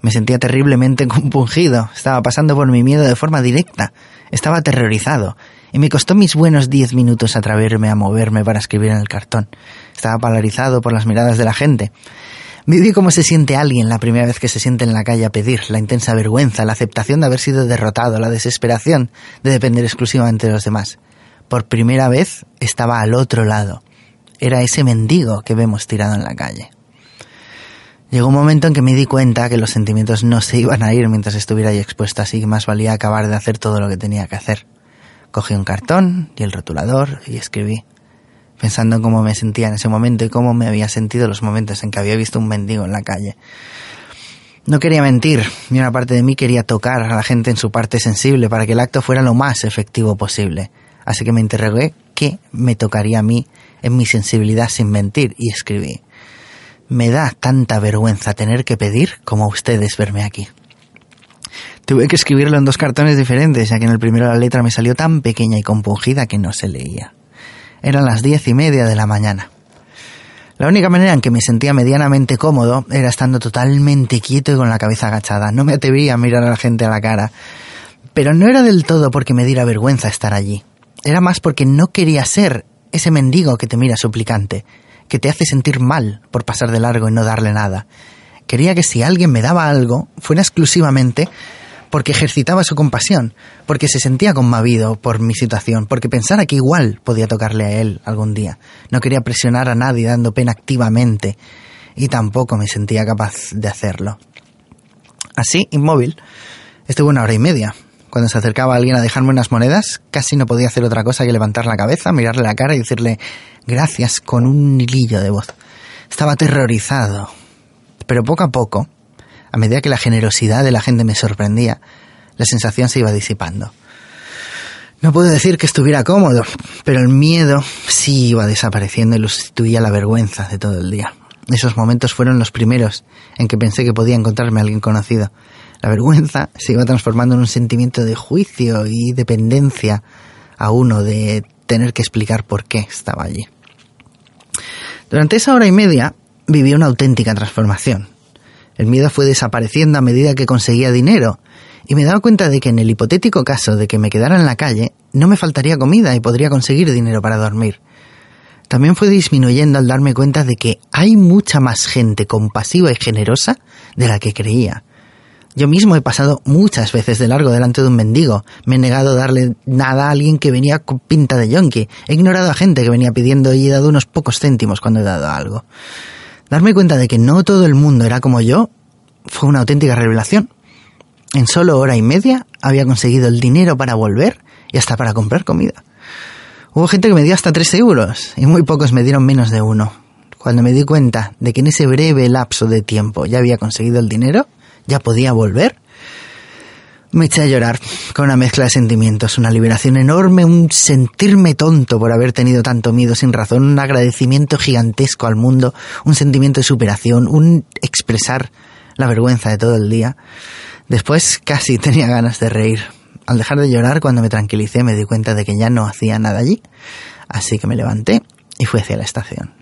Me sentía terriblemente compungido, estaba pasando por mi miedo de forma directa, estaba aterrorizado, y me costó mis buenos diez minutos atreverme a moverme para escribir en el cartón. Estaba polarizado por las miradas de la gente. Viví cómo se siente alguien la primera vez que se siente en la calle a pedir, la intensa vergüenza, la aceptación de haber sido derrotado, la desesperación de depender exclusivamente de los demás. Por primera vez estaba al otro lado. Era ese mendigo que vemos tirado en la calle. Llegó un momento en que me di cuenta que los sentimientos no se iban a ir mientras estuviera ahí expuesta, así que más valía acabar de hacer todo lo que tenía que hacer. Cogí un cartón y el rotulador y escribí, pensando en cómo me sentía en ese momento y cómo me había sentido los momentos en que había visto un mendigo en la calle. No quería mentir, ni una parte de mí quería tocar a la gente en su parte sensible para que el acto fuera lo más efectivo posible. Así que me interrogué qué me tocaría a mí en mi sensibilidad sin mentir y escribí. Me da tanta vergüenza tener que pedir como ustedes verme aquí. Tuve que escribirlo en dos cartones diferentes, ya que en el primero la letra me salió tan pequeña y compungida que no se leía. Eran las diez y media de la mañana. La única manera en que me sentía medianamente cómodo era estando totalmente quieto y con la cabeza agachada. No me atrevía a mirar a la gente a la cara. Pero no era del todo porque me diera vergüenza estar allí. Era más porque no quería ser ese mendigo que te mira suplicante, que te hace sentir mal por pasar de largo y no darle nada. Quería que si alguien me daba algo, fuera exclusivamente porque ejercitaba su compasión, porque se sentía conmovido por mi situación, porque pensara que igual podía tocarle a él algún día. No quería presionar a nadie dando pena activamente, y tampoco me sentía capaz de hacerlo. Así, inmóvil, estuve una hora y media. Cuando se acercaba alguien a dejarme unas monedas, casi no podía hacer otra cosa que levantar la cabeza, mirarle la cara y decirle gracias con un hilillo de voz. Estaba aterrorizado. Pero poco a poco, a medida que la generosidad de la gente me sorprendía, la sensación se iba disipando. No puedo decir que estuviera cómodo, pero el miedo sí iba desapareciendo y lo sustituía la vergüenza de todo el día. Esos momentos fueron los primeros en que pensé que podía encontrarme a alguien conocido. La vergüenza se iba transformando en un sentimiento de juicio y dependencia a uno de tener que explicar por qué estaba allí. Durante esa hora y media viví una auténtica transformación. El miedo fue desapareciendo a medida que conseguía dinero, y me daba cuenta de que en el hipotético caso de que me quedara en la calle, no me faltaría comida y podría conseguir dinero para dormir. También fue disminuyendo al darme cuenta de que hay mucha más gente compasiva y generosa de la que creía. Yo mismo he pasado muchas veces de largo delante de un mendigo. Me he negado a darle nada a alguien que venía con pinta de yonki. He ignorado a gente que venía pidiendo y he dado unos pocos céntimos cuando he dado algo. Darme cuenta de que no todo el mundo era como yo fue una auténtica revelación. En solo hora y media había conseguido el dinero para volver y hasta para comprar comida. Hubo gente que me dio hasta tres euros y muy pocos me dieron menos de uno. Cuando me di cuenta de que en ese breve lapso de tiempo ya había conseguido el dinero, ya podía volver, me eché a llorar con una mezcla de sentimientos, una liberación enorme, un sentirme tonto por haber tenido tanto miedo sin razón, un agradecimiento gigantesco al mundo, un sentimiento de superación, un expresar la vergüenza de todo el día. Después casi tenía ganas de reír. Al dejar de llorar, cuando me tranquilicé, me di cuenta de que ya no hacía nada allí, así que me levanté y fui hacia la estación.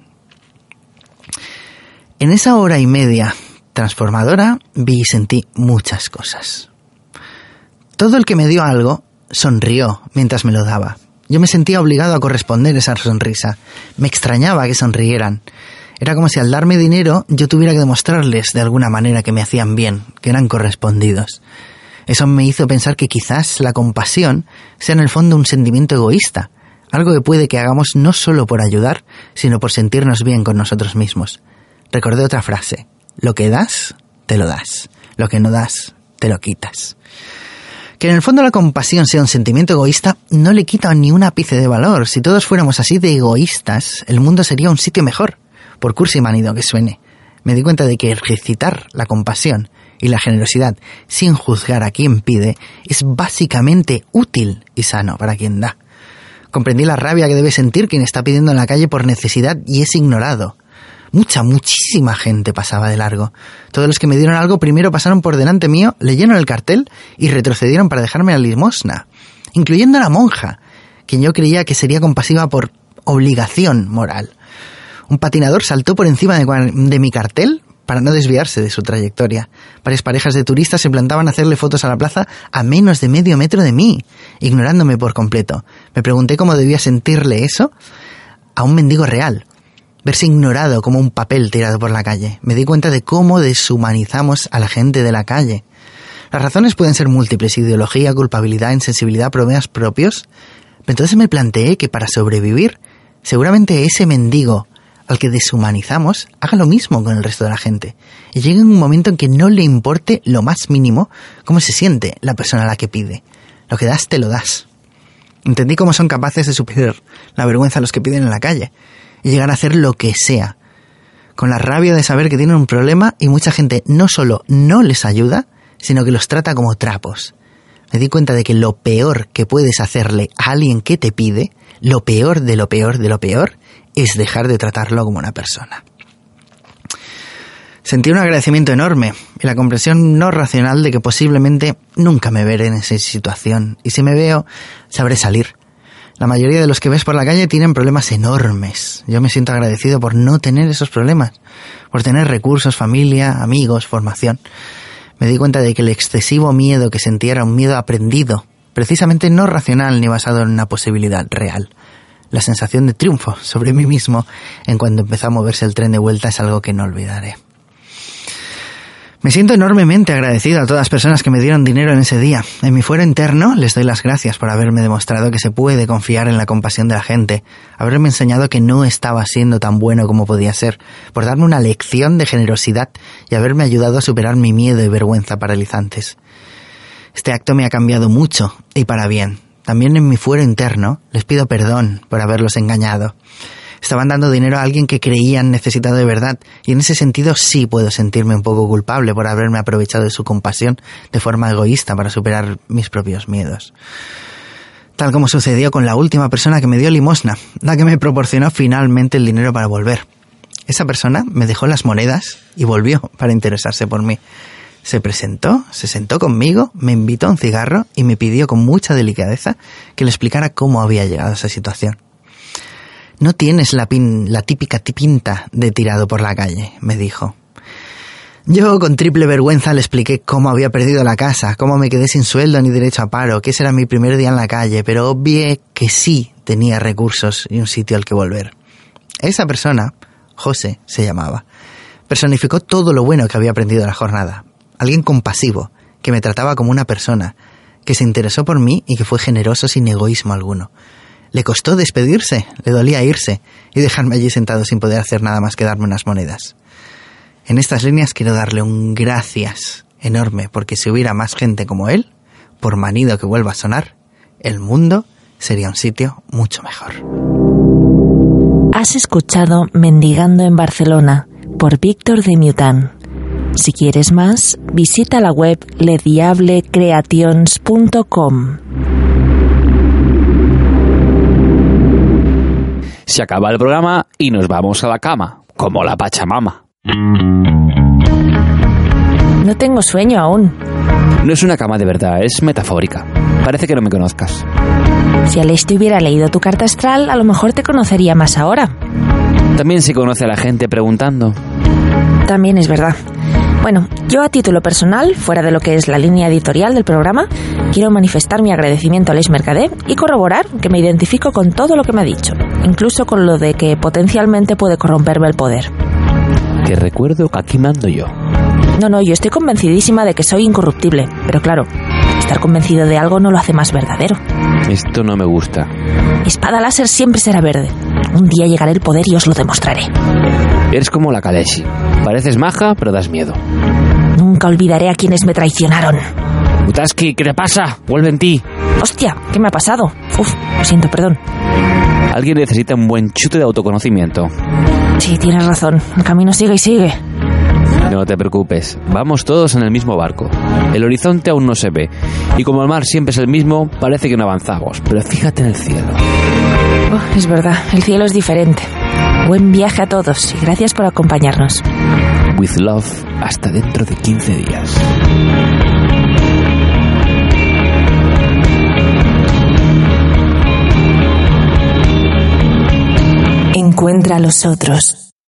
En esa hora y media transformadora vi y sentí muchas cosas. Todo el que me dio algo sonrió mientras me lo daba. Yo me sentía obligado a corresponder esa sonrisa. Me extrañaba que sonrieran. Era como si al darme dinero yo tuviera que demostrarles de alguna manera que me hacían bien, que eran correspondidos. Eso me hizo pensar que quizás la compasión sea en el fondo un sentimiento egoísta, algo que puede que hagamos no solo por ayudar, sino por sentirnos bien con nosotros mismos. Recordé otra frase, lo que das, te lo das, lo que no das, te lo quitas. Que en el fondo la compasión sea un sentimiento egoísta no le quita ni un ápice de valor. Si todos fuéramos así de egoístas, el mundo sería un sitio mejor, por cursi manido que suene. Me di cuenta de que ejercitar la compasión y la generosidad sin juzgar a quien pide es básicamente útil y sano para quien da. Comprendí la rabia que debe sentir quien está pidiendo en la calle por necesidad y es ignorado. Mucha, muchísima gente pasaba de largo. Todos los que me dieron algo primero pasaron por delante mío, leyeron el cartel y retrocedieron para dejarme la limosna, incluyendo a la monja, quien yo creía que sería compasiva por obligación moral. Un patinador saltó por encima de, de mi cartel para no desviarse de su trayectoria. Varias parejas de turistas se plantaban a hacerle fotos a la plaza a menos de medio metro de mí, ignorándome por completo. Me pregunté cómo debía sentirle eso a un mendigo real, verse ignorado como un papel tirado por la calle. Me di cuenta de cómo deshumanizamos a la gente de la calle. Las razones pueden ser múltiples, ideología, culpabilidad, insensibilidad, problemas propios. Entonces me planteé que para sobrevivir, seguramente ese mendigo al que deshumanizamos haga lo mismo con el resto de la gente y llegue un momento en que no le importe lo más mínimo cómo se siente la persona a la que pide. Lo que das te lo das. Entendí cómo son capaces de superar la vergüenza a los que piden en la calle y llegar a hacer lo que sea, con la rabia de saber que tienen un problema y mucha gente no solo no les ayuda, sino que los trata como trapos. Me di cuenta de que lo peor que puedes hacerle a alguien que te pide, lo peor de lo peor de lo peor, es dejar de tratarlo como una persona. Sentí un agradecimiento enorme y la comprensión no racional de que posiblemente nunca me veré en esa situación y si me veo sabré salir. La mayoría de los que ves por la calle tienen problemas enormes. Yo me siento agradecido por no tener esos problemas, por tener recursos, familia, amigos, formación. Me di cuenta de que el excesivo miedo que sentía era un miedo aprendido, precisamente no racional ni basado en una posibilidad real. La sensación de triunfo sobre mí mismo en cuanto empezó a moverse el tren de vuelta es algo que no olvidaré. Me siento enormemente agradecido a todas las personas que me dieron dinero en ese día. En mi fuero interno les doy las gracias por haberme demostrado que se puede confiar en la compasión de la gente, haberme enseñado que no estaba siendo tan bueno como podía ser, por darme una lección de generosidad y haberme ayudado a superar mi miedo y vergüenza paralizantes. Este acto me ha cambiado mucho y para bien. También en mi fuero interno les pido perdón por haberlos engañado estaban dando dinero a alguien que creían necesitado de verdad. Y en ese sentido sí puedo sentirme un poco culpable por haberme aprovechado de su compasión de forma egoísta para superar mis propios miedos. Tal como sucedió con la última persona que me dio limosna, la que me proporcionó finalmente el dinero para volver. Esa persona me dejó las monedas y volvió para interesarse por mí. Se presentó, se sentó conmigo, me invitó a un cigarro y me pidió con mucha delicadeza que le explicara cómo había llegado a esa situación. No tienes la, pin, la típica tipinta de tirado por la calle, me dijo. Yo con triple vergüenza le expliqué cómo había perdido la casa, cómo me quedé sin sueldo ni derecho a paro, que ese era mi primer día en la calle, pero obvié que sí tenía recursos y un sitio al que volver. Esa persona, José se llamaba, personificó todo lo bueno que había aprendido en la jornada. Alguien compasivo, que me trataba como una persona, que se interesó por mí y que fue generoso sin egoísmo alguno. Le costó despedirse, le dolía irse y dejarme allí sentado sin poder hacer nada más que darme unas monedas. En estas líneas quiero darle un gracias enorme porque si hubiera más gente como él, por manido que vuelva a sonar, el mundo sería un sitio mucho mejor. Has escuchado Mendigando en Barcelona por Víctor de Mutan. Si quieres más, visita la web lediablecreations.com. Se acaba el programa y nos vamos a la cama, como la Pachamama. No tengo sueño aún. No es una cama de verdad, es metafórica. Parece que no me conozcas. Si Aleste hubiera leído tu carta astral, a lo mejor te conocería más ahora. También se conoce a la gente preguntando. También es verdad. Bueno, yo a título personal, fuera de lo que es la línea editorial del programa, quiero manifestar mi agradecimiento a Aleix Mercader y corroborar que me identifico con todo lo que me ha dicho, incluso con lo de que potencialmente puede corromperme el poder. Que recuerdo que aquí mando yo. No, no, yo estoy convencidísima de que soy incorruptible, pero claro, estar convencido de algo no lo hace más verdadero. Esto no me gusta. Mi espada láser siempre será verde. Un día llegará el poder y os lo demostraré. Eres como la Kaleshi. Pareces maja, pero das miedo. Nunca olvidaré a quienes me traicionaron. Utaski, ¿qué te pasa? Vuelve en ti. Hostia, ¿qué me ha pasado? Uf, lo siento, perdón. Alguien necesita un buen chute de autoconocimiento. Sí, tienes razón. El camino sigue y sigue. No te preocupes, vamos todos en el mismo barco. El horizonte aún no se ve, y como el mar siempre es el mismo, parece que no avanzamos, pero fíjate en el cielo. Oh, es verdad, el cielo es diferente. Buen viaje a todos y gracias por acompañarnos. With love, hasta dentro de 15 días. Encuentra a los otros.